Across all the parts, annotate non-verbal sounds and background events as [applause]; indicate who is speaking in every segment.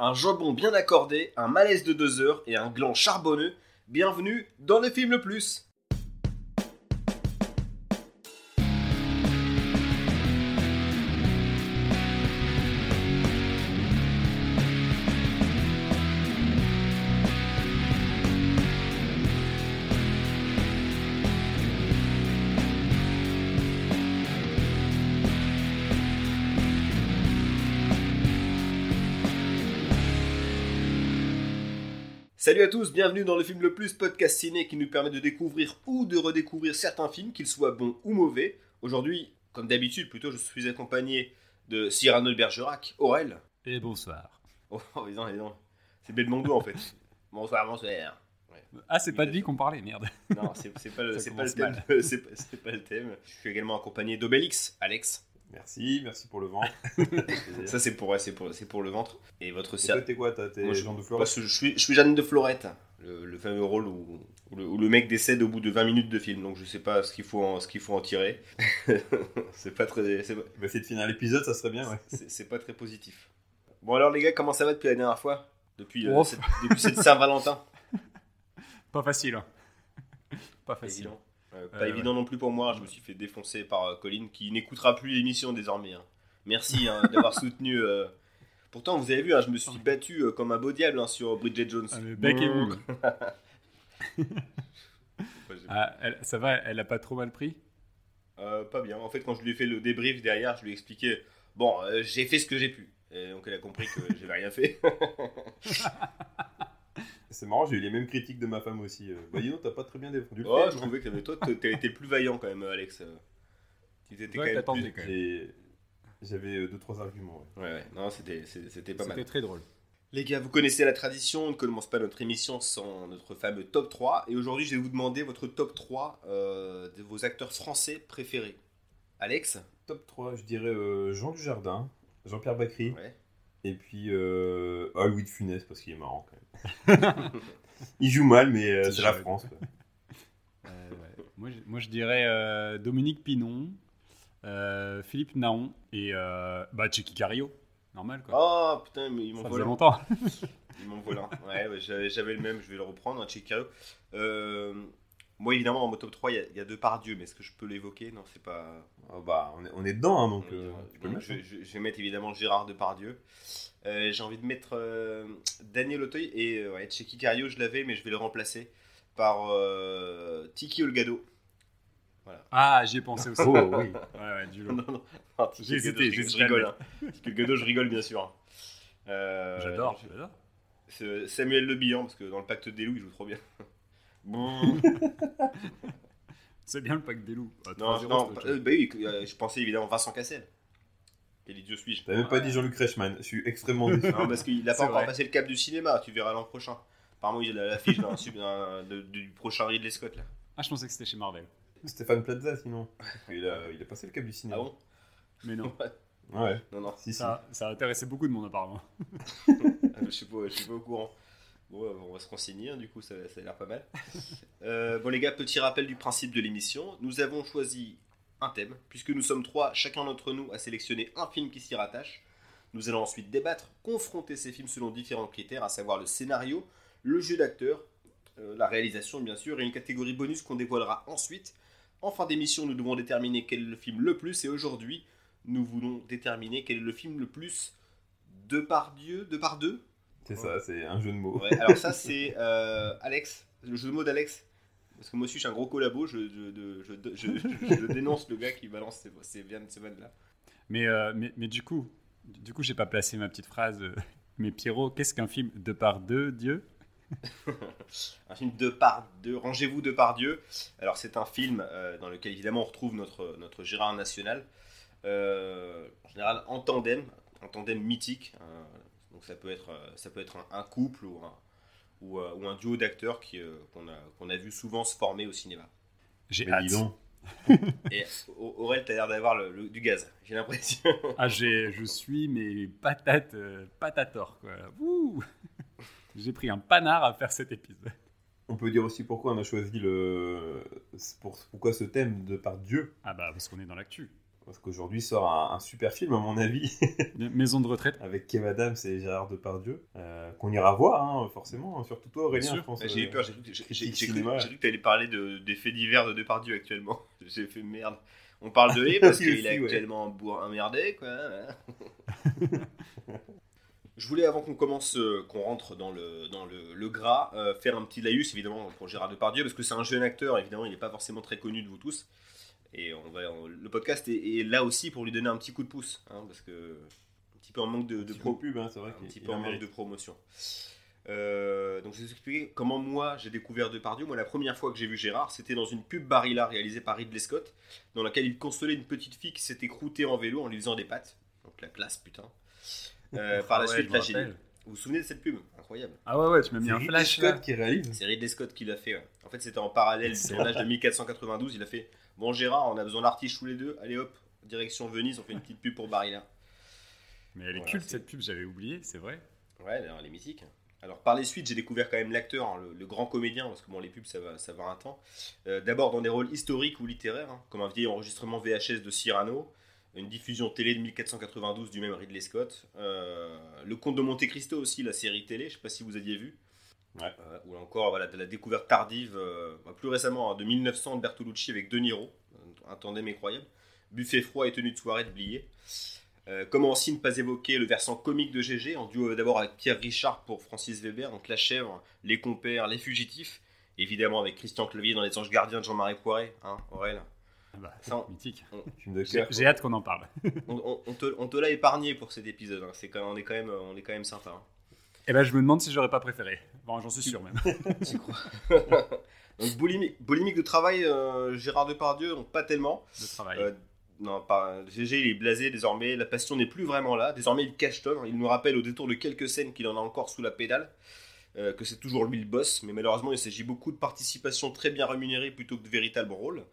Speaker 1: un jambon bien accordé, un malaise de deux heures et un gland charbonneux. Bienvenue dans le film le plus. Salut à tous, bienvenue dans le film le plus podcast ciné qui nous permet de découvrir ou de redécouvrir certains films, qu'ils soient bons ou mauvais. Aujourd'hui, comme d'habitude, plutôt, je suis accompagné de Cyrano de Bergerac, Aurel.
Speaker 2: Et bonsoir.
Speaker 1: Oh, mais non, mais non. C'est Belmondo en fait. [laughs] bonsoir, bonsoir. Ouais.
Speaker 2: Ah, c'est pas de lui qu'on parlait, merde.
Speaker 1: Non, c'est pas, le- [laughs] pas le
Speaker 2: commence
Speaker 1: thème.
Speaker 2: mal.
Speaker 1: C'est pas, c'est pas le thème. Je suis également accompagné d'Obélix, Alex.
Speaker 3: Merci, merci pour le vent. [laughs]
Speaker 1: Ça, c'est pour, ouais, c'est pour, c'est pour le ventre. Et votre
Speaker 3: Et
Speaker 1: cer-
Speaker 3: toi, t'es quoi T'as tes
Speaker 1: Moi, je,
Speaker 3: de
Speaker 1: suis, je suis Jeanne de Florette, le, le fameux rôle où, où le, où le mec décède au bout de 20 minutes de film. Donc je sais pas ce qu'il faut, en- ce qu'il faut en tirer. [laughs] c'est pas très, c'est
Speaker 3: va essayer de finir l'épisode, ça serait bien, ouais.
Speaker 1: c'est- c'est pas très positif. Bon alors les gars, comment ça va depuis la dernière fois? Depuis, euh,
Speaker 2: Oh.
Speaker 1: cette, depuis cette Saint-Valentin? [laughs]
Speaker 2: Pas facile. hein. Pas
Speaker 1: Pas
Speaker 2: facile.
Speaker 1: évident. Euh, pas
Speaker 2: Euh,
Speaker 1: évident non plus pour moi. Je me suis fait défoncer par euh, Colin qui n'écoutera plus l'émission désormais. hein. Merci hein, [laughs] d'avoir soutenu. euh. Pourtant, vous avez vu, hein, je me suis battu comme un beau diable sur Bridget Jones.
Speaker 2: Ah, mais bec et [laughs]
Speaker 1: j'ai-
Speaker 2: Ah, elle- ça va, elle a pas trop mal pris?
Speaker 1: Pas bien. En fait, quand je lui ai fait le débrief derrière, je lui ai expliqué Bon, j'ai fait ce que j'ai pu. Et donc, elle a compris que j'avais rien fait. [laughs]
Speaker 3: C'est marrant, j'ai eu les mêmes critiques de ma femme aussi. Euh, Bah, dis donc, t'as pas très bien défendu le
Speaker 1: oh,
Speaker 3: film.
Speaker 1: je trouvais que toi, t'as été le plus vaillant quand même, Alex. Euh, Tu étais
Speaker 2: Ouais,
Speaker 1: quand même plus-
Speaker 2: quand même.
Speaker 3: J'ai- J'avais euh, deux, trois arguments, ouais.
Speaker 1: Ouais, ouais. Non, c'était pas mal.
Speaker 2: C'était très drôle.
Speaker 1: Les gars, vous connaissez la tradition, on ne commence pas notre émission sans notre fameux top 3. Et aujourd'hui, je vais vous demander votre top 3 euh, de vos acteurs français préférés. Alex
Speaker 3: Top 3, je dirais euh, Jean Dujardin, Jean-Pierre Bacry,
Speaker 1: Ouais.
Speaker 3: et puis euh, ah, Louis de Funès, parce qu'il est marrant quand même. [laughs] Il joue mal, mais euh,
Speaker 2: C'est
Speaker 3: la. France. quoi. [laughs]
Speaker 2: Euh, ouais. moi, je, moi, je dirais euh, Dominique Pinon, euh, Philippe Naon et euh, bah, Checky Cario. Normal, quoi.
Speaker 1: Oh putain, mais il
Speaker 2: ça faisait
Speaker 1: là.
Speaker 2: longtemps.
Speaker 1: Il m'envoie là. Ouais, j'avais le même, je vais le reprendre, un Chick Cario. Moi, évidemment, dans mon top 3, il y a- il y, a deux par Dieu, mais est-ce que je peux l'évoquer? Non, c'est pas.
Speaker 3: Ah, bah, on est, on est dedans, hein, donc euh, tu peux le
Speaker 1: Donc,
Speaker 3: mettre.
Speaker 1: je, je- je vais mettre évidemment Gérard Depardieu. Euh, J'ai envie de mettre euh, Daniel Auteuil et euh, ouais, Cario, je l'avais, mais je vais le remplacer par euh, Tiki Olgado.
Speaker 2: Ah, j'y ai pensé aussi.
Speaker 3: Oh, oui. [laughs]
Speaker 2: Ouais, ouais, du lot.
Speaker 1: Non, non, non, Tiki
Speaker 2: J'ai
Speaker 1: Olgado,
Speaker 2: hésité,
Speaker 1: je, rigole. Hein. Tiki Olgado, je rigole bien sûr. Euh,
Speaker 2: J'adore, j'adore.
Speaker 1: c'est Samuel Le Bihan, parce que dans le pacte des loups, il joue trop bien. [laughs]
Speaker 2: C'est bien le pack des loups. Ah,
Speaker 1: non,
Speaker 2: 3-0,
Speaker 1: non, euh, bah oui, euh, je pensais évidemment Vincent Cassel. Quel idiot suis-je?
Speaker 3: T'as même pas dit Jean-Luc Reichmann, je suis extrêmement [laughs] déçu.
Speaker 1: Non, parce qu'il n'a
Speaker 2: C'est
Speaker 1: pas encore
Speaker 2: vrai.
Speaker 1: passé le cap du cinéma, tu verras l'an prochain. Apparemment, il a l'affiche d'un sub- d'un- de- du prochain Ridley Scott là.
Speaker 2: Ah, je pensais que c'était chez Marvel.
Speaker 3: Stéphane Plaza, sinon. Il a, il a passé le cap du
Speaker 1: Ah
Speaker 3: cinéma.
Speaker 1: bon?
Speaker 2: Mais non, [laughs]
Speaker 3: Ouais,
Speaker 1: Non, non,
Speaker 3: si, si.
Speaker 2: ça, ça a intéressé beaucoup de monde apparemment.
Speaker 1: je suis pas, je suis pas au courant. Bon, on va se renseigner, hein, du coup, ça, ça a l'air pas mal. [laughs] Euh, bon, les gars, petit rappel du principe de l'émission. Nous avons choisi un thème, puisque nous sommes trois, chacun d'entre nous a sélectionné un film qui s'y rattache. Nous allons ensuite débattre, confronter ces films selon différents critères, à savoir le scénario, le jeu d'acteur, euh, la réalisation bien sûr, et une catégorie bonus qu'on dévoilera ensuite. En fin d'émission, nous devons déterminer quel est le film le plus, et aujourd'hui, nous voulons déterminer quel est le film le plus de par Dieu, de par deux.
Speaker 3: C'est ça, c'est un jeu de mots.
Speaker 1: Ouais, alors ça [laughs] c'est euh, Alex, le jeu de mots d'Alex. Parce que moi aussi je suis un gros collabo, je, je, je, je, je- je [laughs] dénonce le gars qui balance ces, ces, vannes- ces vannes-là.
Speaker 2: Mais, euh, mais, mais du coup, du coup, j'ai pas placé ma petite phrase. euh, [laughs] Mais Pierrot, qu'est-ce qu'un film de par deux Dieu?
Speaker 1: Un film de par deux, rangez-vous de par Dieu. Alors c'est un film euh, dans lequel évidemment on retrouve notre, notre Gérard National. Euh, en général en tandem, un tandem mythique. euh, donc ça peut être, euh, ça peut être un, un couple ou un, ou, euh, ou un duo d'acteurs qui, euh, qu'on a, qu'on a vu souvent se former au cinéma.
Speaker 2: J'ai
Speaker 3: Mais
Speaker 2: hâte. [laughs]
Speaker 1: Et Au- Aurel, t'as l'air d'avoir le- le- du gaz, j'ai l'impression. [laughs]
Speaker 2: Ah, j'ai, je suis mais patate, euh, patator quoi. Ouh j'ai pris un panard à faire cet épisode.
Speaker 3: On peut dire aussi pourquoi on a choisi le. pour- pourquoi ce thème de par Dieu.
Speaker 2: Ah bah parce qu'on est dans l'actu.
Speaker 3: Parce qu'aujourd'hui sort un, un super film, à mon avis, [laughs]
Speaker 2: Maison de retraite.
Speaker 3: avec Kev Adams et Gérard Depardieu, euh, qu'on ira voir, hein, forcément. Surtout toi, Aurélien, je pense.
Speaker 1: Ouais, J'ai eu
Speaker 3: euh,
Speaker 1: peur, j'ai cru, que- tu allais parler de, des faits divers de Depardieu actuellement. [laughs] J'ai fait merde. On parle de [laughs] lui parce qu'il est
Speaker 3: ouais.
Speaker 1: actuellement bourrin emmerdé, quoi. hein. Je voulais, avant qu'on commence, euh, qu'on rentre dans le, dans le, le gras, euh, faire un petit laïus, évidemment, pour Gérard Depardieu, parce que c'est un jeune acteur, évidemment, il n'est pas forcément très connu de vous tous. Et on va, on- le podcast est, est là aussi pour lui donner un petit coup de pouce, hein, parce que un petit peu en manque de, de pro,
Speaker 3: pub, hein, c'est vrai
Speaker 1: un petit peu en manque de promotion. Euh, donc je vais vous expliquer comment moi j'ai découvert Depardieu. Moi la première fois que j'ai vu Gérard, c'était dans une pub Barilla réalisée par Ridley Scott, dans laquelle il consolait une petite fille qui s'était croûtée en vélo en lui faisant des pattes. Donc la classe putain. Euh, par la
Speaker 2: Ah ouais,
Speaker 1: suite, là j'ai. Vous vous souvenez de cette pub? Incroyable.
Speaker 2: Ah ouais, ouais, tu m'as mis
Speaker 3: C'est
Speaker 2: un
Speaker 3: Ridley
Speaker 2: flash là.
Speaker 3: Scott qui réalise.
Speaker 1: C'est Ridley Scott qui l'a fait. ouais. En fait, c'était en parallèle du
Speaker 2: C'est
Speaker 1: tournage de 1492. Il a fait Bon, Gérard, on a besoin d'artistes tous les deux. Allez hop, direction Venise, on fait une petite pub pour Barilla.
Speaker 2: Mais elle est
Speaker 1: Voilà,
Speaker 2: culte cette pub, j'avais oublié, c'est vrai.
Speaker 1: Ouais, alors, elle est mythique. Alors, par les suites, j'ai découvert quand même l'acteur, hein, le, le grand comédien, parce que bon, les pubs, ça va, ça va un temps. Euh, D'abord dans des rôles historiques ou littéraires, hein, comme un vieil enregistrement VHS de Cyrano, une diffusion télé de 1492 du même Ridley Scott, euh, Le Comte de Monte Cristo aussi, la série télé, je sais pas si vous aviez vu.
Speaker 3: Ouais.
Speaker 1: Euh, ou encore voilà, de la découverte tardive, euh, bah, plus récemment, hein, de 1900 de Bertolucci avec De Niro, un tandem incroyable. Buffet froid et tenue de soirée de Blier. Euh, comment aussi ne pas évoquer le versant comique de GG, en duo d'abord avec Pierre Richard pour Francis Weber, donc La Chèvre, Les Compères, Les Fugitifs, évidemment avec Christian Clavier dans Les Anges Gardiens de Jean-Marie Poiret, hein, Aurel.
Speaker 2: Ah bah,
Speaker 1: Ça,
Speaker 2: mythique. [laughs] J'ai hâte qu'on en parle. [laughs]
Speaker 1: On, on- on te, on te l'a épargné pour cet épisode, hein. c'est quand on, est quand même, on est quand même sympa. hein.
Speaker 2: Et ben je me demande si j'aurais pas préféré. Bon, j'en suis sûr même. [laughs]
Speaker 1: Crois? Donc boulimique, boulimique de travail, euh, Gérard Depardieu, donc pas tellement.
Speaker 2: Le travail.
Speaker 1: Euh, non, pas. GG, il est blasé désormais. La passion n'est plus vraiment là. Désormais, il cachetonne. Il nous rappelle au détour de quelques scènes qu'il en a encore sous la pédale. euh, que c'est toujours lui le boss. Mais malheureusement, il s'agit beaucoup de participation très bien rémunérée plutôt que de véritables rôles.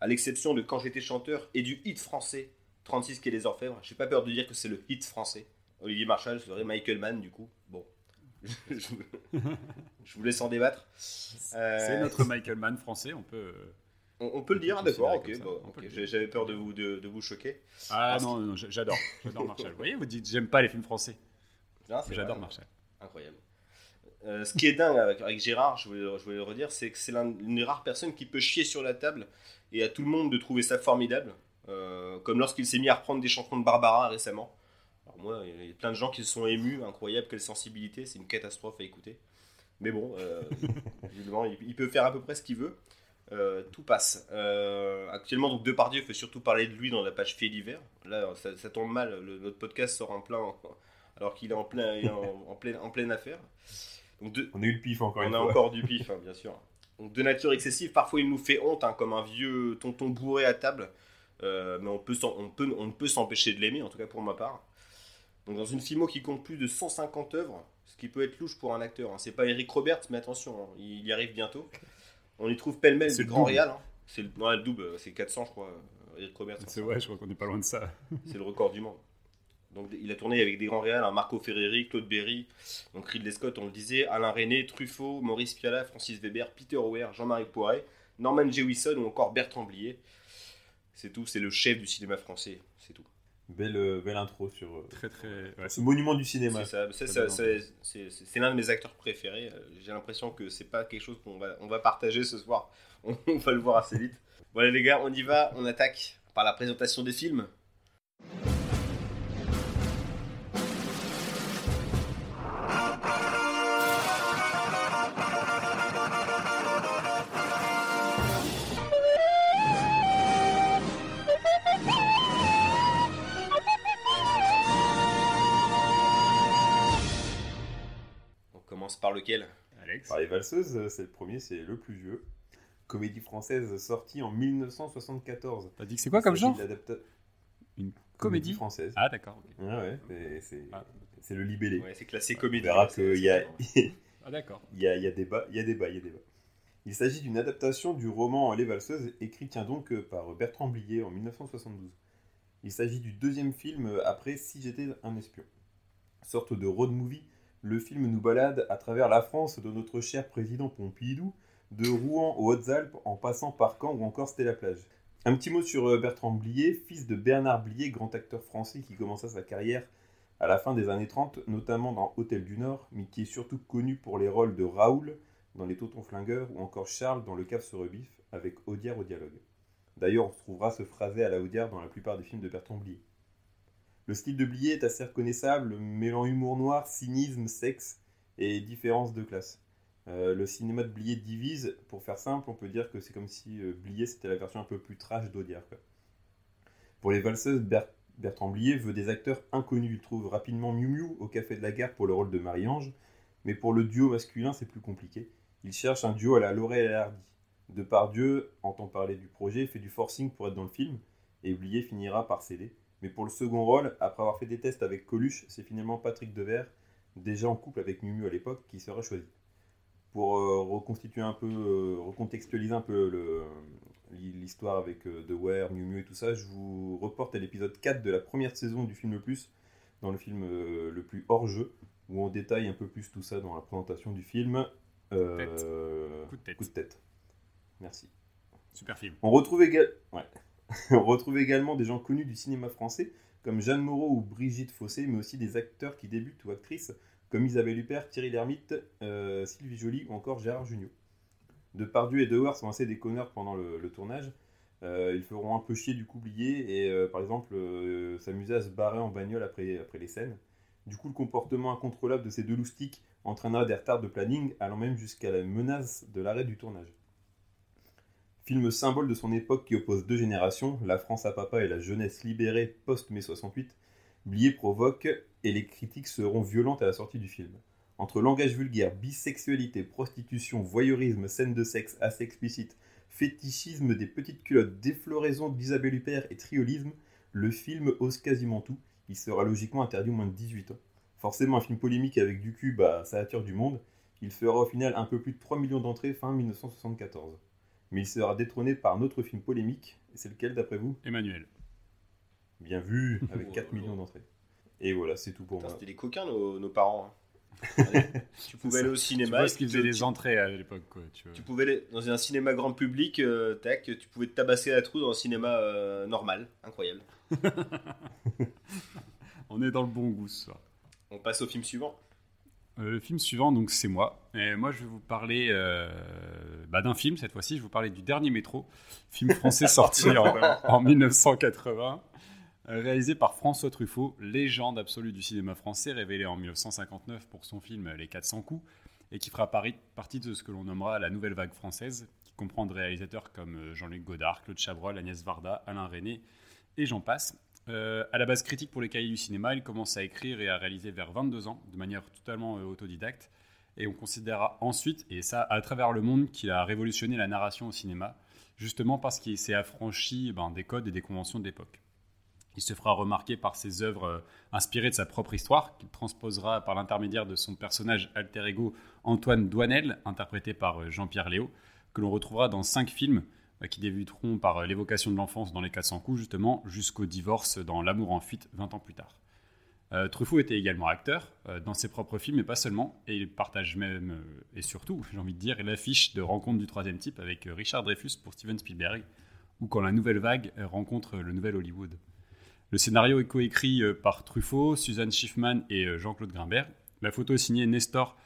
Speaker 1: À l'exception de Quand j'étais chanteur et du hit français 36 quai des Orfèvres. J'ai pas peur de dire que c'est le hit français. Olivier Marchal, c'est vrai, Michael Mann, du coup. Bon. [laughs] je, vous- laisse en débattre. Euh,
Speaker 2: C'est notre Michael Mann français, on peut.
Speaker 1: On, on peut le dire, d'accord, ok. bon, J'avais peur de vous, de, de vous choquer.
Speaker 2: Ah
Speaker 1: Parce
Speaker 2: non, j'adore, j'adore Marshall. Vous voyez, vous dites j'aime pas les films français.
Speaker 1: C'est
Speaker 2: J'adore. Marshall.
Speaker 1: Incroyable. Euh, ce qui est dingue avec, avec Gérard, je voulais, je voulais le redire, c'est que c'est l'un- l'une des rares personnes qui peut chier sur la table et à tout le monde de trouver ça formidable. Euh, comme lorsqu'il s'est mis à reprendre des chansons de Barbara récemment. Moi, il y a plein de gens qui se sont émus, incroyable, quelle sensibilité, c'est une catastrophe à écouter. Mais bon, euh, [laughs] il, peut faire à peu près ce qu'il veut. Euh, tout passe. Euh, actuellement, donc Depardieu fait surtout parler de lui dans la page fait d'hiver. Là, ça, ça tombe mal. le- notre podcast sort en plein, alors qu'il est en plein, en, en pleine, en pleine affaire. Donc de-
Speaker 3: On a eu le pif encore
Speaker 1: on
Speaker 3: une
Speaker 1: a
Speaker 3: fois.
Speaker 1: encore du pif, hein, bien sûr. Donc de nature excessive, parfois il nous fait honte, hein, comme un vieux tonton bourré à table. Euh, mais on, peut on, peut, on ne peut s'empêcher de l'aimer, en tout cas pour ma part. Donc dans une filmo qui compte plus de 150 œuvres, ce qui peut être louche pour un acteur. hein. C'est pas Eric Roberts, mais attention, hein, il y arrive bientôt. On y trouve pêle-mêle
Speaker 2: le
Speaker 1: grand réal. hein. C'est le, non, le double, euh, c'est 400 je crois. euh, Eric Roberts.
Speaker 2: C'est ouais, je crois qu'on est pas loin de ça. [laughs]
Speaker 1: C'est le record du monde. Donc il a tourné avec des grands réals, hein, Marco Ferreri, Claude Berry, donc Ridley Scott, on le disait, Alain René, Truffaut, Maurice Piala, Francis Weber, Peter Weir, Jean-Marie Poiret, Norman Jewison ou encore Bertrand Blier. C'est tout, c'est le chef du cinéma français.
Speaker 3: Belle, euh, belle intro sur euh,
Speaker 2: Très très. ouais,
Speaker 3: ce monument du cinéma.
Speaker 1: C'est ça, l'un de mes acteurs préférés. Euh, J'ai l'impression que c'est pas quelque chose qu'on va, on va partager ce soir. [laughs] On, on va le voir assez vite. Voilà les gars, on y va, on attaque par la présentation des films. Commence par lequel
Speaker 2: Alex.
Speaker 3: Par les valseuses, euh, c'est le premier, c'est le plus vieux. Comédie française sortie en 1974.
Speaker 2: T'as dit que c'est quoi comme genre Une
Speaker 3: Comédie
Speaker 2: comédie
Speaker 3: française.
Speaker 2: Ah d'accord. ok.
Speaker 3: Ouais, ouais, c'est- c'est
Speaker 2: Ah.
Speaker 3: c'est le libellé.
Speaker 1: Ouais, c'est classé
Speaker 3: On
Speaker 1: comédie.
Speaker 3: verra
Speaker 1: ouais, c'est-
Speaker 3: qu'il y a, [laughs]
Speaker 2: Ah d'accord.
Speaker 3: il y, a, y a débat, il y a débat, il y a débat. Il s'agit d'une adaptation du roman Les Valseuses, écrit tiens donc euh, par Bertrand Blier en 1972. Il s'agit du deuxième film euh, après Si j'étais un espion. Sorte de road movie, le film nous balade à travers la France de notre cher président Pompidou, de Rouen aux Hautes-Alpes en passant par Caen ou encore Stella Plage. Un petit mot sur euh, Bertrand Blier, fils de Bernard Blier, grand acteur français qui commença sa carrière à la fin des années 30, notamment dans Hôtel du Nord, mais qui est surtout connu pour les rôles de Raoul dans Les Totons Flingueurs ou encore Charles dans Le Cave se rebiffe avec Audiard au dialogue. D'ailleurs, on retrouvera ce phrasé à la Audiard dans la plupart des films de Bertrand Blier. Le style de Blier est assez reconnaissable, mêlant humour noir, cynisme, sexe et différence de classe. Euh, le cinéma de Blier divise, pour faire simple, on peut dire que c'est comme si euh, Blier c'était la version un peu plus trash d'Audiard. Pour les valseuses, Bertrand Blier veut des acteurs inconnus. Il trouve rapidement Miu Miu au Café de la Gare pour le rôle de Marie-Ange, mais pour le duo masculin, c'est plus compliqué. Il cherche un duo à la Laurel et Hardy. Depardieu entend parler du projet, fait du forcing pour être dans le film, et Blier finira par céder. Mais pour le second rôle, après avoir fait des tests avec Coluche, c'est finalement Patrick Devers, déjà en couple avec Miu Miu à l'époque, qui sera choisi pour euh, reconstituer un peu, euh, recontextualiser un peu l'histoire avec euh, The Ware, Miu Miu et tout ça, je vous reporte à l'épisode 4 de la première saison du film Le Plus, dans le film le plus hors jeu, où on détaille un peu plus tout ça dans la présentation du film.
Speaker 2: Coup de tête.
Speaker 3: Coup de tête. Merci.
Speaker 2: Super film.
Speaker 3: On retrouve, [laughs] on retrouve également des gens connus du cinéma français, comme Jeanne Moreau ou Brigitte Fossé, mais aussi des acteurs qui débutent ou actrices comme Isabelle Huppert, Thierry Lhermitte, euh, Sylvie Joly ou encore Gérard Jugnot. Depardieu et Dewar sont assez déconneurs pendant le, tournage. Euh, ils feront un peu chier du coup et euh, par exemple s'amuser à se barrer en bagnole après, après les scènes. Du coup, le comportement incontrôlable de ces deux loustiques entraînera des retards de planning, allant même jusqu'à la menace de l'arrêt du tournage. Film symbole de son époque qui oppose deux générations, la France à papa et la jeunesse libérée post-mai 68, Blier provoque et les critiques seront violentes à la sortie du film. Entre langage vulgaire, bisexualité, prostitution, voyeurisme, scènes de sexe assez explicites, fétichisme des petites culottes, défloraison d'Isabelle Huppert et triolisme, le film ose quasiment tout. Il sera logiquement interdit au moins de 18 ans. Forcément, un film polémique avec du cul, bah, ça attire du monde. Il fera au final un peu plus de 3 millions d'entrées fin 1974. Mais il sera détrôné par un autre film polémique. Et c'est lequel d'après vous?
Speaker 2: Emmanuel.
Speaker 3: Bien vu, [laughs] avec 4 millions d'entrées. Et voilà, c'est tout pour moi.
Speaker 1: C'était des coquins, nos, parents. Hein. [laughs] tu pouvais aller au cinéma.
Speaker 2: Tu vois ce qu'ils faisaient des entrées à l'époque.
Speaker 1: Tu, tu, pouvais aller dans un cinéma grand public, euh, tac, tu pouvais te tabasser la trou dans un cinéma euh, normal. Incroyable. [laughs]
Speaker 2: On est dans le bon goût ce soir.
Speaker 1: On passe au film suivant.
Speaker 2: Euh, le film suivant, donc c'est moi. Et moi, je vais vous parler bah, d'un film cette fois-ci. Je vais vous parler du dernier métro, film français [laughs] sorti en, en 1980. Réalisé par François Truffaut, légende absolue du cinéma français, révélé en 1959 pour son film Les 400 coups, et qui fera partie de ce que l'on nommera la nouvelle vague française, qui comprend des réalisateurs comme euh, Jean-Luc Godard, Claude Chabrol, Agnès Varda, Alain René, et j'en passe. Euh, à la base critique pour les cahiers du cinéma, il commence à écrire et à réaliser vers 22 ans, de manière totalement euh, autodidacte. Et on considérera ensuite, et ça à travers le monde, qu'il a révolutionné la narration au cinéma, justement parce qu'il s'est affranchi ben, des codes et des conventions de l'époque. Il se fera remarquer par ses œuvres euh, inspirées de sa propre histoire, qu'il transposera par l'intermédiaire de son personnage alter ego Antoine Douanel, interprété par Jean-Pierre Léo, que l'on retrouvera dans cinq films qui débuteront par l'évocation de l'enfance dans Les 400 coups, justement, jusqu'au divorce dans L'amour en fuite 20 ans plus tard. Truffaut était également acteur dans ses propres films, mais pas seulement, et il partage même, et surtout, [laughs] j'ai envie de dire, l'affiche de Rencontre du troisième type avec Richard Dreyfus pour Steven Spielberg, ou quand la nouvelle vague rencontre le nouvel Hollywood. Le scénario est coécrit euh, par Truffaut, Suzanne Schiffman et euh, Jean-Claude Grimbert. La photo est signée Nestor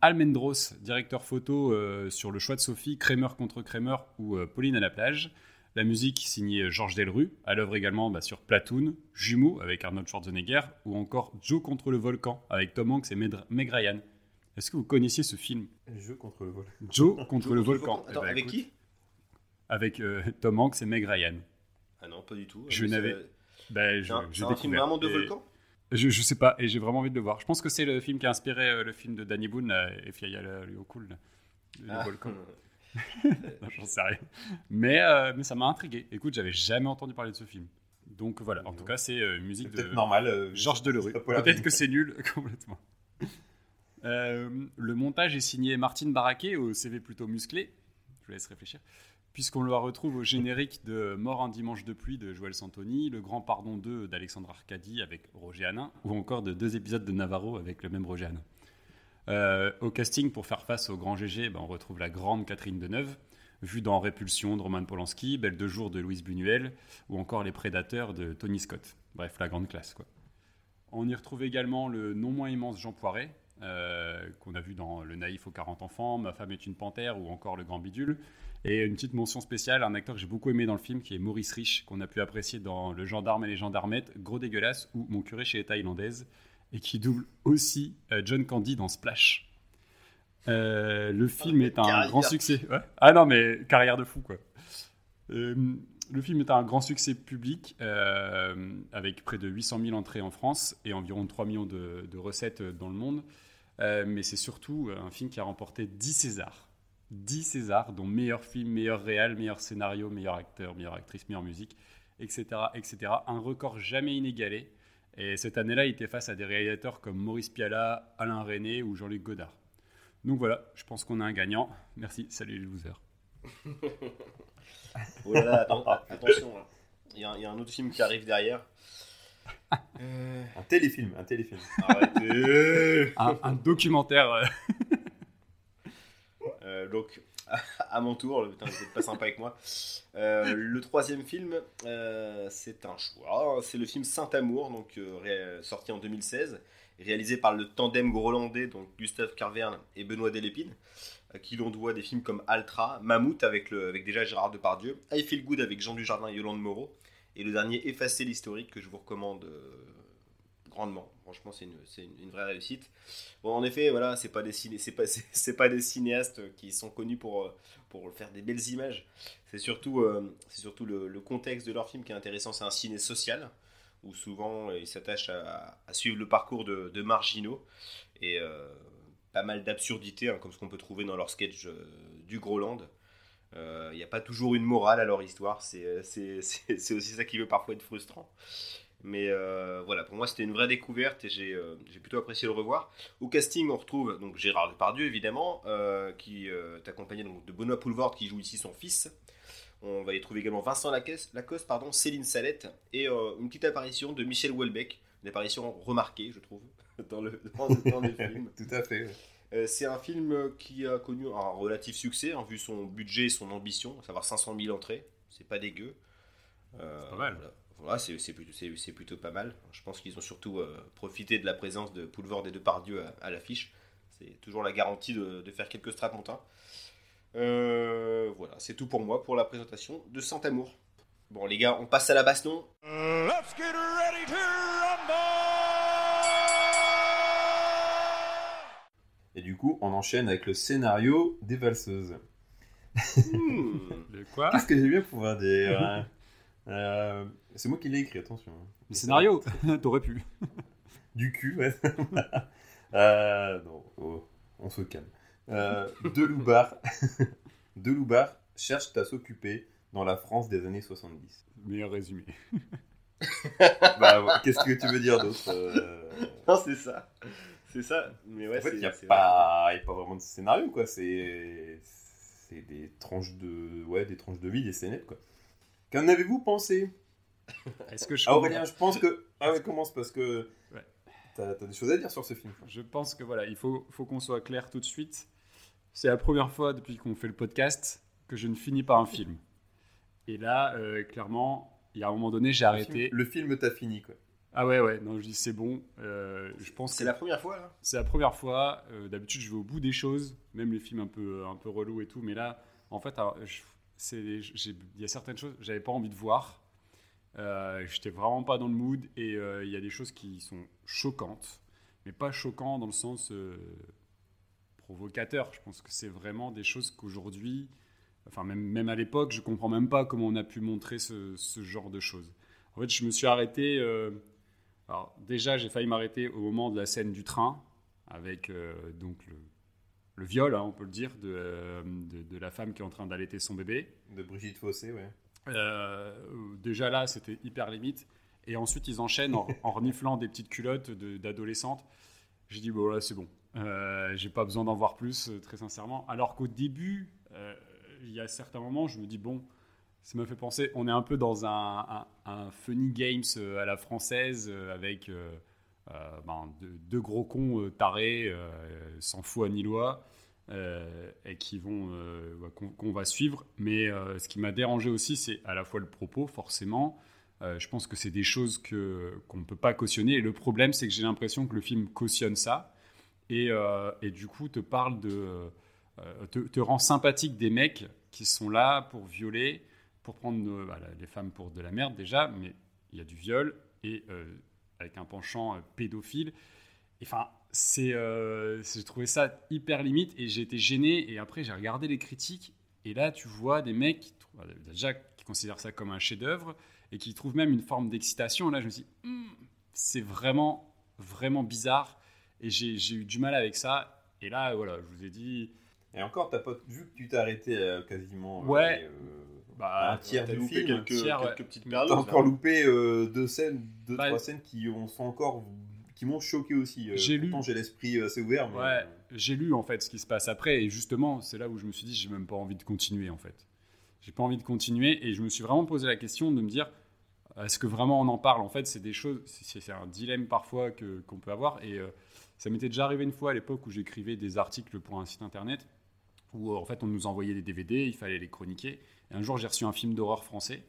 Speaker 2: Almendros, directeur photo euh, sur Le choix de Sophie, Kramer contre Kramer ou Pauline à la plage. La musique signée Georges Delru, à l'œuvre également bah, sur Platoon, Jumeaux avec Arnold Schwarzenegger ou encore Joe contre le volcan avec Tom Hanks et Meg Ryan. Est-ce que vous connaissiez ce film?
Speaker 3: Joe contre le volcan.
Speaker 2: Joe contre le volcan.
Speaker 1: Attends, eh ben, avec qui?
Speaker 2: Avec Tom Hanks et Meg Ryan.
Speaker 1: Ah non, pas du tout.
Speaker 2: Je n'avais. Ben,
Speaker 1: je, c'est un film vraiment de volcan?
Speaker 2: Je, je sais pas, et j'ai vraiment envie de le voir. Je pense que c'est le film qui a inspiré euh, le film de Danny Boone, et Fiaya le cool, le ah. volcan. [laughs] J'en sais rien. Mais, euh, mais ça m'a intrigué. Écoute, j'avais jamais entendu parler de ce film. Donc voilà, en tout cas, c'est euh, musique de
Speaker 3: normal,
Speaker 2: Georges Delerue. Peut-être que c'est nul [laughs] complètement. le montage est signé Martine Barraquet au CV plutôt musclé. Je vous laisse réfléchir puisqu'on le retrouve au générique de Mort un dimanche de pluie de Joël Santoni, Le Grand Pardon 2 d'Alexandre Arcadi avec Roger Hanin, ou encore de deux épisodes de Navarro avec le même Roger Hanin. Euh, au casting, pour faire face au grand GG, ben, on retrouve la grande Catherine Deneuve, vu dans Répulsion de Roman Polanski, Belle de jour de Louise Buñuel, ou encore Les Prédateurs de Tony Scott. Bref, la grande classe, quoi. On y retrouve également le non moins immense Jean Poiret, euh, qu'on a vu dans Le Naïf aux 40 enfants, Ma femme est une panthère ou encore Le Grand Bidule. Et une petite mention spéciale, un acteur que j'ai beaucoup aimé dans le film, qui est Maurice Rich, qu'on a pu apprécier dans Le Gendarme et les Gendarmettes, Gros dégueulasse ou Mon curé chez les Thaïlandaises, et qui double aussi euh, John Candy dans Splash. Euh, le film est un
Speaker 1: carrière.
Speaker 2: grand succès. Ouais. Ah non, mais carrière de fou, quoi. Euh, le film est un grand succès public, euh, avec près de 800 000 entrées en France et environ 3 millions de, de recettes dans le monde. Mais c'est surtout un film qui a remporté 10 Césars. 10 Césars, dont meilleur film, meilleur réal, meilleur scénario, meilleur acteur, meilleure actrice, meilleure musique, etc., etc. Un record jamais inégalé. Et cette année-là, il était face à des réalisateurs comme Maurice Pialat, Alain René ou Jean-Luc Godard. Donc voilà, je pense qu'on a un gagnant. Merci, salut les losers. [laughs]
Speaker 1: Oh là là, atten- [laughs] attention, hein. il y, a un- il y a un autre film qui arrive derrière. Euh,
Speaker 3: Un téléfilm, un téléfilm.
Speaker 1: arrêtez.
Speaker 2: Un, un documentaire. [laughs] euh,
Speaker 1: donc, [laughs] à mon tour, putain, vous êtes pas sympa avec moi. Euh, le troisième film, euh, c'est un choix. C'est le film Saint-Amour, donc sorti en 2016, réalisé par le tandem grolandais, donc Gustave Carverne et Benoît Delépine, à qui l'on doit des films comme Altra, Mammouth avec, avec déjà Gérard Depardieu, I Feel Good avec Jean Dujardin et Yolande Moreau, et le dernier Effacer l'historique que je vous recommande Franchement, c'est une, vraie réussite. Bon, en effet, voilà, c'est pas des [laughs] pas, des cinéastes qui sont connus pour, euh, faire des belles images. C'est surtout, euh, c'est surtout le, contexte de leur film qui est intéressant. C'est un ciné social où souvent euh, ils s'attachent à, suivre le parcours de, marginaux et pas mal d'absurdités, hein, comme ce qu'on peut trouver dans leur sketch du Groland. Il n'y a pas toujours une morale à leur histoire. C'est, [laughs] aussi ça qui peut parfois être frustrant. Mais euh, voilà, pour moi c'était une vraie découverte et j'ai euh, j'ai plutôt apprécié le revoir. Au casting, on retrouve donc Gérard Depardieu évidemment, euh, qui euh, est accompagné donc, de Benoît Poulvord qui joue ici son fils. On va y trouver également Vincent Lacoste, Lacoste pardon, Céline Salette et euh, une petite apparition de Michel Houellebecq, une apparition remarquée, je trouve, [laughs] dans le, dans, le- dans le [laughs] film.
Speaker 3: Tout à fait.
Speaker 1: Euh, c'est un film qui a connu un relatif succès, hein, vu son budget et son ambition, à savoir 500 000 entrées. C'est pas dégueu. Euh,
Speaker 2: C'est pas mal.
Speaker 1: Voilà, Voilà, c'est c'est plutôt, c'est- c'est plutôt pas mal. Je pense qu'ils ont surtout euh, profité de la présence de Poulvord et de Pardieu à, à l'affiche. C'est toujours la garantie de, de faire quelques strapontins. Euh, voilà, c'est tout pour moi pour la présentation de Saint-Amour. Bon, les gars, on passe à la baston.
Speaker 4: Let's get ready to rumble!
Speaker 3: Et du coup, on enchaîne avec le scénario des valseuses.
Speaker 1: Hmm. [laughs]
Speaker 2: Le quoi?
Speaker 3: Qu'est-ce que j'ai bien pouvoir dire hein Euh, C'est moi qui l'ai écrit, attention. hein.
Speaker 2: Le scénario [laughs] T'aurais pu. [laughs]
Speaker 3: Du cul, ouais. [laughs] Euh, non, oh, on se calme. Euh, de Loubar. de Loubar cherche à s'occuper dans la France des années 70.
Speaker 2: Meilleur résumé.
Speaker 3: Bah, ouais, qu'est-ce que tu veux dire d'autre euh,
Speaker 1: Non, c'est ça. C'est ça. Mais ouais,
Speaker 3: En fait, il n'y a, pas y a pas vraiment de scénario, quoi. C'est c'est des tranches de ouais, des tranches de vie, des scénettes, quoi. Qu'en avez-vous pensé? [laughs]
Speaker 2: Est-ce que je
Speaker 3: Ah, Aurélien, je pense que... [laughs] Ah ouais, commence, parce que...
Speaker 2: Ouais.
Speaker 3: T'as as des choses à dire sur ce film.
Speaker 2: Je pense que voilà, il faut, faut qu'on soit clair tout de suite. C'est la première fois depuis qu'on fait le podcast que je ne finis pas un film. Et là, euh, clairement, il y a un moment donné, j'ai arrêté.
Speaker 3: film- Le film t'a fini, quoi.
Speaker 2: Ah ouais, ouais, non, je dis c'est bon. Euh, je pense
Speaker 1: C'est la première fois, là
Speaker 2: c'est la première fois. Euh, D'habitude, je vais au bout des choses, même les films un peu, un peu relous et tout. Mais là, en fait, alors, je- il y a certaines choses que j'avais pas envie de voir. Euh, J'étais vraiment pas dans le mood et euh, il y a des choses qui sont choquantes, mais pas choquantes dans le sens euh, provocateur. Je pense que c'est vraiment des choses qu'aujourd'hui, enfin même, à l'époque, je comprends même pas comment on a pu montrer ce, genre de choses. En fait, je me suis arrêté. euh, déjà, j'ai failli m'arrêter au moment de la scène du train avec donc le, le viol, hein, on peut le dire, de, euh, de, de la femme qui est en train d'allaiter son bébé.
Speaker 3: De Brigitte Fossé, ouais.
Speaker 2: Euh, déjà là, c'était hyper limite. Et ensuite, ils enchaînent en, en reniflant des petites culottes d'adolescentes. J'ai dit, bon, là, c'est bon. Euh, J'ai pas besoin d'en voir plus, euh, très sincèrement. Alors qu'au début, il y a certains moments, je me dis, bon, ça m'a fait penser, on est un peu dans un, un- un funny games à la française, avec ben, deux, gros cons euh, tarés, euh, sans foi ni loi, euh, et qui vont euh, qu'on va suivre. Mais euh, ce qui m'a dérangé aussi, c'est à la fois le propos, forcément. Euh, je pense que c'est des choses qu'on ne peut pas cautionner. Et le problème, c'est que j'ai l'impression que le film cautionne ça et, euh, et du coup te parle de euh, te, rend sympathique des mecs qui sont là pour violer, pour prendre euh, voilà, les femmes pour de la merde déjà, mais il y a du viol et euh, avec un penchant euh, pédophile. Et, Enfin, c'est, euh, j'ai trouvé ça hyper limite et j'ai été gêné. Et après, j'ai regardé les critiques et là, tu vois des mecs qui, déjà qui considèrent ça comme un chef-d'œuvre et qui trouvent même une forme d'excitation. Là, je me suis dit, Hmm, c'est vraiment, vraiment bizarre et j'ai, eu du mal avec ça. Et là, voilà, je vous ai dit,
Speaker 3: Et encore, t'as pas vu que tu t'es arrêté euh, quasiment euh,
Speaker 2: Ouais.
Speaker 3: euh,
Speaker 2: bah,
Speaker 3: un tiers
Speaker 1: T'as
Speaker 3: du
Speaker 1: loupé
Speaker 3: film.
Speaker 1: quelques,
Speaker 2: tiers, ouais.
Speaker 1: quelques petites périodes.
Speaker 3: T'as encore loupé euh, deux scènes, deux
Speaker 2: Bah,
Speaker 3: trois scènes qui ont sont encore qui m'ont choqué aussi. Euh,
Speaker 2: J'ai lu.
Speaker 3: j'ai l'esprit assez ouvert. Mais,
Speaker 2: Ouais, j'ai lu en fait ce qui se passe après et justement c'est là où je me suis dit j'ai même pas envie de continuer en fait. J'ai pas envie de continuer et je me suis vraiment posé la question de me dire est-ce que vraiment on en parle? En fait c'est des choses, c'est un dilemme parfois que qu'on peut avoir et euh, ça m'était déjà arrivé une fois à l'époque où j'écrivais des articles pour un site internet où euh, en fait on nous envoyait des DVD, il fallait les chroniquer. Et un jour j'ai reçu un film d'horreur français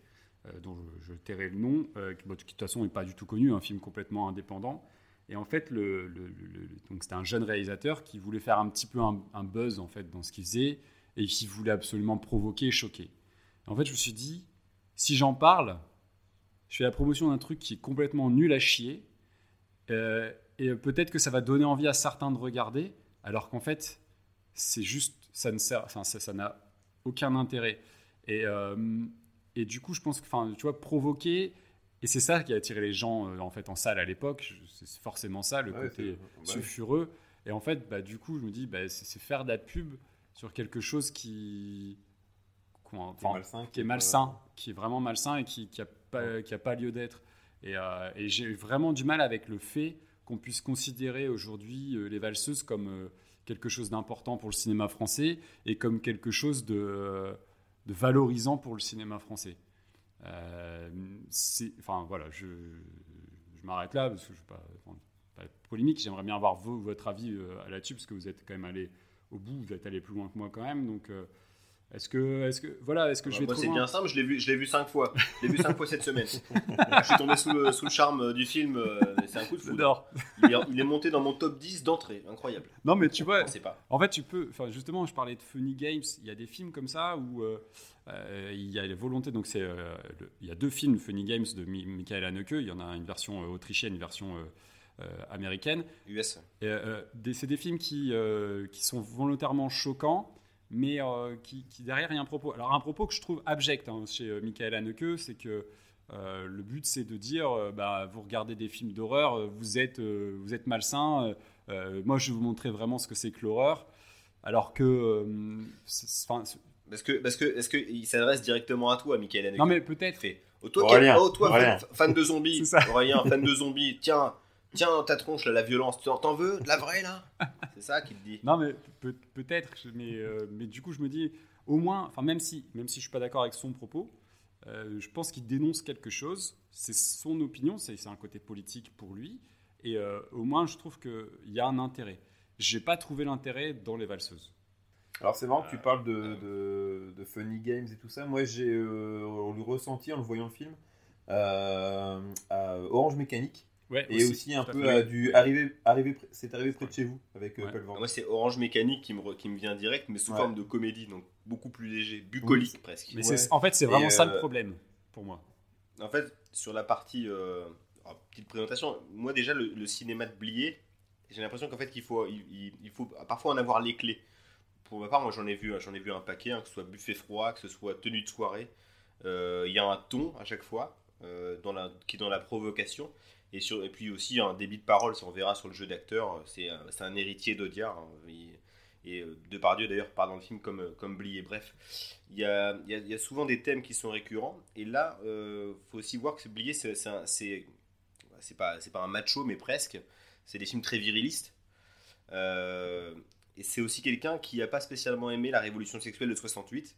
Speaker 2: euh, dont je, tairai le nom, euh, qui, de toute façon n'est pas du tout connu, un film complètement indépendant. Et en fait, donc c'était un jeune réalisateur qui voulait faire un petit peu un, buzz en fait dans ce qu'il faisait et qui voulait absolument provoquer, et choquer. En fait, je me suis dit, si j'en parle, je fais la promotion d'un truc qui est complètement nul à chier, euh, et peut-être que ça va donner envie à certains de regarder, alors qu'en fait, c'est juste, ça ne sert, ça n'a aucun intérêt. Et, euh, et du coup, je pense que, tu vois, provoquer, et c'est ça qui a attiré les gens euh, en fait en salle à l'époque. C'est forcément ça, le
Speaker 3: Ouais,
Speaker 2: côté
Speaker 3: bah
Speaker 2: sulfureux. Et en fait, bah, du coup, je me dis, bah, c'est faire de la pub sur quelque chose qui,
Speaker 3: Qui est malsain.
Speaker 2: qui est qui vraiment malsain et qui n'a pas, qui a pas lieu d'être. Et, euh, et j'ai vraiment du mal avec le fait qu'on puisse considérer aujourd'hui euh, les valseuses comme quelque chose d'important pour le cinéma français et comme quelque chose de, de valorisant pour le cinéma français. Euh, enfin voilà, je, je m'arrête là parce que je ne pas, enfin, pas polémique. J'aimerais bien avoir votre avis euh, là-dessus parce que vous êtes quand même allé au bout, vous êtes allé plus loin que moi quand même. Donc euh, est-ce que, est-ce que, voilà, est-ce que je vais
Speaker 1: Moi, c'est bien simple, je l'ai vu, je l'ai vu cinq fois. Je l'ai vu cinq fois cette semaine. [laughs] je suis tombé sous le, sous le charme euh, du film. euh, c'est un coup de foudre. Il est, il est monté dans mon top 10 d'entrée. Incroyable.
Speaker 2: Non, mais tu vois,
Speaker 1: Je sais pas.
Speaker 2: en fait, tu peux. Enfin, justement, je parlais de Funny Games. Il y a des films comme ça où euh, euh, il y a les volontés. Donc, c'est, euh, le- il y a deux films Funny Games de Mi- Michael Haneke. Il y en a une version autrichienne, une version euh, euh, américaine.
Speaker 1: US.
Speaker 2: Et, euh, c'est des films qui, euh, qui sont volontairement choquants, mais euh, qui, qui derrière il y a un propos. Alors un propos que je trouve abject hein, chez euh, Michael Haneke, c'est que euh, le but c'est de dire, euh, bah, vous regardez des films d'horreur, vous êtes, euh, vous êtes malsain. euh, euh, moi je vais vous montrer vraiment ce que c'est que l'horreur, alors que, euh,
Speaker 1: Parce que, parce que, est-ce qu'il s'adresse directement à toi, Michael Haneke?
Speaker 2: Non mais peut-être.
Speaker 1: fait. Oh, toi,
Speaker 3: Aurélien,
Speaker 1: oh, toi
Speaker 3: Aurélien.
Speaker 1: fan, fan de zombies, [laughs]
Speaker 2: C'est ça.
Speaker 1: Aurélien, fan de zombies, tiens, tiens ta tronche là, la violence, t'en t'en veux de la vraie là? [laughs] C'est ça qu'il te dit.
Speaker 2: Non, mais peut- peut-être, mais, euh, mais du coup, je me dis, au moins, enfin, même si, même si je suis pas d'accord avec son propos, euh, je pense qu'il dénonce quelque chose. C'est son opinion, c'est c'est un côté politique pour lui, et euh, au moins, je trouve qu'il y a un intérêt. J'ai pas trouvé l'intérêt dans les valseuses.
Speaker 3: Alors c'est marrant que tu parles de, de, de funny games et tout ça. Moi j'ai euh, le ressenti en le voyant le film euh, à Orange Mécanique
Speaker 2: Ouais,
Speaker 3: et aussi, un peu à du arrivé, arrivé, c'est arrivé près de chez vous avec euh,
Speaker 2: Ouais.
Speaker 3: Paul Van.
Speaker 1: Moi, c'est Orange Mécanique qui me, re- qui me vient direct, mais sous
Speaker 3: Ouais.
Speaker 1: forme de comédie, donc beaucoup plus léger, bucolique presque.
Speaker 2: Mais en fait, c'est
Speaker 3: Et,
Speaker 2: vraiment ça
Speaker 3: euh,
Speaker 2: le problème pour moi.
Speaker 1: En fait, sur la partie. euh, alors, petite présentation, moi déjà, le, le cinéma de Blier, j'ai l'impression qu'en fait, il faut, il, il- il faut parfois en avoir les clés. Pour ma part, moi j'en ai vu, j'en ai vu un paquet, hein, que ce soit buffet froid, que ce soit tenue de soirée. Euh, Il y a un ton à chaque fois euh, dans la, qui est dans la provocation. Et, puis aussi un débit de parole, si on verra sur le jeu d'acteur, c'est un- c'est un héritier d'Audiard. hein, et euh, Depardieu d'ailleurs part dans le film comme, euh, comme Blier. Bref, il y a, souvent des thèmes qui sont récurrents. Et là, il faut aussi voir que Blier, c'est pas, pas un macho, mais presque. C'est des films très virilistes. Euh, et c'est aussi quelqu'un qui n'a pas spécialement aimé la révolution sexuelle de 68.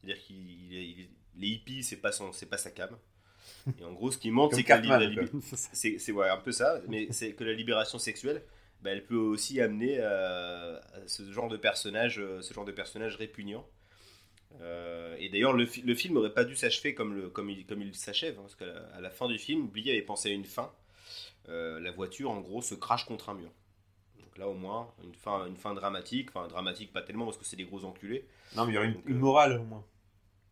Speaker 1: C'est-à-dire qu'il les hippies, c'est pas, pas sa cam. Et en gros, ce qui montre, c'est que la,
Speaker 3: Cartman,
Speaker 1: la-
Speaker 3: quoi. [laughs]
Speaker 1: c'est c'est ouais, un peu ça, mais c'est que la libération sexuelle, bah, elle peut aussi amener à, à ce genre de personnage, euh, ce genre de personnage répugnant. Euh, et d'ailleurs, le, fi- le film n'aurait pas dû s'achever comme, le, comme il, comme il s'achève, hein, parce qu'à la, à la fin du film, Blier avait pensé à une fin. Euh, la voiture, en gros, se crache contre un mur. Donc là, au moins, une fin, une fin dramatique. Enfin, dramatique, pas tellement, parce que c'est des gros enculés.
Speaker 3: Non, mais il y aurait une,
Speaker 1: euh,
Speaker 3: morale au moins.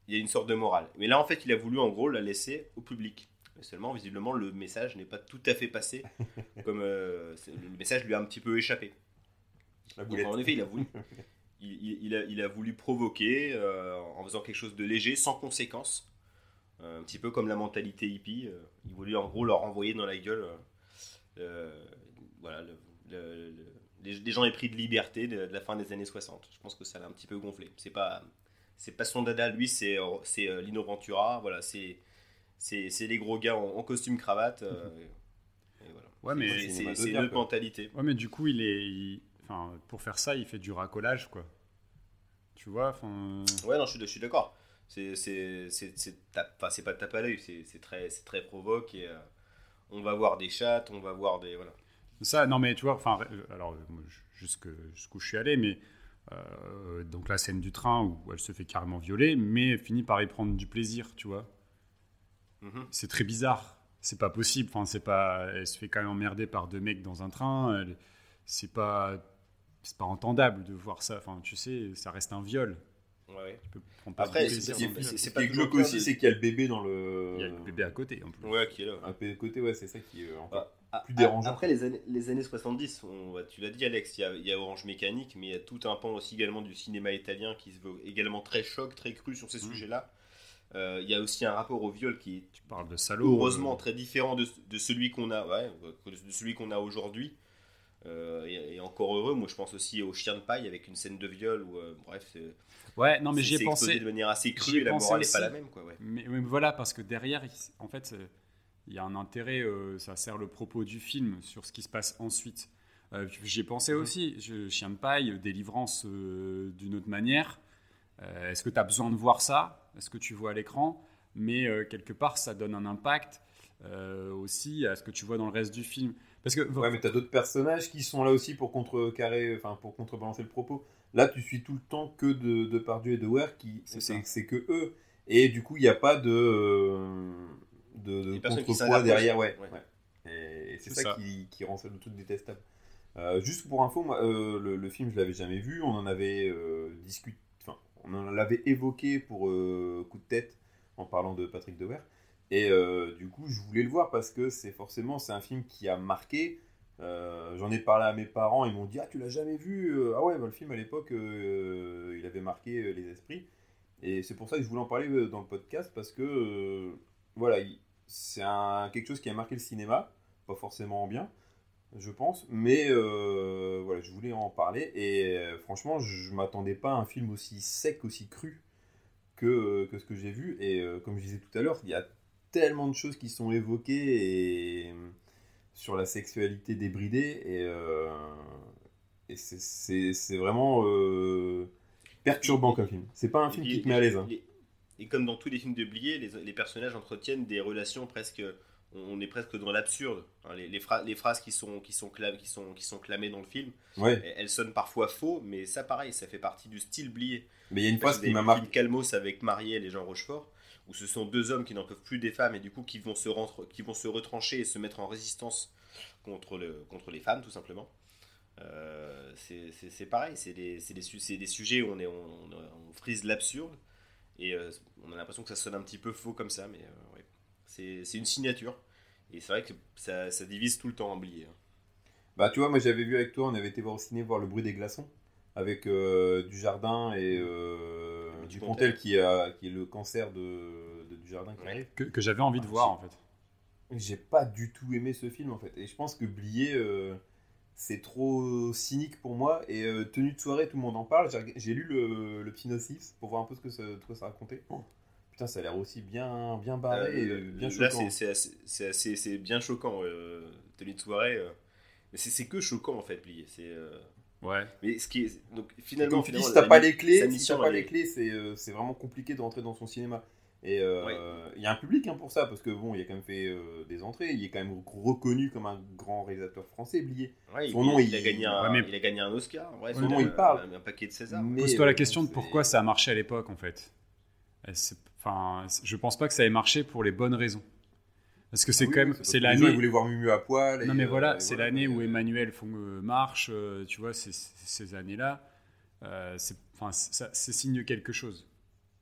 Speaker 1: Il y a une sorte de morale. Mais là, en fait, il a voulu, en gros, la laisser au public. Mais seulement, visiblement, le message n'est pas tout à fait passé. [laughs] comme euh, le message lui a un petit peu échappé. Donc, en effet, il a voulu, [laughs] il, il- il a, il a voulu provoquer euh, en faisant quelque chose de léger, sans conséquence. Euh, un petit peu comme la mentalité hippie. il voulait en gros leur envoyer dans la gueule voilà, le- le- le- les, les gens épris de liberté de, de la fin des années 60. Je pense que ça l'a un petit peu gonflé. C'est pas, c'est pas son dada, lui, c'est, c'est euh, Lino Ventura. Voilà, c'est, c'est, c'est les gros gars en, en costume cravate. euh, et voilà.
Speaker 2: Ouais, mais-
Speaker 1: C'est-
Speaker 3: quoi.
Speaker 1: mentalité.
Speaker 2: Ouais, mais du coup, il est. il- Enfin, pour faire ça, il fait du racolage, quoi. Tu vois, enfin.
Speaker 1: Ouais, non, je suis, je suis d'accord. C'est, c'est, c'est, pas tape à l'œil, c'est, c'est très, c'est très provoque et euh, on va voir des chattes, on va voir des, voilà.
Speaker 2: Ça, non, mais tu vois, enfin, euh, alors, euh, jusque- jusqu'où je suis allé, mais. Euh, donc la scène du train où elle se fait carrément violer, mais elle finit par y prendre du plaisir, tu vois.
Speaker 1: Mhm.
Speaker 2: C'est très bizarre. C'est pas possible. Enfin, c'est pas. Elle se fait quand même emmerder par deux mecs dans un train. Elle- C'est pas. C'est pas entendable de voir ça. Enfin, tu sais, ça reste un viol.
Speaker 1: Ouais, ouais.
Speaker 2: Tu peux prendre pas
Speaker 1: Après, c'est-
Speaker 3: Ce qui est glauque aussi, c'est qu'il y a le bébé dans le.
Speaker 2: Il y a le bébé à côté en plus.
Speaker 1: Ouais, qui est là.
Speaker 3: Un peu de côté, ouais, c'est ça qui est encore
Speaker 1: Ah,
Speaker 3: plus
Speaker 1: ah,
Speaker 3: dérangeant.
Speaker 1: Après les années, les années 70, on- ouais, tu l'as dit Alex, il y, a, il y a Orange Mécanique, mais il y a tout un pan aussi également du cinéma italien qui se veut également très choc, très cru sur ces
Speaker 2: Mhm.
Speaker 1: sujets-là. Euh, il y a aussi un rapport au viol qui est
Speaker 2: Tu parles de salaud.
Speaker 1: heureusement
Speaker 2: euh,
Speaker 1: très différent de, de celui qu'on a, ouais, de celui qu'on a aujourd'hui. Euh, et, et encore heureux, moi je pense aussi au chien de paille avec une scène de viol où, euh, bref,
Speaker 2: Ouais, non, mais j'y ai pensé.
Speaker 1: de manière assez crue et la morale n'est pas la même. Quoi, ouais.
Speaker 2: Mais, mais voilà, parce que derrière, en fait, euh, il y a un intérêt, euh, ça sert le propos du film sur ce qui se passe ensuite. Euh, J'y ai pensé
Speaker 1: Mhm.
Speaker 2: aussi, je, Chien de paille, délivrance euh, d'une autre manière. Euh, Est-ce que tu as besoin de voir ça? Est-ce que tu vois à l'écran? Mais euh, quelque part, ça donne un impact euh, aussi à ce que tu vois dans le reste du film. Parce que
Speaker 3: Ouais, mais t'as d'autres personnages qui sont là aussi pour contrecarrer, enfin pour contrebalancer le propos. Là, tu suis tout le temps que de, de Pardieu et de Ware qui
Speaker 2: C'est
Speaker 3: que eux. Et du coup, il n'y a pas de euh, de, de contrepoids derrière, ouais.
Speaker 1: Ouais.
Speaker 3: ouais. Et c'est
Speaker 2: C'est
Speaker 3: ça,
Speaker 2: ça.
Speaker 3: qui, qui rend ça le truc détestable. Euh, juste pour info, moi, euh, le, le film, je l'avais jamais vu. On en avait euh, discuté, enfin, on en avait évoqué pour euh, coup de tête en parlant de Patrick Dewer. Et euh, du coup, je voulais le voir parce que c'est forcément c'est un film qui a marqué. Euh, J'en ai parlé à mes parents, ils m'ont dit ah tu l'as jamais vu Euh, Ah ouais, bah, le film à l'époque, euh, il avait marqué les esprits. Et c'est pour ça que je voulais en parler dans le podcast parce que voilà, il- c'est quelque chose qui a marqué le cinéma, pas forcément en bien, je pense, mais voilà, je voulais en parler. Et franchement, je m'attendais pas à un film aussi sec, aussi cru que, que ce que j'ai vu. Et comme je disais tout à l'heure, il y a tellement de choses qui sont évoquées et, sur la sexualité débridée. Et, euh, et c'est- vraiment euh, perturbant comme film. C'est pas un film
Speaker 1: puis,
Speaker 3: qui te met à l'aise. hein.
Speaker 1: Et comme dans tous les films de Blier, les, les personnages entretiennent des relations presque. On est presque dans l'absurde. hein. les, les, phra- les phrases qui sont, qui, sont qui, sont, qui sont clamées dans le film,
Speaker 3: Ouais,
Speaker 1: elles, elles sonnent parfois faux, mais ça, pareil, ça fait partie du style Blier.
Speaker 3: mais il y a une phrase qui m'a marqué.
Speaker 1: Calmos avec Marielle et Jean Rochefort, où ce sont deux hommes qui n'en peuvent plus des femmes et du coup qui vont se, rentre- qui vont se retrancher et se mettre en résistance contre, le, contre les femmes, tout simplement. Euh, c'est- pareil, c'est des, des, des sujets où on, est, on, frise l'absurde et euh, on a l'impression que ça sonne un petit peu faux comme ça, mais euh, ouais. c'est une signature. Et c'est vrai que ça, ça divise tout le temps en Blier. hein.
Speaker 3: Bah, tu vois, moi j'avais vu avec toi, on avait été voir au ciné voir Le bruit des glaçons avec euh, Dujardin et euh,
Speaker 1: Et
Speaker 3: Dupontel qui, a, qui est le cancer de, de Dujardin qui
Speaker 1: Ouais.
Speaker 3: arrive.
Speaker 2: que, que j'avais envie de voir en fait.
Speaker 3: J'ai pas du tout aimé ce film en fait. Et je pense que Blier, euh, c'est trop cynique pour moi. Et euh, tenue de soirée, tout le monde en parle. J'ai- lu le, le petit pour voir un peu ce que ça, de quoi ça racontait. Oh, putain, ça a l'air aussi bien, bien barré et
Speaker 1: Euh,
Speaker 3: euh, bien
Speaker 1: là,
Speaker 3: choquant.
Speaker 1: c'est- c'est assez- assez- bien choquant, euh, tenue de soirée. euh. Mais c'est c'est que choquant en fait, Blier. C'est.
Speaker 2: Ouais.
Speaker 1: Mais ce qui est donc finalement,
Speaker 3: comme tu dis, si t'as pas les clés, si
Speaker 1: mission,
Speaker 3: pas les clés, c'est euh, c'est vraiment compliqué de rentrer dans son cinéma. Et euh,
Speaker 1: Ouais.
Speaker 3: il y a un public hein, pour ça, parce que bon, il a quand même fait euh, des entrées, il est quand même reconnu comme un grand réalisateur français, Blié.
Speaker 1: Ouais,
Speaker 3: Son
Speaker 1: il,
Speaker 3: nom,
Speaker 1: il
Speaker 3: il-
Speaker 1: a gagné un,
Speaker 2: Ouais, mais-
Speaker 1: il a gagné un Oscar. Ouais,
Speaker 3: Son nom, il parle.
Speaker 1: Un, un paquet de César.
Speaker 3: Mais,
Speaker 2: Pose-toi la question de pourquoi ça a marché à l'époque, en fait. Enfin, je pense pas que ça ait marché pour les bonnes raisons. Parce que c'est
Speaker 3: Ah oui,
Speaker 2: quand même, c'est
Speaker 3: gens, ils
Speaker 2: l'année.
Speaker 3: voulaient voir Mumu à poil.
Speaker 2: Non mais
Speaker 3: euh,
Speaker 2: voilà,
Speaker 3: et
Speaker 2: c'est l'année où
Speaker 3: euh,
Speaker 2: Emmanuel font, euh, marche, euh, tu vois, ces années-là, euh, c'est, enfin, ça, signe quelque chose,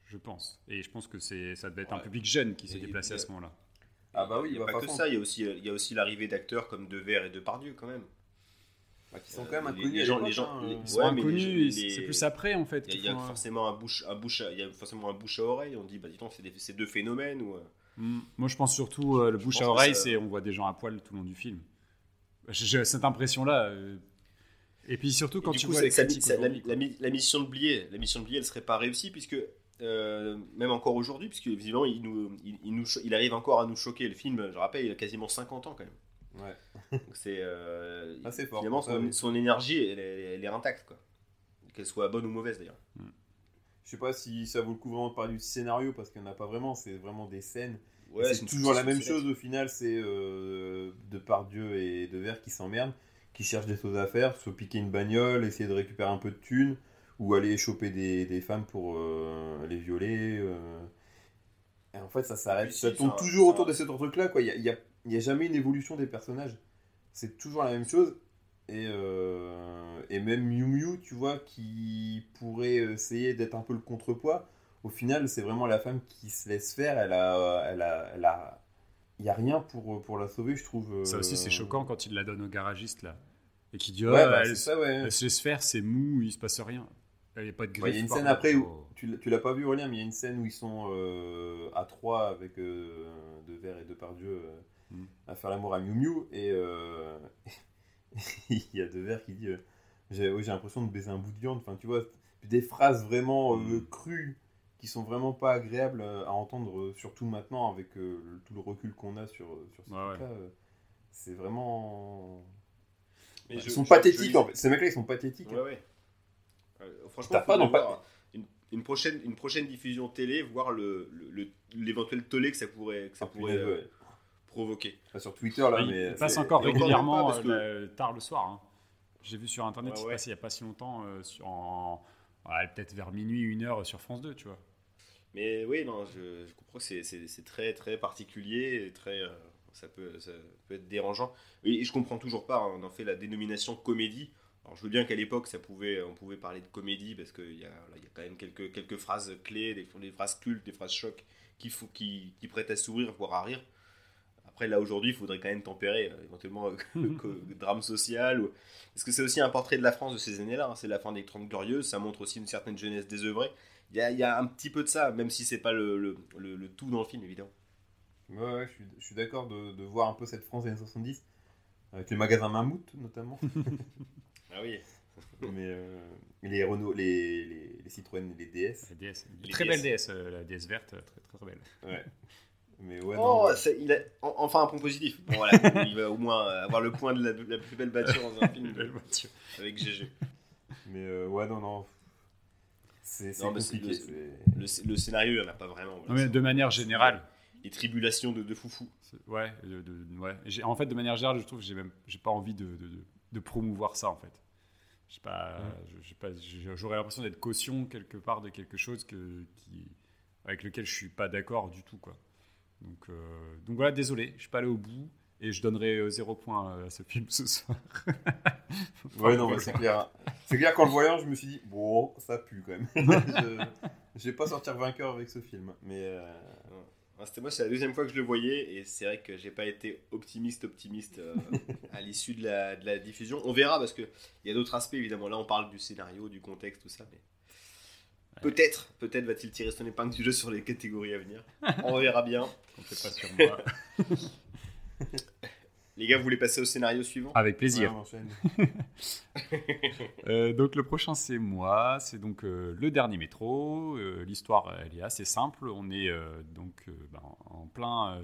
Speaker 2: je pense. Et je pense que c'est, ça devait être un public jeune qui s'est déplacé à ce moment-là.
Speaker 3: Ah bah oui,
Speaker 1: il n'y a
Speaker 3: bah,
Speaker 1: pas
Speaker 3: de
Speaker 1: que ça, il y a aussi, il y a aussi l'arrivée d'acteurs comme Devers et Depardieu quand même.
Speaker 3: bah, qui sont quand même
Speaker 1: Euh,
Speaker 3: inconnus.
Speaker 1: les gens- gens-
Speaker 3: hein,
Speaker 1: les-
Speaker 3: euh.
Speaker 2: Ils sont
Speaker 1: Ouais,
Speaker 2: inconnus, c'est plus après en fait.
Speaker 1: Il y a, y
Speaker 2: euh,
Speaker 1: forcément un bouche, un bouche, à- il y a forcément un bouche à oreille. On dit, bah dis donc, c'est deux phénomènes ou.
Speaker 2: Mm. Moi, je pense surtout euh, le
Speaker 1: Je
Speaker 2: bouche à oreille, c'est on voit des gens à poil tout le long du film. J'ai cette impression-là. euh. Et puis surtout quand tu
Speaker 1: coup,
Speaker 2: vois
Speaker 1: la, mission de Blier, la mission de Blier, elle serait pas réussie puisque euh, même encore aujourd'hui, puisque évidemment, il nous, il, il nous, cho- il arrive encore à nous choquer. Le film, je rappelle, il a quasiment 50 ans quand même.
Speaker 3: Ouais.
Speaker 1: Donc c'est euh, [laughs]
Speaker 3: Ah, fort.
Speaker 1: finalement
Speaker 3: Ça,
Speaker 1: son,
Speaker 3: oui.
Speaker 1: son énergie, elle, est- elle est intacte quoi. Qu'elle soit bonne ou mauvaise d'ailleurs.
Speaker 3: Je sais pas si ça vaut le coup vraiment de parler du scénario parce qu'il n'y en a pas vraiment, c'est vraiment des scènes.
Speaker 1: Ouais,
Speaker 3: c'est toujours la même
Speaker 1: de
Speaker 3: chose au final, c'est euh, Depardieu et Devers qui s'emmerdent, qui cherchent des choses à faire, se piquer une bagnole, essayer de récupérer un peu de thunes, ou aller choper des, des femmes pour euh, les violer. euh. Et en fait, ça s'arrête,
Speaker 1: Oui,
Speaker 3: ça
Speaker 1: si,
Speaker 3: tourne
Speaker 1: ça-
Speaker 3: toujours
Speaker 1: ça-
Speaker 3: autour de ce truc-là, quoi. Il n'y a, il y a- il y a jamais une évolution des personnages. C'est toujours la même chose. Et, euh, et même Miu Miu, tu vois, qui pourrait essayer d'être un peu le contrepoids, au final, c'est vraiment la femme qui se laisse faire. Elle a, elle a, elle a, il y a rien pour pour la sauver, je trouve.
Speaker 2: Ça aussi,
Speaker 3: euh.
Speaker 2: c'est choquant quand il la donne au garagiste là. Et qui dit
Speaker 3: Ouais,
Speaker 2: Ah,
Speaker 3: bah,
Speaker 2: elle,
Speaker 3: ça, ouais.
Speaker 2: elle se laisse faire, c'est mou, il se passe rien. Il n'y a pas de griffe.
Speaker 3: Il y a une scène après où
Speaker 2: Oh.
Speaker 3: tu, tu l'as pas vu Aurélien, mais il y a une scène où ils sont euh, à trois avec euh, Devers et Depardieu euh,
Speaker 2: Mm.
Speaker 3: à faire l'amour à Miu Miu et euh, [laughs] [laughs] il y a Devers qui dit euh, j'ai ouais, l'impression de baiser un bout de viande. Enfin, tu vois, des phrases vraiment euh,
Speaker 2: Mm.
Speaker 3: crues qui sont vraiment pas agréables euh, à entendre, euh, surtout maintenant avec euh, le- tout le recul qu'on a sur sur ce
Speaker 2: Ouais,
Speaker 3: euh, C'est vraiment.
Speaker 1: Mais
Speaker 3: ils
Speaker 1: je-
Speaker 3: sont
Speaker 1: je-
Speaker 3: pathétiques
Speaker 1: je-
Speaker 3: en fait. Ces mecs-là, ils sont pathétiques.
Speaker 1: Ouais, ouais. Euh, franchement,
Speaker 3: T'as pas dans pas-
Speaker 1: voir une, une prochaine, une prochaine diffusion télé, voir le, le- le- l'éventuel tollé que ça pourrait, que ça
Speaker 3: Ah,
Speaker 1: pourrait euh. Provoquer.
Speaker 3: Sur Twitter là,
Speaker 2: il,
Speaker 3: mais
Speaker 2: il passe encore régulièrement
Speaker 1: pas, parce
Speaker 2: euh, le- tard le soir. hein. J'ai vu sur internet,
Speaker 1: Ouais,
Speaker 2: c'est
Speaker 1: ouais.
Speaker 2: il n'y a pas si longtemps, euh, sur, en- ouais, peut-être vers minuit, une heure sur France 2, tu vois.
Speaker 1: Mais oui, non, je, je comprends que c'est- c'est c'est très, très particulier et très. euh, ça, peut, ça peut être dérangeant. Et je comprends toujours pas, hein, on en fait la dénomination comédie. Alors je veux bien qu'à l'époque, ça pouvait, on pouvait parler de comédie parce qu'il y, a- là, il y a quand même quelques, quelques phrases clés, des, des phrases cultes, des phrases chocs qui, qui, qui prêtent à sourire, voire à rire. Après, là, aujourd'hui, il faudrait quand même tempérer, euh, éventuellement, euh, [laughs] co- drame social. Ou... Parce que c'est aussi un portrait de la France de ces années-là. hein. C'est la fin des 30 Glorieuses, ça montre aussi une certaine jeunesse désœuvrée. Il y a, il y a un petit peu de ça, même si c'est pas le, le, le- le tout dans le film, évidemment.
Speaker 3: Ouais, ouais, je suis, je suis d'accord de, de voir un peu cette France des années 70, avec les magasins Mammouth notamment, [laughs]
Speaker 1: Ah oui.
Speaker 3: mais euh, les Renault, les, les, les Citroën et les DS.
Speaker 2: La DS,
Speaker 1: Les
Speaker 2: très
Speaker 1: DS.
Speaker 2: belle DS, euh, la DS verte, très très, très belle.
Speaker 3: Ouais. [laughs] Mais ouais, non,
Speaker 1: oh,
Speaker 3: ouais.
Speaker 1: c'est- il a en- enfin un point positif. Bon, voilà, [laughs] il va au moins avoir le point de la, la plus belle voiture dans un film [laughs] avec GG.
Speaker 3: mais euh, ouais, non, non. C'est compliqué.
Speaker 1: le- scénario, il n'y en a pas vraiment.
Speaker 2: Non, mais de manière générale,
Speaker 1: Les tribulations de, de Foufou.
Speaker 2: ouais, de- de- ouais. En fait, de manière générale, je trouve que j'ai même, j'ai pas envie de, de, de- de promouvoir ça en fait. Pas, j'aurais l'impression d'être caution quelque part de quelque chose que, qui, avec lequel je suis pas d'accord du tout quoi. Donc, euh, donc voilà, désolé, je suis pas allé au bout et je donnerai euh, zéro point à ce film ce soir. [laughs]
Speaker 3: Ouais, non, c'est clair. C'est clair qu'en le voyant, je me suis dit, bon, ça pue quand même. [laughs] je, je vais pas sortir vainqueur avec ce film. Mais euh,
Speaker 1: C'était moi, c'est la deuxième fois que je le voyais et c'est vrai que j'ai pas été optimiste optimiste euh, à l'issue de la, de la diffusion. On verra parce que il y a d'autres aspects évidemment. Là, on parle du scénario, du contexte, tout ça, mais peut-être, peut-être va-t-il tirer son épingle du jeu sur les catégories à venir. On verra bien. [laughs]
Speaker 2: Comptez pas sur moi. [laughs]
Speaker 1: Les gars, vous voulez passer au scénario suivant?
Speaker 2: Avec plaisir.
Speaker 3: ouais, on. [laughs]
Speaker 2: Euh, donc le prochain c'est moi, c'est donc euh, le dernier métro. Euh, L'histoire elle est assez simple. On est euh, donc euh, ben, en plein euh,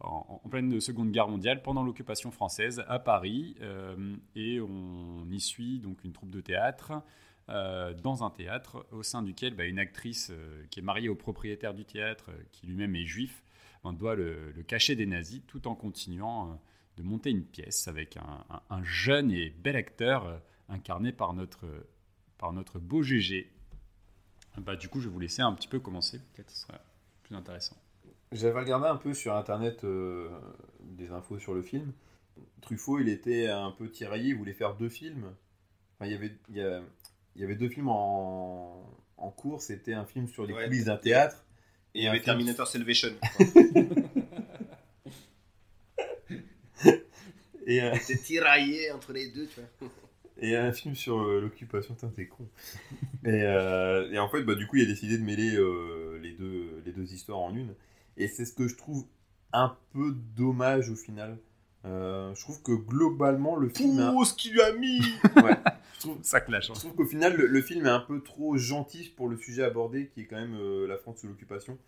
Speaker 2: en, en pleine Seconde Guerre mondiale pendant l'occupation française à Paris euh, et on y suit donc une troupe de théâtre euh, dans un théâtre au sein duquel bah, une actrice euh, qui est mariée au propriétaire du théâtre, euh, qui lui-même est juif, doit le, cacher des nazis tout en continuant de monter une pièce avec un, un- un jeune et bel acteur incarné par notre, par notre beau GG. Bah, du coup, je vais vous laisser un petit peu commencer, peut-être ce sera plus intéressant.
Speaker 3: J'avais regardé un peu sur internet des infos sur le film. Truffaut, il était un peu tiraillé, il voulait faire deux films. Il y avait, il y avait deux films en, en cours. C'était un film sur les
Speaker 1: Ouais.
Speaker 3: coulisses d'un théâtre.
Speaker 1: Et il y
Speaker 3: un
Speaker 1: avait
Speaker 3: film-
Speaker 1: Terminator Salvation.
Speaker 3: Et, [laughs] un-
Speaker 1: T'es tiraillé entre les deux, tu vois.
Speaker 3: et un film sur euh, l'occupation. T'es con. et, euh, et en fait, bah, du coup, il a décidé de mêler euh, les, deux, les deux histoires en une. Et c'est ce que je trouve un peu dommage au final. Euh, je trouve que globalement, le film. a-
Speaker 1: Pouh, ce qu'il lui a mis
Speaker 3: Ouais. Je trouve,
Speaker 2: Ça clash. hein.
Speaker 3: Je trouve qu'au final, le, le film est un peu trop gentil pour le sujet abordé, qui est quand même euh, la France sous l'occupation.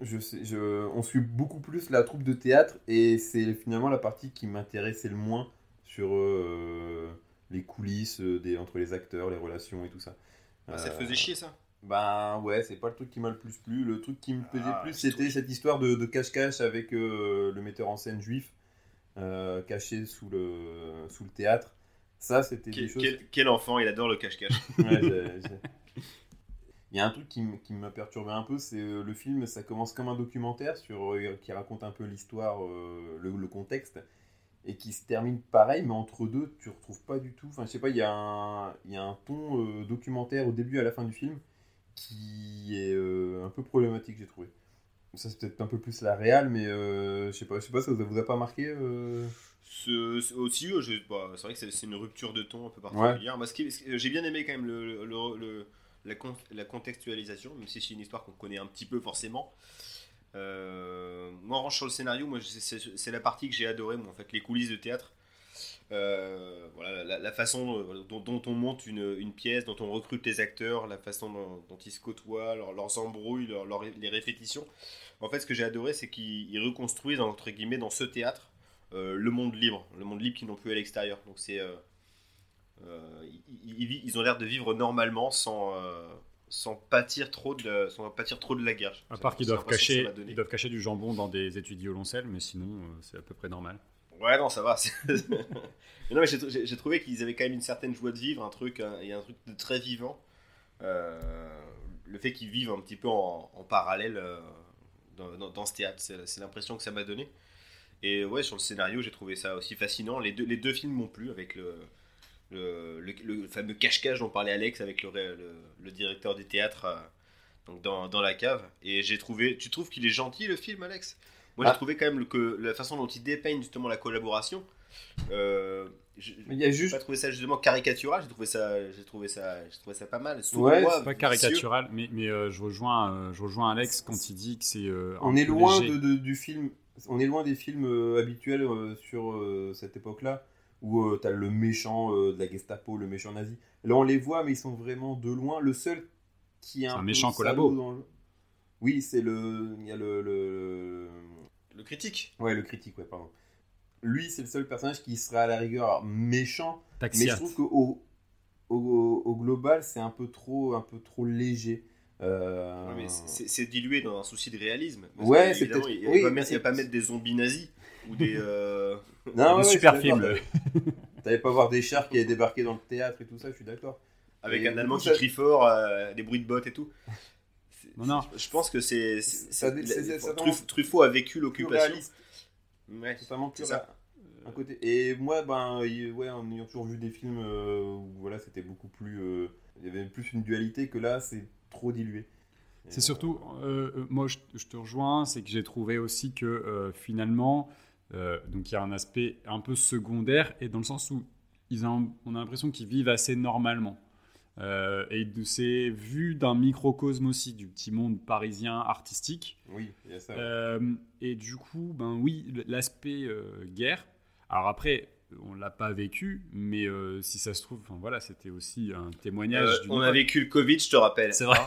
Speaker 3: Je sais, je, on suit beaucoup plus la troupe de théâtre, et c'est finalement la partie qui m'intéressait le moins sur euh, les coulisses euh, des, entre les acteurs, les relations et tout ça.
Speaker 1: Ah, Ça te faisait chier, ça?
Speaker 3: Ben ouais, c'est pas le truc qui m'a le plus plu. Le truc qui me plaisait
Speaker 1: Ah,
Speaker 3: plus,
Speaker 1: c'est
Speaker 3: c'était cette histoire de de cache-cache avec euh, le metteur en scène juif, euh, caché sous le, sous le théâtre. Ça, c'était
Speaker 1: quel,
Speaker 3: choses...
Speaker 1: quel- quel enfant, il adore le cache-cache. [laughs]
Speaker 3: Ouais, Il y a un truc qui, qui m'a perturbé un peu, c'est euh, le film, ça commence comme un documentaire sur, euh, qui raconte un peu l'histoire, euh, le, le contexte, et qui se termine pareil, mais entre deux, tu retrouves pas du tout. Enfin, je sais pas, il y a un, il y a un ton documentaire au début et à la fin du film qui est un peu problématique, j'ai trouvé. Ça, c'est peut-être un peu plus la réal, mais je sais pas, je sais pas, ça vous a, vous a pas marqué
Speaker 1: Ce- aussi, euh, je- bah, c'est vrai que c'est c'est une rupture de ton un peu particulière. Moi, ce qui- J'ai bien aimé quand même le, le- le- la, con- la contextualisation, même si c'est une histoire qu'on connaît un petit peu forcément. Euh, moi, en revanche, sur le scénario, moi, c'est- la partie que j'ai adorée, moi, en fait, les coulisses de théâtre. Euh, voilà, la, la façon dont, dont on monte une, une pièce, dont on recrute les acteurs, la façon dont, dont ils se côtoient, leur- leurs embrouilles, leur- leur- les répétitions. En fait, ce que j'ai adoré, c'est qu'ils ils reconstruisent, entre guillemets, dans ce théâtre, le monde libre, le monde libre qu'ils n'ont plus à l'extérieur. Donc c'est, euh, euh, ils, ont l'air de vivre normalement sans, euh, sans pâtir trop de, sans pâtir trop de la guerre.
Speaker 2: À part qu'ils doivent, cacher, ils doivent cacher du jambon dans des études violoncelle, mais sinon, euh, c'est à peu près normal.
Speaker 1: Ouais, non, ça va. [laughs] mais non, mais j'ai- trouvé qu'ils avaient quand même une certaine joie de vivre, un truc, il y a un truc de très vivant. Euh, le fait qu'ils vivent un petit peu en, en parallèle euh, dans, dans- dans ce théâtre, c'est c'est l'impression que ça m'a donné. Et ouais, sur le scénario, j'ai trouvé ça aussi fascinant. Les deux, les deux films m'ont plu avec le, le, le- le fameux cache-cache dont parlait Alex avec le, ré- le, le directeur du théâtre euh, donc dans, dans la cave. Et j'ai trouvé. Tu trouves qu'il est gentil le film, Alex? Moi,
Speaker 3: Ah.
Speaker 1: j'ai trouvé quand même le- que la façon dont il dépeigne justement la collaboration. Euh, j'ai
Speaker 3: Mais il y a
Speaker 1: j'ai
Speaker 3: juste
Speaker 1: pas trouvé ça justement caricatural. J'ai trouvé ça, j'ai trouvé ça, j'ai trouvé ça pas mal.
Speaker 3: Ouais,
Speaker 2: C'est pas
Speaker 1: vicieux.
Speaker 2: caricatural, mais, mais euh, je, rejoins, euh, je rejoins Alex quand il dit que c'est. euh,
Speaker 3: on est loin de- du film on est loin des films euh, habituels euh, sur euh, cette époque là où tu t'as le méchant euh, de la Gestapo le méchant nazi. Là on les voit mais ils sont vraiment de loin. Le seul qui est un,
Speaker 2: un
Speaker 3: peu
Speaker 2: méchant collabo.
Speaker 3: dans le- oui c'est le il y a le, le-
Speaker 1: Le critique.
Speaker 3: ouais le critique ouais pardon. Lui c'est le seul personnage qui sera à la rigueur méchant. Mais je trouve qu'au au, au global c'est un peu trop un peu trop léger Euh,
Speaker 1: Ouais, c'est- dilué dans un souci de réalisme.
Speaker 3: Ouais,
Speaker 1: que,
Speaker 3: c'est
Speaker 1: évidemment,
Speaker 3: peut-être-
Speaker 1: Il
Speaker 3: oui,
Speaker 1: va mettre, il va pas mettre des zombies nazis ou des. [laughs] euh,
Speaker 3: non, ouais,
Speaker 2: super
Speaker 3: je suis
Speaker 2: film.
Speaker 3: d'accord. T'allais pas voir des chars qui allaient débarquer dans le théâtre et tout ça, je suis d'accord.
Speaker 1: avec
Speaker 3: Et
Speaker 1: un Allemand qui
Speaker 3: ça-
Speaker 1: crie fort, euh, des bruits de bottes et tout.
Speaker 2: Non, non.
Speaker 1: Je pense que c'est. Truffaut a vécu l'occupation. Ouais,
Speaker 3: totalement plus
Speaker 1: c'est ça.
Speaker 3: ré- un côté. Et moi, ben, ouais, en ayant toujours vu des films euh, où voilà, c'était beaucoup plus. euh, il y avait plus une dualité que là, c'est trop dilué.
Speaker 2: C'est surtout, euh, euh, moi je, je te rejoins, c'est que j'ai trouvé aussi que euh, finalement, euh, donc il y a un aspect un peu secondaire et dans le sens où ils ont, on a l'impression qu'ils vivent assez normalement. Et de- c'est vu d'un microcosme aussi du petit monde parisien artistique.
Speaker 3: Oui, il y a ça. ouais.
Speaker 2: Et du coup, ben oui, l'aspect guerre. Alors après, on l'a pas vécu, mais euh, si ça se trouve, enfin voilà, c'était aussi un témoignage.
Speaker 1: Euh,
Speaker 2: d'une
Speaker 1: on a vécu le Covid, je te rappelle.
Speaker 2: C'est vrai.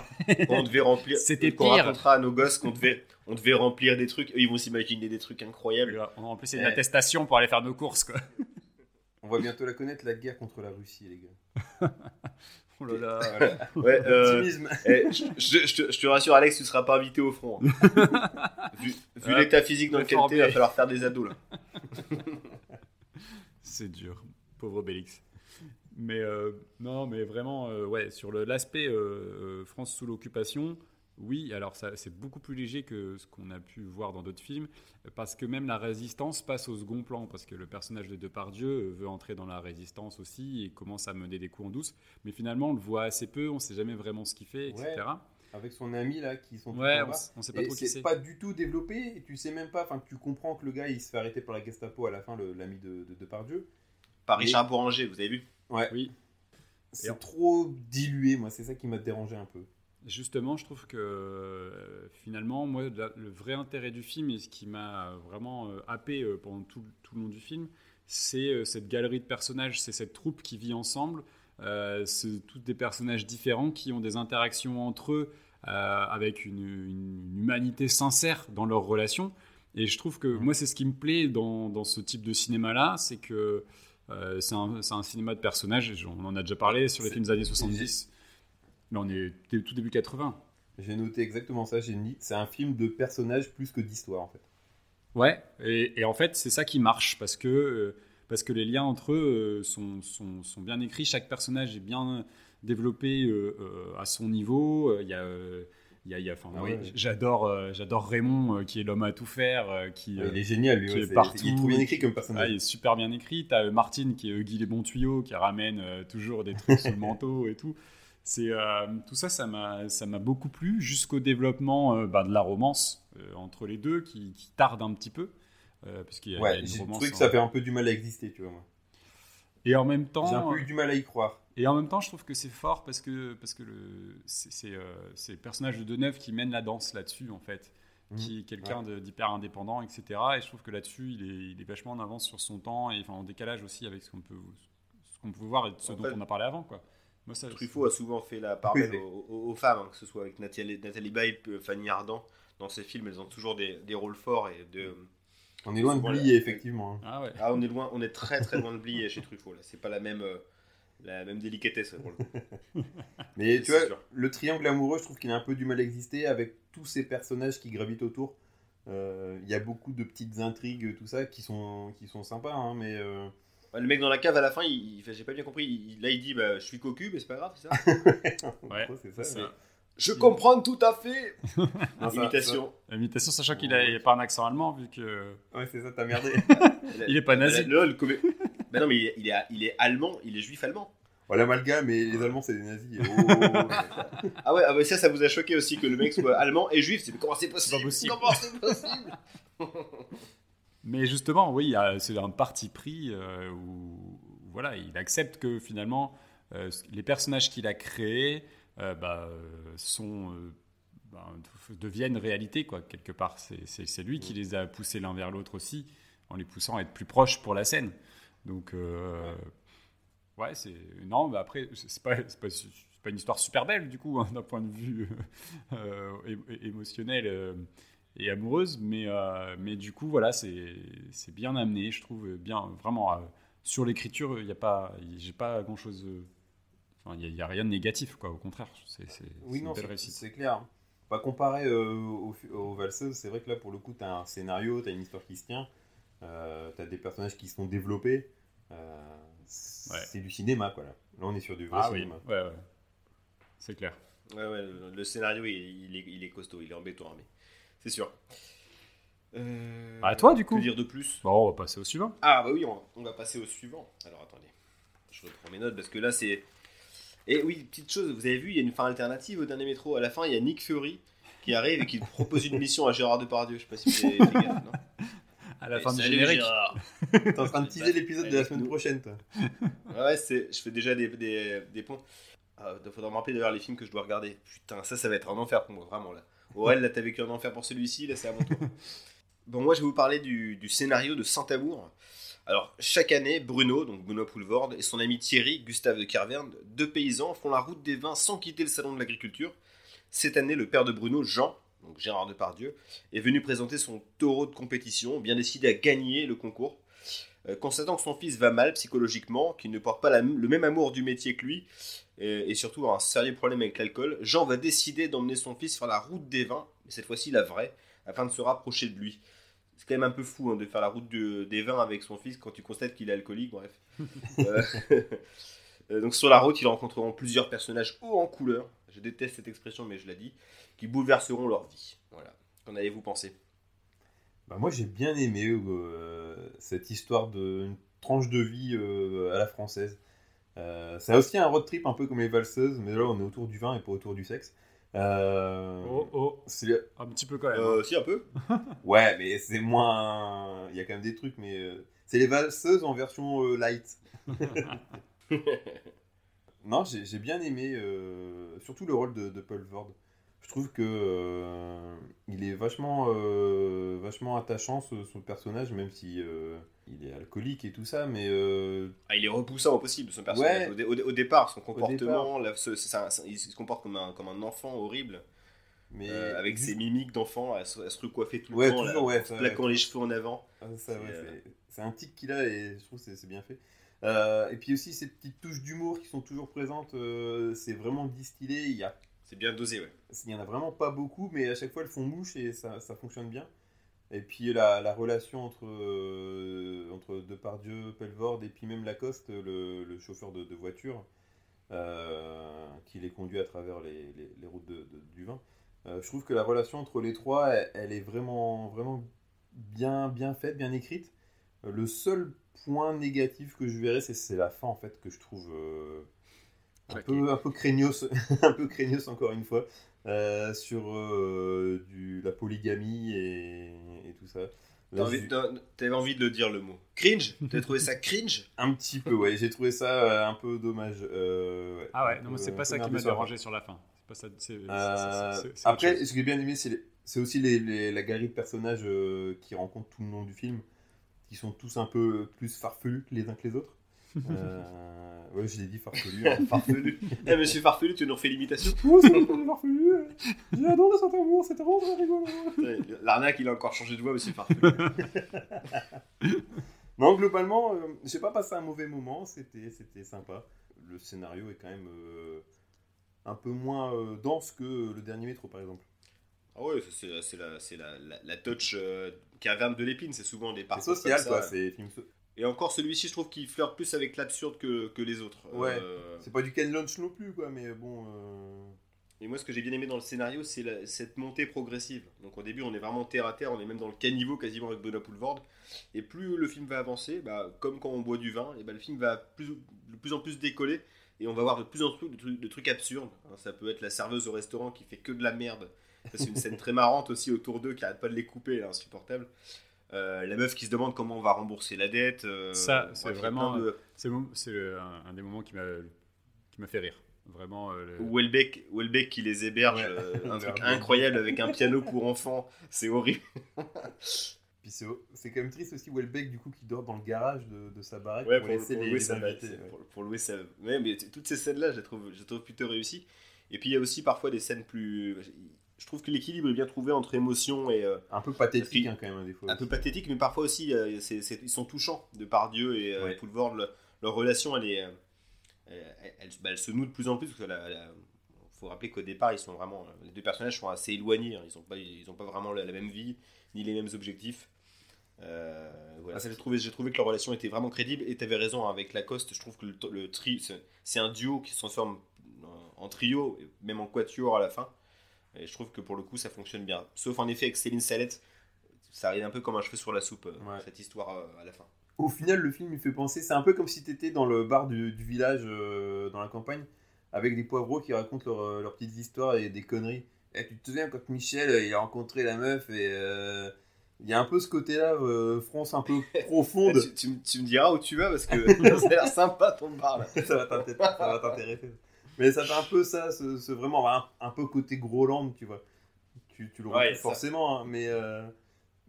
Speaker 1: on devait remplir. [laughs]
Speaker 2: C'était pire.
Speaker 1: racontera à nos gosses qu'on devait, on devait remplir des trucs. Eux, ils vont s'imaginer des trucs incroyables.
Speaker 2: En plus, c'est une
Speaker 1: Ouais.
Speaker 2: attestation pour aller faire nos courses, quoi. [laughs]
Speaker 3: On va bientôt la connaître, la guerre contre la Russie, les gars. [laughs]
Speaker 2: Oh là là.
Speaker 1: Ouais, euh,
Speaker 3: Optimisme.
Speaker 1: eh, je, je- je te, je te rassure, Alex, tu seras pas invité au front. hein. vu vu
Speaker 2: Ouais.
Speaker 1: l'état physique dans lequel
Speaker 2: Réformé.
Speaker 1: t'es, il va falloir faire des ados là.
Speaker 2: C'est dur, pauvre Bélix. Mais euh, non, mais vraiment, euh, ouais, sur l'aspect euh, France sous l'occupation, oui, alors c'est beaucoup plus léger que ce qu'on a pu voir dans d'autres films, parce que même la résistance passe au second plan, parce que le personnage de Depardieu veut entrer dans la résistance aussi et commence à mener des coups en douce, mais finalement on le voit assez peu, on sait jamais vraiment ce qu'il fait, etc.
Speaker 3: Avec son ami là, qui sont
Speaker 2: Ouais, on, on sait pas
Speaker 3: Et
Speaker 2: trop qui
Speaker 3: c'est
Speaker 2: c'est.
Speaker 3: pas du tout développé, et tu sais même pas, enfin tu comprends que le gars il se fait arrêter par la Gestapo à la fin, l'ami de, de Depardieu.
Speaker 1: Par Richard Bouranger, vous avez vu?
Speaker 3: Ouais.
Speaker 2: Oui.
Speaker 3: C'est
Speaker 2: Et en-
Speaker 3: trop dilué, moi, c'est ça qui m'a dérangé un peu.
Speaker 2: Justement, je trouve que euh, finalement, moi, la- le vrai intérêt du film et ce qui m'a vraiment euh, happé euh, pendant tout, tout le long du film, c'est cette galerie de personnages, c'est cette troupe qui vit ensemble. Euh, c'est tous des personnages différents qui ont des interactions entre eux euh, avec une, une humanité sincère dans leurs relations. Et je trouve que moi, c'est ce qui me plaît dans, dans ce type de cinéma-là, c'est que euh, c'est un, un cinéma de personnages. On en a déjà parlé sur les films des années 70. Mais on est tout début 80.
Speaker 3: J'ai noté exactement ça, j'ai dit, c'est un film de personnages plus que d'histoire en fait.
Speaker 2: Ouais, et, et en fait, c'est ça qui marche parce que, parce que les liens entre eux euh, sont, sont, sont bien écrits. Chaque personnage est bien développé euh, euh, à son niveau. Il y a. enfin,
Speaker 3: Ah
Speaker 2: oui, j'adore, euh, j'adore Raymond euh, qui est l'homme à tout faire, euh, qui,
Speaker 3: Ouais,
Speaker 2: euh,
Speaker 3: il est génial lui,
Speaker 2: qui
Speaker 3: ouais,
Speaker 2: est
Speaker 3: c'est-
Speaker 2: partout.
Speaker 3: il est trop bien écrit comme
Speaker 2: Ah,
Speaker 3: personnage.
Speaker 2: il est super bien écrit. T'as Martine qui est Guy les bons tuyaux, qui ramène toujours des trucs sous le [laughs] manteau et tout. C'est tout ça, ça m'a ça m'a beaucoup plu jusqu'au développement bah, de la romance entre les deux qui, qui tarde un petit peu parce qu'il y a, il y a
Speaker 3: Ouais,
Speaker 2: une
Speaker 3: j'ai trouvé que
Speaker 2: en-
Speaker 3: ça fait un peu du mal à exister, tu vois. Moi.
Speaker 2: Et en même
Speaker 3: J'ai un
Speaker 2: temps,
Speaker 3: peu eu du mal à y croire.
Speaker 2: et en même temps, je trouve que c'est fort parce que parce que le c'est c'est euh, c'est le personnage de Deneuve qui mène la danse là-dessus en fait,
Speaker 3: Mhm.
Speaker 2: qui est quelqu'un d'hyper indépendant, etc. Et je trouve que là-dessus, il est, il est vachement en avance sur son temps et enfin en décalage aussi avec ce qu'on peut ce qu'on peut voir et ce
Speaker 1: En
Speaker 2: dont
Speaker 1: fait,
Speaker 2: on a parlé avant quoi. Moi, ça,
Speaker 1: Truffaut a souvent fait la part
Speaker 3: Oui.
Speaker 1: aux, femmes, hein, que ce soit avec Nathalie, Nathalie Baye, euh, Fanny Ardant. Dans ses films, elles ont toujours des, des rôles forts et de.
Speaker 3: On est loin de
Speaker 1: Voilà.
Speaker 3: oublier, effectivement. hein.
Speaker 2: Ah ouais.
Speaker 1: Ah, on est loin, on est très très loin de Blie chez Truffaut. Là, c'est pas la même, euh, la même délicatesse pour le coup. [laughs]
Speaker 3: Mais tu vois,
Speaker 1: sûr.
Speaker 3: le triangle amoureux, je trouve qu'il a un peu du mal à exister avec tous ces personnages qui gravitent autour. Euh, Il y a beaucoup de petites intrigues, tout ça, qui sont, qui sont sympas, hein, mais euh,
Speaker 1: le mec dans la cave à la fin, il, il fait- j'ai pas bien compris. Il- là, il dit bah, Je suis cocu, mais c'est pas grave, c'est ça [laughs]
Speaker 2: Ouais,
Speaker 3: c'est ça.
Speaker 2: c'est
Speaker 3: mais-
Speaker 2: ça.
Speaker 1: Je comprends tout à fait [laughs]
Speaker 3: Non, ça-
Speaker 1: Imitation.
Speaker 2: Sachant qu'il a, il a pas un accent allemand vu que
Speaker 3: Ouais, c'est ça, t'as merdé. [laughs]
Speaker 2: il est pas nazi.
Speaker 1: Là, le comé- [laughs] non, mais il est, il est, il est allemand, il est juif allemand.
Speaker 3: Voilà, l'amalgame, et les Allemands, c'est des nazis. Oh,
Speaker 1: Ah ouais, ah ouais, ça, ça vous a choqué aussi que le mec soit allemand et juif. C'est mais comment c'est possible?
Speaker 2: Pas possible.
Speaker 1: Comment c'est possible?
Speaker 2: Mais justement, oui, c'est un parti pris euh, où voilà, il accepte que finalement euh, les personnages qu'il a créés bah, euh, sont euh, bah, deviennent réalité quoi quelque part. C'est- lui qui les a poussés l'un vers l'autre aussi, en les poussant à être plus proches pour la scène. Donc euh, ouais, c'est non, mais après c'est pas c'est pas, c'est pas une histoire super belle du coup hein, d'un point de vue euh, émotionnel. et amoureuse, mais, euh, mais du coup, voilà, c'est c'est bien amené, je trouve, bien, vraiment, sur l'écriture, il n'y a pas, j'ai pas grand-chose, euh, enfin, il n'y a, rien de négatif, quoi, au contraire, c'est c'est-
Speaker 3: Oui,
Speaker 2: c'est
Speaker 3: non,
Speaker 2: une belle
Speaker 3: c'est
Speaker 2: réussite.
Speaker 3: c'est clair. Pas comparé euh, aux, aux valseuses, c'est vrai que là, pour le coup, t'as un scénario, t'as une histoire qui se tient, euh, t'as des personnages qui sont développés. euh, c'est
Speaker 2: Ouais.
Speaker 3: du cinéma, quoi. Là, Là, on est sur du vrai
Speaker 2: Ah oui,
Speaker 3: cinéma.
Speaker 2: ouais, ouais, c'est clair.
Speaker 1: Ouais, ouais, le, le scénario, il, il est, il est costaud, il est en béton armé. C'est sûr. Euh,
Speaker 2: À toi, du coup.
Speaker 1: Que dire de plus?
Speaker 2: Bon, on va passer au suivant.
Speaker 1: Ah bah oui, on, on va passer au suivant. Alors attendez, je reprends mes notes parce que là c'est... Et oui, petite chose, vous avez vu, il y a une fin alternative au dernier métro. À la fin, il y a Nick Fury qui arrive et qui [laughs] propose une mission à Gérard Depardieu. Je sais pas si vous avez fait gaffe, non
Speaker 2: À la fin du
Speaker 1: Salut,
Speaker 2: générique.
Speaker 1: Gérard. [laughs]
Speaker 3: T'es en train de teaser l'épisode de la semaine
Speaker 1: nous.
Speaker 3: prochaine, toi.
Speaker 1: Ouais, ouais, c'est, je fais déjà des, des, des ponts. Ah, il faudra me rappeler d'ailleurs les films que je dois regarder. Putain, ça, ça va être un enfer pour moi, vraiment là. Aurel, là, t'as vécu un enfer pour celui-ci, là, c'est à mon tour. [laughs] bon, moi, je vais vous parler du, du scénario de Saint-Amour. Alors, chaque année, Bruno, donc Benoît Poulvorde, et son ami Thierry, Gustave de Kerverne, deux paysans, font la route des vins sans quitter le salon de l'agriculture. Cette année, le père de Bruno, Jean, donc Gérard Depardieu, est venu présenter son taureau de compétition, bien décidé à gagner le concours. Euh, constatant que son fils va mal psychologiquement, qu'il ne porte pas le même amour du métier que lui, et, surtout un sérieux problème avec l'alcool, Jean va décider d'emmener son fils faire la route des vins, mais cette fois-ci la vraie, afin de se rapprocher de lui. C'est quand même un peu fou hein, de faire la route de- des vins avec son fils quand tu constates qu'il est alcoolique, bref. [laughs] Euh, [laughs] euh, donc sur la route, ils rencontreront plusieurs personnages hauts en couleur, je déteste cette expression mais je la dis, qui bouleverseront leur vie. Voilà. Qu'en avez-vous pensé?
Speaker 3: Bah, moi j'ai bien aimé euh, cette histoire d'une tranche de vie euh, à la française. Euh, c'est aussi un road trip un peu comme les valseuses, mais là on est autour du vin et pas autour du sexe. Euh,
Speaker 2: Oh, oh,
Speaker 3: c'est-
Speaker 2: un petit peu quand même.
Speaker 1: euh, Si, un peu. [laughs]
Speaker 3: Ouais, mais c'est moins. Il y a quand même des trucs, mais euh, c'est les valseuses en version euh, light. [laughs] non, j'ai j'ai bien aimé, euh, surtout le rôle de, de Paul Vord. Je trouve que euh, il est vachement, euh, vachement attachant ce, son personnage, même si euh, il est alcoolique et tout ça, mais
Speaker 1: Ah, il est repoussant au possible, son personnage.
Speaker 3: Ouais.
Speaker 1: Au, dé- au dé- au départ, son
Speaker 3: départ.
Speaker 1: comportement, là, ce- il se comporte comme un, comme un enfant horrible,
Speaker 3: mais
Speaker 1: avec ses mimiques d'enfant, à, se à se recoiffer tout le
Speaker 3: Ouais,
Speaker 1: temps,
Speaker 3: toujours,
Speaker 1: là,
Speaker 3: ouais, ça,
Speaker 1: plaquant les cheveux en avant.
Speaker 3: Ah,
Speaker 1: C'est,
Speaker 3: un tic qu'il a et je trouve que c'est- bien fait. Euh, et puis aussi ces petites touches d'humour qui sont toujours présentes, euh, c'est vraiment distillé. Il y a
Speaker 1: C'est bien dosé, ouais.
Speaker 3: Il n'y en a vraiment pas beaucoup, mais à chaque fois elles font mouche et ça, ça fonctionne bien. Et puis la, la relation entre, euh, entre Depardieu, Pelvord et puis même Lacoste, le, chauffeur de, voiture, euh, qui les conduit à travers les, les- routes de- du vin. Euh, je trouve que la relation entre les trois, elle, est vraiment, vraiment bien, bien faite, bien écrite. Euh, le seul point négatif que je verrais, c'est la fin en fait que je trouve un peu, un peu craignos, [laughs] un peu craignos encore une fois, euh, sur euh, du, la polygamie et, et tout ça.
Speaker 1: Envie- T'avais envie de le dire le mot. Cringe? T'as trouvé ça cringe? [laughs]
Speaker 3: Un petit peu, ouais, j'ai trouvé ça euh, un peu dommage. euh, ouais.
Speaker 2: Ah ouais, non, mais c'est pas ça qui m'a
Speaker 3: sur la fin.
Speaker 2: dérangé sur la fin. Pas ça.
Speaker 3: après, ce que j'ai bien aimé, c'est aussi les, les- la galerie de personnages euh, qui rencontrent tout le long du film, qui sont tous un peu plus farfelus les uns que les autres. Euh, ouais, je l'ai dit farfelu. hein. [laughs]
Speaker 1: Farfelu. Eh, monsieur Farfelu, tu nous refais l'imitation
Speaker 3: Oh, c'est pas farfelu. J'ai adoré cet amour, c'était vraiment très rigolo.
Speaker 1: L'arnaque, il a encore changé de voix, monsieur Farfelu. [laughs]
Speaker 3: Non, globalement, euh, j'ai pas passé un mauvais moment, c'était c'était sympa. Le scénario est quand même euh, un peu moins euh, dense que le dernier métro, par exemple.
Speaker 1: Ah ouais, ça, c'est c'est la, c'est la, la, la touch euh, caverne de l'épine, c'est souvent des
Speaker 3: C'est
Speaker 1: parcours
Speaker 3: social,
Speaker 1: comme ça.
Speaker 3: quoi. C'est film so-
Speaker 1: Et encore, celui-ci, je trouve qu'il flirte plus avec l'absurde que, que les autres.
Speaker 3: Ouais.
Speaker 1: Euh,
Speaker 3: C'est pas du Ken Loach non plus, quoi, mais bon. euh,
Speaker 1: Et moi, ce que j'ai bien aimé dans le scénario, c'est cette montée progressive. Donc au début, on est vraiment terre à terre, on est même dans le caniveau quasiment avec Benoît Poulvord. Et plus le film va avancer, bah, comme quand on boit du vin, et bah, le film va plus, de plus en plus décoller. Et on va voir de plus en plus de trucs, de trucs absurdes. Hein, ça peut être la serveuse au restaurant qui fait que de la merde. C'est une scène très marrante aussi autour d'eux qui arrête pas de les couper, elle est insupportable. Euh, la meuf qui se demande comment on va rembourser la dette. euh,
Speaker 2: Ça, c'est vraiment-
Speaker 1: de-
Speaker 2: C'est le- c'est le- un, un des moments qui m'a qui m'a fait rire. Vraiment. euh, le-
Speaker 1: Welbeck, Welbeck qui les héberge,
Speaker 3: Ouais.
Speaker 1: euh, un [laughs] truc incroyable avec un piano pour enfants, c'est horrible. [laughs]
Speaker 3: Puis c'est c'est quand même triste aussi Welbeck du coup qui dort dans le garage de, de sa baraque
Speaker 1: Ouais,
Speaker 3: pour,
Speaker 1: pour, pour
Speaker 3: les,
Speaker 1: louer
Speaker 3: les
Speaker 1: sa
Speaker 3: invités. ouais.
Speaker 1: pour, pour louer sa... Ouais, mais toutes ces scènes-là, je les trouve, je les trouve plutôt réussies. Et puis il y a aussi parfois des scènes plus... Je trouve que l'équilibre est bien trouvé entre émotion et... euh,
Speaker 3: Un peu pathétique hein, quand même des fois.
Speaker 1: un peu pathétique, mais parfois aussi, euh, ils sont touchants. De par Dieu et euh,
Speaker 3: Ouais.
Speaker 1: Poulvord, le- leur relation, elle est... elle, elle- bah, elle se noue de plus en plus. Parce que la- la- faut rappeler qu'au départ, ils sont vraiment... Les deux personnages sont assez éloignés. hein. Ils n'ont pas, ils ont pas vraiment la, la même vie, ni les mêmes objectifs. Euh, voilà, ça, j'ai trouvé, j'ai trouvé que leur relation était vraiment crédible et tu avais raison hein, avec Lacoste. Je trouve que le, le tri, c'est, un duo qui se transforme en, en trio, même en quatuor à la fin. Et je trouve que pour le coup, ça fonctionne bien. Sauf en effet avec Céline Salette, ça arrive un peu comme un cheveu sur la soupe, euh,
Speaker 3: Ouais.
Speaker 1: cette histoire euh, à la fin.
Speaker 3: Au final, le film il fait penser, c'est un peu comme si tu étais dans le bar du, du village euh, dans la campagne avec des poivreaux qui racontent leur- leurs petites histoires et des conneries. Et tu te souviens quand Michel il a rencontré la meuf et euh, il y a un peu ce côté-là, euh, France un peu [laughs] profonde.
Speaker 1: tu, tu me- tu me diras où tu vas parce que [laughs] ça a l'air sympa ton bar là.
Speaker 3: ça va t'intéresser. Mais ça fait un peu ça, ce, ce vraiment un, un peu côté Groland, tu vois. Tu, tu le
Speaker 1: Ouais,
Speaker 3: retrouves forcément, hein, mais, euh,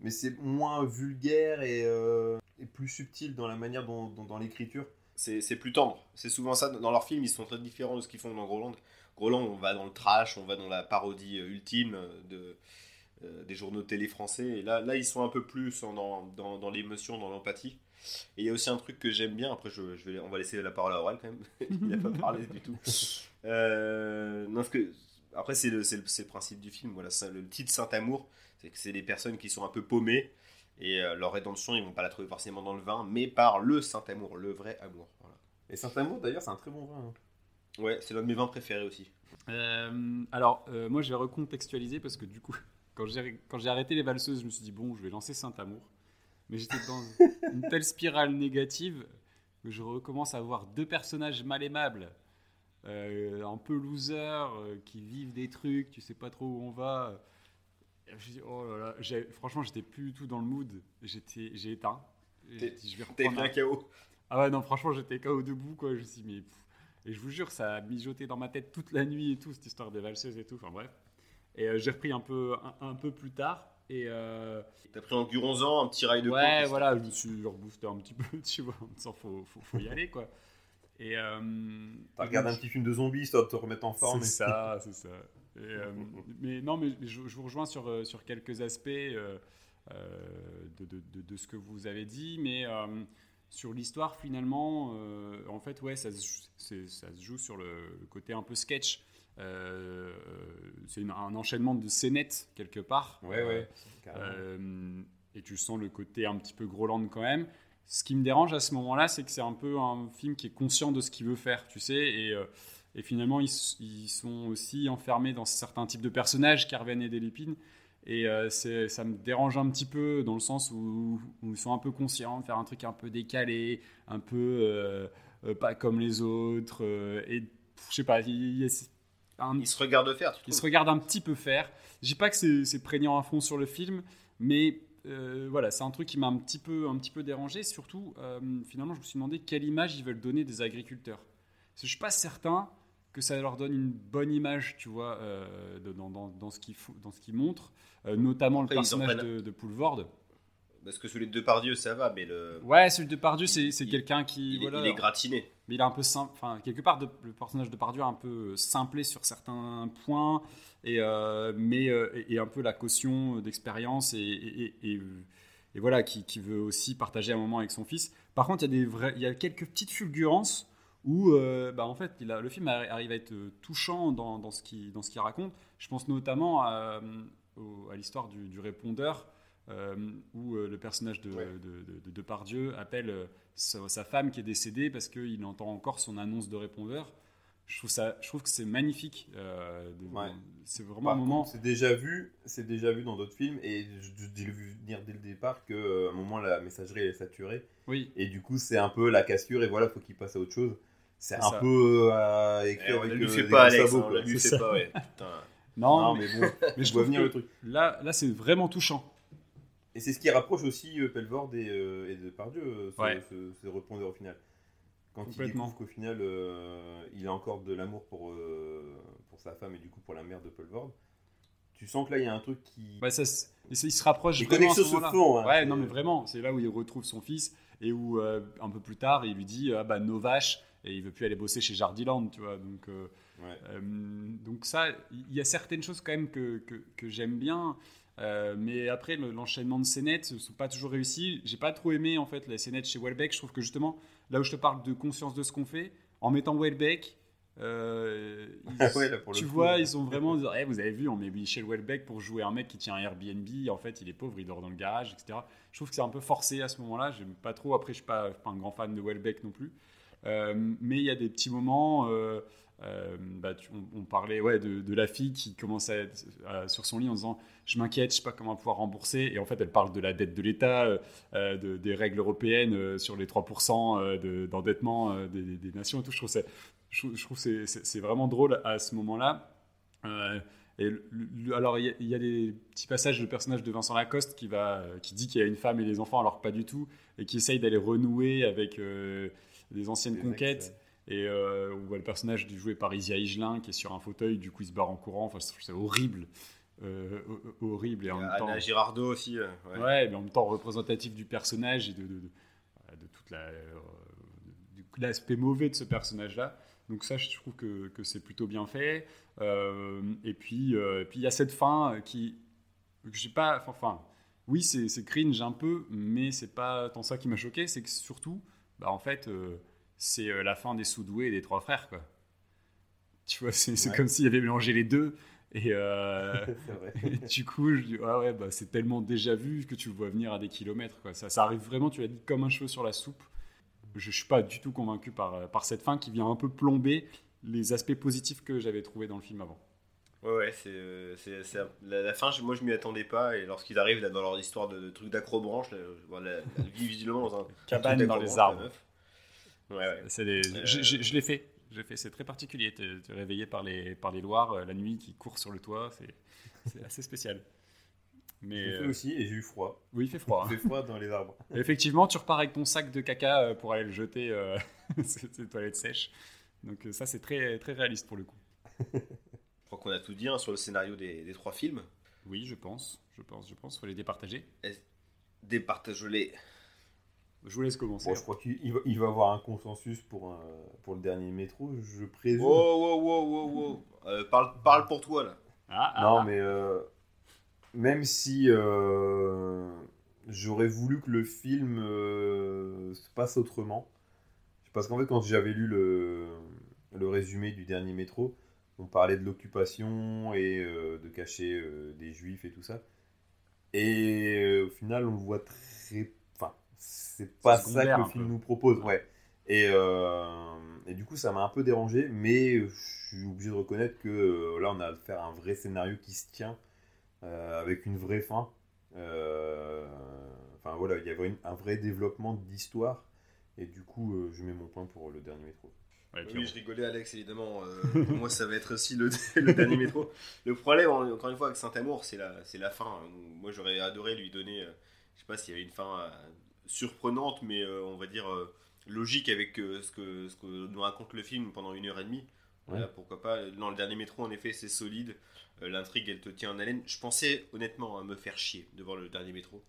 Speaker 3: mais c'est moins vulgaire et, euh, et plus subtil dans la manière dont, dont- dans l'écriture.
Speaker 1: c'est plus tendre. C'est souvent ça dans leurs films, ils sont très différents de ce qu'ils font dans Groland. Groland, on va dans le trash, on va dans la parodie euh, ultime de, euh, des journaux télé français. Et là, là, ils sont un peu plus en- dans, dans, dans l'émotion, dans l'empathie. Et il y a aussi un truc que j'aime bien, après je, je vais, on va laisser la parole à Aurel quand même, [laughs] il n'a pas [laughs] parlé du tout. Euh, non, parce que, après c'est le, c'est le, c'est le principe du film, voilà, le titre Saint-Amour, c'est que c'est des personnes qui sont un peu paumées, et euh, leur rédemption, ils vont pas la trouver forcément dans le vin, mais par le Saint-Amour, le vrai amour. Voilà.
Speaker 3: Et Saint-Amour, d'ailleurs, c'est un très bon vin. hein.
Speaker 1: Ouais, c'est l'un de mes vins préférés aussi.
Speaker 2: Euh, alors, euh, moi, je vais recontextualiser parce que du coup, [laughs] quand j'ai quand j'ai arrêté les valseuses, je me suis dit, bon, je vais lancer Saint-Amour. Mais j'étais dans une telle spirale négative que je recommence à voir deux personnages mal aimables, euh, un peu losers, euh, qui vivent des trucs, tu sais pas trop où on va. Je oh là là, j'ai- franchement, j'étais plus du tout dans le mood. J'étais- J'ai éteint.
Speaker 1: T'es- bien
Speaker 2: un-
Speaker 1: KO.
Speaker 2: ah ouais, non, franchement, j'étais KO debout, quoi. Je me suis dit, mais. pff. Et je vous jure, ça a mijoté dans ma tête toute la nuit et tout, cette histoire des valseuses et tout. Enfin bref. Et euh, j'ai repris un peu, un, un peu plus tard. Et. euh,
Speaker 1: T'as pris en guronzan un petit rail de
Speaker 2: ouais, voilà, je me suis reboosté un petit peu, [laughs] tu vois, en me disant, faut, faut, faut y aller, quoi. Et. euh,
Speaker 3: T'as regardé un petit film de zombies, histoire de te remettre en forme.
Speaker 2: c'est
Speaker 3: et-
Speaker 2: ça, c'est ça. Et, euh, mais non, mais je, je vous rejoins sur, euh, sur quelques aspects de, de- de- de ce que vous avez dit, mais euh, sur l'histoire, finalement, euh, en fait, ouais, ça se, ça joue sur le, le côté un peu sketch. Euh, c'est un enchaînement de scénettes, quelque part.
Speaker 3: Ouais, ouais. carrément.
Speaker 2: Euh, et tu sens le côté un petit peu Groland quand même. Ce qui me dérange à ce moment-là, c'est que c'est un peu un film qui est conscient de ce qu'il veut faire, tu sais, et, euh, et finalement ils, sont aussi enfermés dans certains types de personnages, Carven et Delépine, et euh, ça me dérange un petit peu dans le sens où, où ils sont un peu conscients de faire un truc un peu décalé, un peu euh, euh, pas comme les autres, euh, et je sais pas, il y a un,
Speaker 1: Il se regarde faire, tu
Speaker 2: il se regarde un petit peu faire. Je dis pas que c'est prégnant à fond sur le film, mais euh, voilà, c'est un truc qui m'a un petit peu, un petit peu dérangé. Surtout, euh, finalement, je me suis demandé quelle image ils veulent donner des agriculteurs. Parce que je suis pas certain que ça leur donne une bonne image, tu vois, euh, dans, dans- dans ce qu'ils qu'ils montrent, Euh, notamment
Speaker 1: Après,
Speaker 2: le personnage de, de Poulvord.
Speaker 1: Parce que celui de Depardieu, ça va, mais le...
Speaker 2: Ouais, celui de Pardieu, c'est c'est quelqu'un qui,
Speaker 1: il, est-
Speaker 2: voilà,
Speaker 1: il est gratiné.
Speaker 2: mais il est un peu simple. Enfin, quelque part, de- le personnage de Pardieu est un peu simplé sur certains points, et, euh, mais euh, et, et un peu la caution d'expérience et, et, voilà, qui, qui veut aussi partager un moment avec son fils. Par contre, il y a des vrais, il y a quelques petites fulgurances où, euh, bah, en fait, il a- le film arri- arrive à être touchant dans, dans ce qu'il dans ce qu'il raconte. Je pense notamment à, l'histoire du, du répondeur. Euh, où euh, le personnage de,
Speaker 1: Ouais.
Speaker 2: de, de- de Depardieu appelle euh, sa, sa femme qui est décédée parce qu'il entend encore son annonce de répondeur. Je trouve, ça, je trouve que c'est magnifique. euh,
Speaker 3: Ouais.
Speaker 2: C'est vraiment
Speaker 3: Par
Speaker 2: un moment.
Speaker 3: C'est déjà vu, c'est déjà vu dans d'autres films et je je l'ai vu venir dès le départ que euh, à un moment la messagerie est saturée
Speaker 2: Oui,
Speaker 3: et du coup c'est un peu la cassure et voilà faut qu'il passe à autre chose. C'est un
Speaker 2: ça.
Speaker 3: peu à
Speaker 1: Eh,
Speaker 3: écrire
Speaker 1: on
Speaker 3: avec
Speaker 1: lui fait pas, Alex, hein, lui fait pas, ouais. Putain.
Speaker 2: non,
Speaker 3: Non
Speaker 2: mais,
Speaker 3: mais [laughs] bon,
Speaker 2: mais
Speaker 3: je vois venir le truc.
Speaker 2: là, là c'est vraiment touchant.
Speaker 3: Et c'est ce qui rapproche aussi euh, Pelvord et, euh, et Depardieu, euh, ce,
Speaker 2: Ouais.
Speaker 3: ce, ce répondeur au final. Quand il découvre qu'au final, euh, il a encore de l'amour pour, euh, pour sa femme et du coup pour la mère de Pelvord, tu sens que là il y a un truc qui.
Speaker 2: Ouais, ça, il se rapproche
Speaker 3: Les
Speaker 2: vraiment à ce
Speaker 3: connexions se font, hein,
Speaker 2: ouais, non, mais vraiment, c'est là où il retrouve son fils et où euh, un peu plus tard, il lui dit ah bah nos vaches et il veut plus aller bosser chez Jardiland, tu vois. Donc euh,
Speaker 3: Ouais.
Speaker 2: Euh, donc ça, il y a certaines choses quand même que, que, que j'aime bien, euh, mais après le- l'enchaînement de scénettes ne sont pas toujours réussis. J'ai pas trop aimé en fait les scénettes chez Welbeck. Je trouve que justement là où je te parle de conscience de ce qu'on fait, en mettant Welbeck, euh, [laughs] ils-
Speaker 3: ouais,
Speaker 2: tu
Speaker 3: coup,
Speaker 2: vois,
Speaker 3: ouais.
Speaker 2: ils sont vraiment, Eh, vous avez vu, on met Michel Welbeck pour jouer un mec qui tient un Airbnb. En fait, il est pauvre, il dort dans le garage, etc. Je trouve que c'est un peu forcé à ce moment-là. J'aime pas trop. Après, je suis pas, je suis pas un grand fan de Welbeck non plus. Euh, mais il y a des petits moments. euh, euh, bah, tu- on, on parlait ouais, de, de la fille qui commence à être euh, sur son lit en disant Je m'inquiète, je sais pas comment pouvoir rembourser. Et en fait, elle parle de la dette de l'État, euh, euh, de- des règles européennes euh, sur les 3% euh, de- d'endettement des, des nations et tout. Je trouve, ça- je, trouve- je trouve que c'est- c'est vraiment drôle à ce et le- le- alors, il y, a- il y a des petits passages, le personnage de Vincent Lacoste qui, va, qui dit qu'il y a une femme et des enfants, alors que pas du tout, et qui essaye d'aller renouer avec des anciennes
Speaker 3: Des
Speaker 2: conquêtes.
Speaker 3: ex,
Speaker 2: Et euh, on voit le personnage du joué par Isia Higelin qui est sur un fauteuil, du coup il se barre en courant. Enfin, je trouve ça horrible. Euh, ho- ho- horrible. Et en même temps,
Speaker 1: Anna Girardot aussi. ouais.
Speaker 2: ouais. mais en même temps représentatif du personnage et de, de, de, de toute la, euh, l'aspect mauvais de ce personnage-là. Donc ça, je trouve que, que c'est plutôt bien fait. Euh, et puis, euh, puis il y a cette fin qui, j'ai pas, enfin, oui, c'est c'est cringe un peu, mais c'est pas tant ça qui m'a choqué, c'est que surtout, bah, en fait, euh, c'est euh, la fin des sous-doués et des trois frères, quoi. Tu vois, c'est
Speaker 3: Ouais.
Speaker 2: comme s'il y avait mélangé les deux. Et, euh, [laughs] et du coup, je dis, ah ouais, bah, c'est tellement déjà vu que tu le vois venir à des kilomètres. Quoi. Ça, ça arrive vraiment, tu l'as dit, comme un cheveu sur la soupe. Je ne suis pas du tout convaincu par, par cette fin qui vient un peu plomber les aspects positifs que j'avais trouvés dans le film avant.
Speaker 1: Ouais, ouais, c'est, euh, c'est, c'est un- la, la fin, je- moi je m'y attendais pas, et lorsqu'ils arrivent là, dans leur histoire de, de trucs d'acrobranche, là, je vois la, la vie visiblement dans un
Speaker 2: Cabane dans les arbres.
Speaker 1: Ouais, ouais.
Speaker 2: C'est des-
Speaker 1: Euh,
Speaker 2: je je- je l'ai fait. Je l'ai fait. C'est très particulier. Tu es réveillé par les, par les Loirs euh, la nuit qui court sur le toit. C'est assez spécial. Mais
Speaker 3: J'ai fait
Speaker 2: euh,
Speaker 3: aussi et j'ai eu froid.
Speaker 2: oui, il fait froid. hein.
Speaker 3: Il fait froid dans les arbres. [laughs]
Speaker 2: Effectivement, tu repars avec ton sac de caca pour aller le jeter euh, [laughs] sur tes toilettes sèches. Donc ça, c'est très, très réaliste pour le coup.
Speaker 1: Je crois qu'on a tout dit hein, sur le scénario des, des trois films.
Speaker 2: Oui, je pense. Je pense, je pense. Faut les départager.
Speaker 1: Départage-les.
Speaker 2: Je vous laisse commencer.
Speaker 3: Bon, je crois qu'il il va, il va avoir un consensus pour, un- pour le dernier métro, je présume.
Speaker 1: Wow, wow, wow, wow, wow. Euh, parle, parle pour toi là.
Speaker 2: Ah, ah,
Speaker 3: Non,
Speaker 2: ah.
Speaker 3: mais euh, même si euh, j'aurais voulu que le film euh, se passe autrement, parce qu'en fait, quand j'avais lu le, le résumé du dernier métro, on parlait de l'occupation et euh, de cacher euh, des juifs et tout ça. Et euh, au final, on le voit très. C'est pas ça que le film
Speaker 2: peu.
Speaker 3: nous propose, ouais. Et, euh, et du coup, ça m'a un peu dérangé, mais je suis obligé de reconnaître que euh, là, on a à faire un vrai scénario qui se tient, euh, avec une vraie fin. Euh, Enfin voilà, il y avait une- un vrai développement d'histoire, et du coup, euh, je mets mon point pour le dernier métro.
Speaker 2: Ouais,
Speaker 1: Oui,
Speaker 2: on-
Speaker 1: je rigolais, Alex, évidemment. euh, moi, ça va être aussi le, [laughs] le dernier métro. Le problème, en- encore une fois, avec Saint-Amour, c'est la, c'est la fin. Moi, j'aurais adoré lui donner, euh, je sais pas s'il y avait une fin surprenante, mais euh, on va dire euh, logique avec euh, ce, que, ce que nous raconte le film pendant une heure et demie. Voilà, pourquoi pas. Dans le dernier métro, en effet, c'est solide. L'intrigue, elle te tient en haleine. Je pensais honnêtement à me faire chier devant le dernier métro.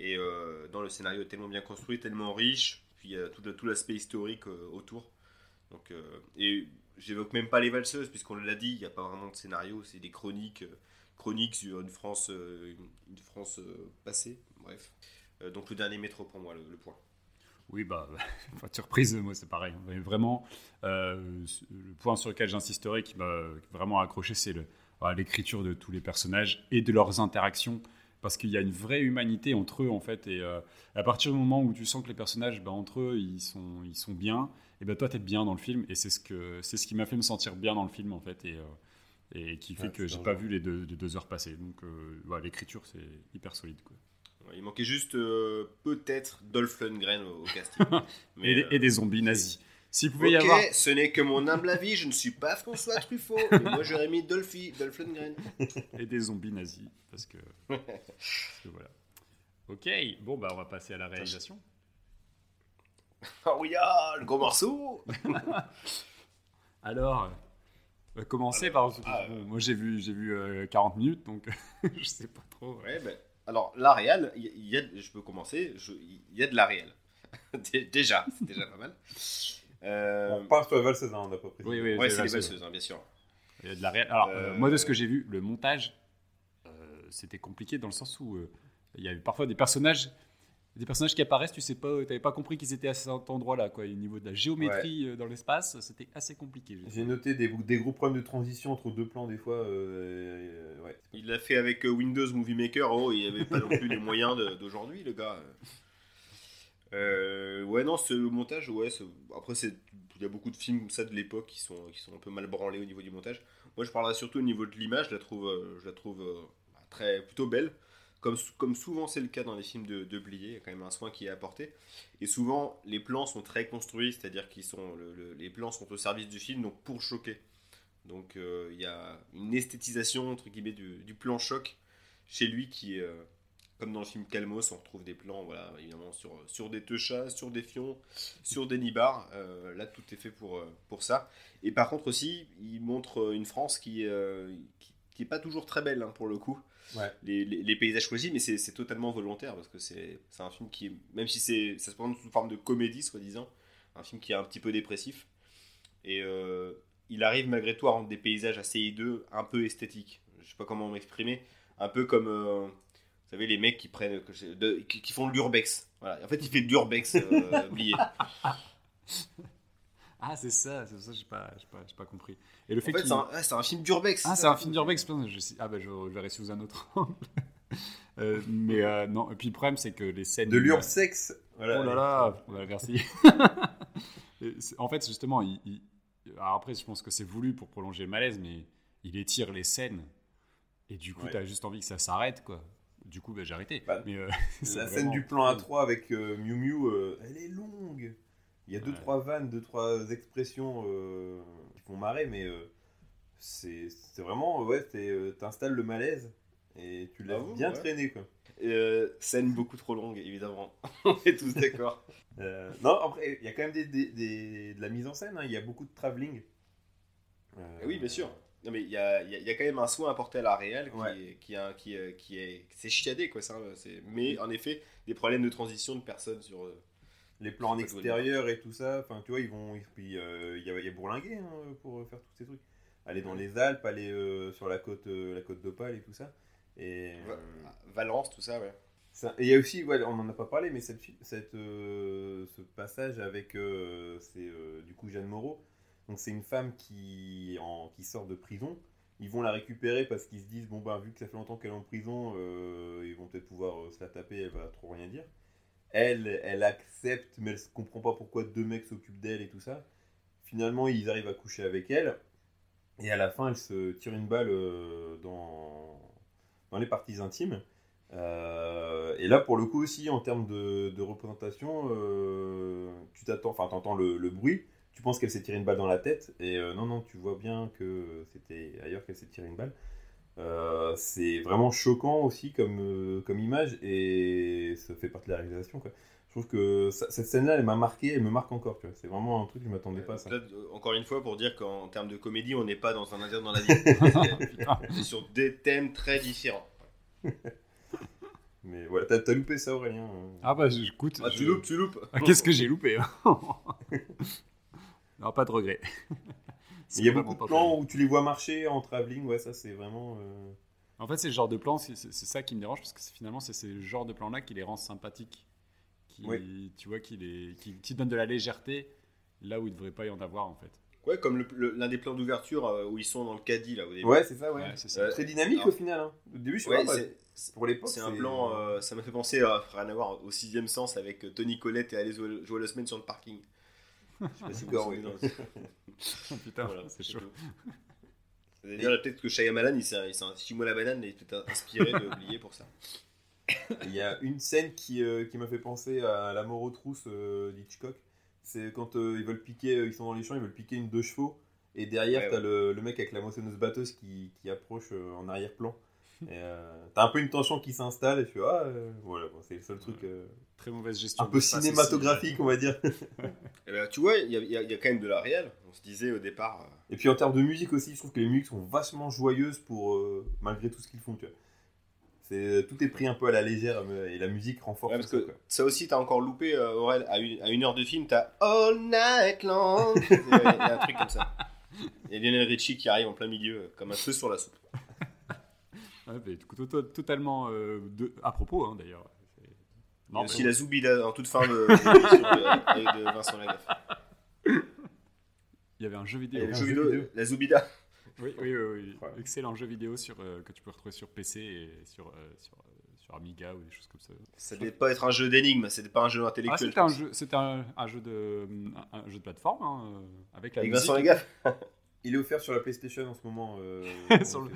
Speaker 1: Et euh, dans le scénario tellement bien construit, tellement riche, puis il y a tout, tout l'aspect historique euh, autour. Donc, euh, et j'évoque même pas les valseuses, puisqu'on l'a dit, il n'y a pas vraiment de scénario, c'est des chroniques, chroniques sur une France, une, France passée. Bref. Euh, donc le dernier métro pour moi, le, le point.
Speaker 2: Oui, bah, [laughs] enfin, surprise, moi c'est pareil. Mais vraiment, euh, le point sur lequel j'insisterai qui m'a vraiment accroché, c'est le- voilà, l'écriture de tous les personnages et de leurs interactions. Parce qu'il y a une vraie humanité entre eux, en fait. Et euh, à partir du moment où tu sens que les personnages, bah, entre eux, ils sont, ils sont bien, et ben toi, tu es bien dans le film. Et c'est ce, que, c'est ce qui m'a fait me sentir bien dans le film, en fait. Et, euh, et qui fait
Speaker 3: Ouais,
Speaker 2: que j'ai pas vu les deux, les deux heures passer. Donc, euh, l'écriture, c'est hyper solide. Quoi.
Speaker 1: Il manquait juste euh, peut-être Dolph Lundgren au, au casting. [laughs] Mais,
Speaker 2: et, des-
Speaker 1: euh,
Speaker 2: et des zombies nazis. S'il pouvait
Speaker 1: Ok,
Speaker 2: y avoir.
Speaker 1: ce n'est que mon humble avis, je ne suis pas François [laughs] Truffaut, mais moi j'aurais mis Dolphy, Dolph Lundgren.
Speaker 2: et des zombies nazis parce que, parce que voilà. Ok, bon bah on va passer à la réalisation.
Speaker 1: Oh oui, ah, le gros morceau [laughs]
Speaker 2: Alors, va commencer par.
Speaker 1: ah,
Speaker 2: moi j'ai vu j'ai vu euh, 40 minutes donc je sais pas trop.
Speaker 1: Ouais, ben, alors la réal, il y, y a, je peux commencer, il y a de la réal. [laughs] Dé- déjà, c'est déjà pas mal. Euh,
Speaker 3: On parle sur la valseuse, hein, on n'a pas précisé.
Speaker 2: Oui, oui,
Speaker 1: ouais,
Speaker 2: c'est
Speaker 1: les
Speaker 2: valseuse.
Speaker 1: valseuses, hein, bien sûr.
Speaker 2: Il y a de la ré- Alors euh,
Speaker 1: Euh,
Speaker 2: moi de ce que j'ai vu, le montage euh, c'était compliqué dans le sens où euh, il y avait parfois des personnages. Des personnages qui apparaissent, tu sais pas, t'avais pas compris qu'ils étaient à cet endroit-là, quoi. Au niveau de la géométrie euh, dans l'espace, c'était assez compliqué. j'ai
Speaker 3: noté des, des gros problèmes de transition entre deux plans des fois. euh, euh, ouais.
Speaker 1: Il l'a fait avec euh, Windows Movie Maker, oh, il n'y avait pas non plus les moyens d'aujourd'hui, le gars. Euh, ouais, non, ce le montage, ouais, après, c'est- il y a beaucoup de films comme ça de l'époque qui sont, qui sont un peu mal branlés au niveau du montage. Moi, je parlerai surtout au niveau de l'image, je la trouve, euh, je la trouve euh, très, plutôt belle. Comme, souvent c'est le cas dans les films de, de il y a quand même un soin qui est apporté. Et souvent, les plans sont très construits, c'est-à-dire qu'ils les plans sont au service du film, donc pour choquer. Donc euh, il y a une esthétisation entre guillemets du, plan choc chez lui qui euh, comme dans le film Calmos, on retrouve des plans voilà évidemment sur, sur des teuchas, sur des fions, sur des nibards. Euh, là tout est fait pour, pour ça. Et par contre aussi, il montre une France qui, euh, qui, qui pas toujours très belle hein, pour le coup. Les, les- paysages choisis, mais c'est totalement volontaire parce que c'est un film qui même si c'est ça se présente sous forme de comédie soi-disant, un film qui est un petit peu dépressif. Et euh, il arrive malgré tout à rendre des paysages assez hideux, un peu esthétiques. Je sais pas comment m'exprimer. Un peu comme, euh, Vous savez, les mecs qui prennent, de- qui, qui font de l'urbex. Voilà. En fait, il fait de l'urbex euh, [laughs] oublié.
Speaker 2: Ah, c'est ça, c'est ça, j'ai pas, j'ai pas, j'ai pas compris. Et le fait
Speaker 1: fait,
Speaker 2: qu'il-
Speaker 1: c'est un, c'est un film d'urbex.
Speaker 2: Ah, c'est un film d'urbex, je Ah, bah, je, je verrai sous un autre angle. [laughs] Euh, mais euh, non, et puis le problème, c'est que les scènes.
Speaker 3: De l'urbex. Voilà.
Speaker 2: Oh là là, voilà, merci. [laughs] En fait, justement, il, il- alors après, je pense que c'est voulu pour prolonger le malaise, mais il étire les scènes. Et du coup,
Speaker 3: Ouais.
Speaker 2: t'as juste envie que ça s'arrête, quoi. Du coup, bah, j'ai arrêté.
Speaker 3: Bah,
Speaker 2: mais, euh, [laughs]
Speaker 3: La scène du plan A3 avec euh, Miu Miu, euh, elle est longue. Il y a deux,
Speaker 2: Ouais.
Speaker 3: trois vannes, deux, trois expressions euh, qui font marrer, mais euh, c'est vraiment, ouais, t'es, euh, t'installes le malaise et tu l'as
Speaker 1: Ah
Speaker 3: bien
Speaker 1: ouais.
Speaker 3: traîné, quoi.
Speaker 1: Euh, scène beaucoup trop longue, évidemment. [laughs] On est tous d'accord.
Speaker 3: Euh, non, après, il y a quand même des, des- des- de la mise en scène, hein, il y a beaucoup de travelling. Euh,
Speaker 1: Oui, bien sûr. Non, mais il y a, y a- y a quand même un soin apporté à la réelle qui,
Speaker 3: Ouais.
Speaker 1: qui, a- qui, qui est. C'est chiadé, quoi. Ça, mais en effet, des problèmes de transition de personnes sur. Euh,
Speaker 3: Les plans en extérieur et tout ça, enfin, tu vois, ils vont. Puis euh, il y, a, il y a bourlinguer hein, pour faire tous ces trucs. Aller dans les Alpes, aller euh, sur la côte, euh, la côte d'Opale et tout ça. Et.
Speaker 1: Va-
Speaker 3: euh,
Speaker 1: Valence, tout ça, ouais.
Speaker 3: Ça- Et il y a aussi, ouais, on n'en a pas parlé, mais cette, cette, euh, ce passage avec, euh, c'est euh, du coup Jeanne Moreau. Donc c'est une femme qui, en, qui sort de prison. Ils vont la récupérer parce qu'ils se disent, bon bah vu que ça fait longtemps qu'elle est en prison, euh, ils vont peut-être pouvoir euh, se la taper, elle va trop rien dire. Elle, elle accepte, mais elle ne comprend pas pourquoi deux mecs s'occupent d'elle et tout ça. Finalement, ils arrivent à coucher avec elle. Et à la fin, elle se tire une balle euh, dans, dans les parties intimes. Euh, et là, pour le coup aussi, en termes de, représentation, euh, tu t'attends, enfin, t'entends le, le bruit, tu penses qu'elle s'est tiré une balle dans la tête, et non, non, tu vois bien que c'était ailleurs qu'elle s'est tiré une balle. Euh, c'est vraiment choquant aussi comme, euh, comme image, et ça fait partie de la réalisation. Quoi. Je trouve que ça- cette scène-là, elle m'a marqué, elle me marque encore. C'est vraiment un truc que je m'attendais pas à ça.
Speaker 1: Là, euh, encore une fois, pour dire qu'en termes de comédie, on n'est pas dans un indien dans la vie. [laughs] C'est sur des thèmes très différents.
Speaker 3: Mais voilà, t'as t'as loupé ça, Aurélien.
Speaker 2: Ah, bah, j'écoute.
Speaker 1: Ah,
Speaker 2: je-
Speaker 1: tu loupes, tu loupes.
Speaker 2: Ah, Qu'est-ce que j'ai loupé hein [laughs] Non, pas de regret.
Speaker 3: Il y a beaucoup de plans où tu les vois marcher en travelling, ouais, ça c'est vraiment. euh,
Speaker 2: En fait, c'est le genre de plan, c'est ça qui me dérange, parce que finalement, c'est ce genre de plan-là qui les rend sympathiques. Qui,
Speaker 3: Oui.
Speaker 2: Tu vois, qui, les, qui, qui donnent de la légèreté là où il ne devrait pas y en avoir, en fait.
Speaker 1: Ouais, comme l'un des plans d'ouverture euh, où ils sont dans le caddie, là, au début.
Speaker 3: Ouais, c'est ça, ouais.
Speaker 2: Ouais, c'est ça.
Speaker 1: Euh,
Speaker 3: Très dynamique
Speaker 1: alors-
Speaker 3: au final. Hein. Au début, je suis
Speaker 1: Ouais,
Speaker 3: pas
Speaker 1: c'est- c'est
Speaker 3: pour l'époque.
Speaker 1: c'est un plan, euh, ça m'a fait penser à rien à voir, au sixième sens avec Tony Collette et aller jouer, jouer la semaine sur le parking. [laughs] Je sais pas si vous vous [laughs]
Speaker 2: Putain,
Speaker 1: Voilà,
Speaker 2: c'est chaud.
Speaker 1: peut-être [laughs] que Shyamalan, il s'est chimo la banane, il est peut-être inspiré de oublier pour ça. [laughs]
Speaker 3: Il y a une scène qui, euh, qui m'a fait penser à la mort aux trousses euh, d'Hitchcock. C'est quand euh, ils veulent piquer, euh, ils sont dans les champs, ils veulent piquer une deux chevaux. Et derrière,
Speaker 1: Ouais,
Speaker 3: t'as
Speaker 1: ouais.
Speaker 3: le, le mec avec la moissonneuse batteuse qui, qui approche en arrière-plan. Et, euh, t'as un peu une tension qui s'installe et tu vois, ah, euh, voilà, bon, c'est le seul truc euh,
Speaker 2: Très mauvaise gestion.
Speaker 3: un peu cinématographique, on va dire. [laughs]
Speaker 1: Eh ben, tu vois, il y, a- y y quand même de la réelle. On se disait au départ. euh,
Speaker 3: Et puis en termes de musique aussi, je trouve que les musiques sont vachement joyeuses pour euh, malgré tout ce qu'ils font. Tu vois. C'est tout est pris un peu à la légère mais- et la musique renforce
Speaker 1: ouais, parce
Speaker 3: ça,
Speaker 1: que
Speaker 3: quoi.
Speaker 1: ça aussi, t'as encore loupé, euh, Aurel, à une, à une heure de film, t'as All Night Long. Il y a il y a un truc comme ça. Il y a Lionel Richie qui arrive en plein milieu, comme un feu sur la soupe.
Speaker 2: Ouais, to- totalement euh, de- à propos, hein, d'ailleurs. Non,
Speaker 1: aussi la Zoubida en toute fin de, de, Vincent Lagaffe.
Speaker 2: Il y avait un jeu
Speaker 1: Il y
Speaker 2: vidéo.
Speaker 3: un
Speaker 1: jeu vidéo,
Speaker 3: vidéo.
Speaker 1: La Zoubida.
Speaker 2: Oui, oui, oui, oui.
Speaker 3: Ouais.
Speaker 2: Excellent jeu vidéo sur, euh, que tu peux retrouver sur PC et sur, euh, sur, euh, sur Amiga ou des choses comme ça.
Speaker 1: Ça devait pas être un jeu d'énigmes, c'était pas un jeu
Speaker 2: Ah,
Speaker 1: intellectuel.
Speaker 2: c'était un jeu, c'était un, un jeu de, un, un jeu de plateforme hein, avec la
Speaker 1: Avec
Speaker 2: musique.
Speaker 1: Vincent Lagaffe.
Speaker 3: Il est offert sur la PlayStation en ce moment. euh, [laughs]
Speaker 2: Sur le-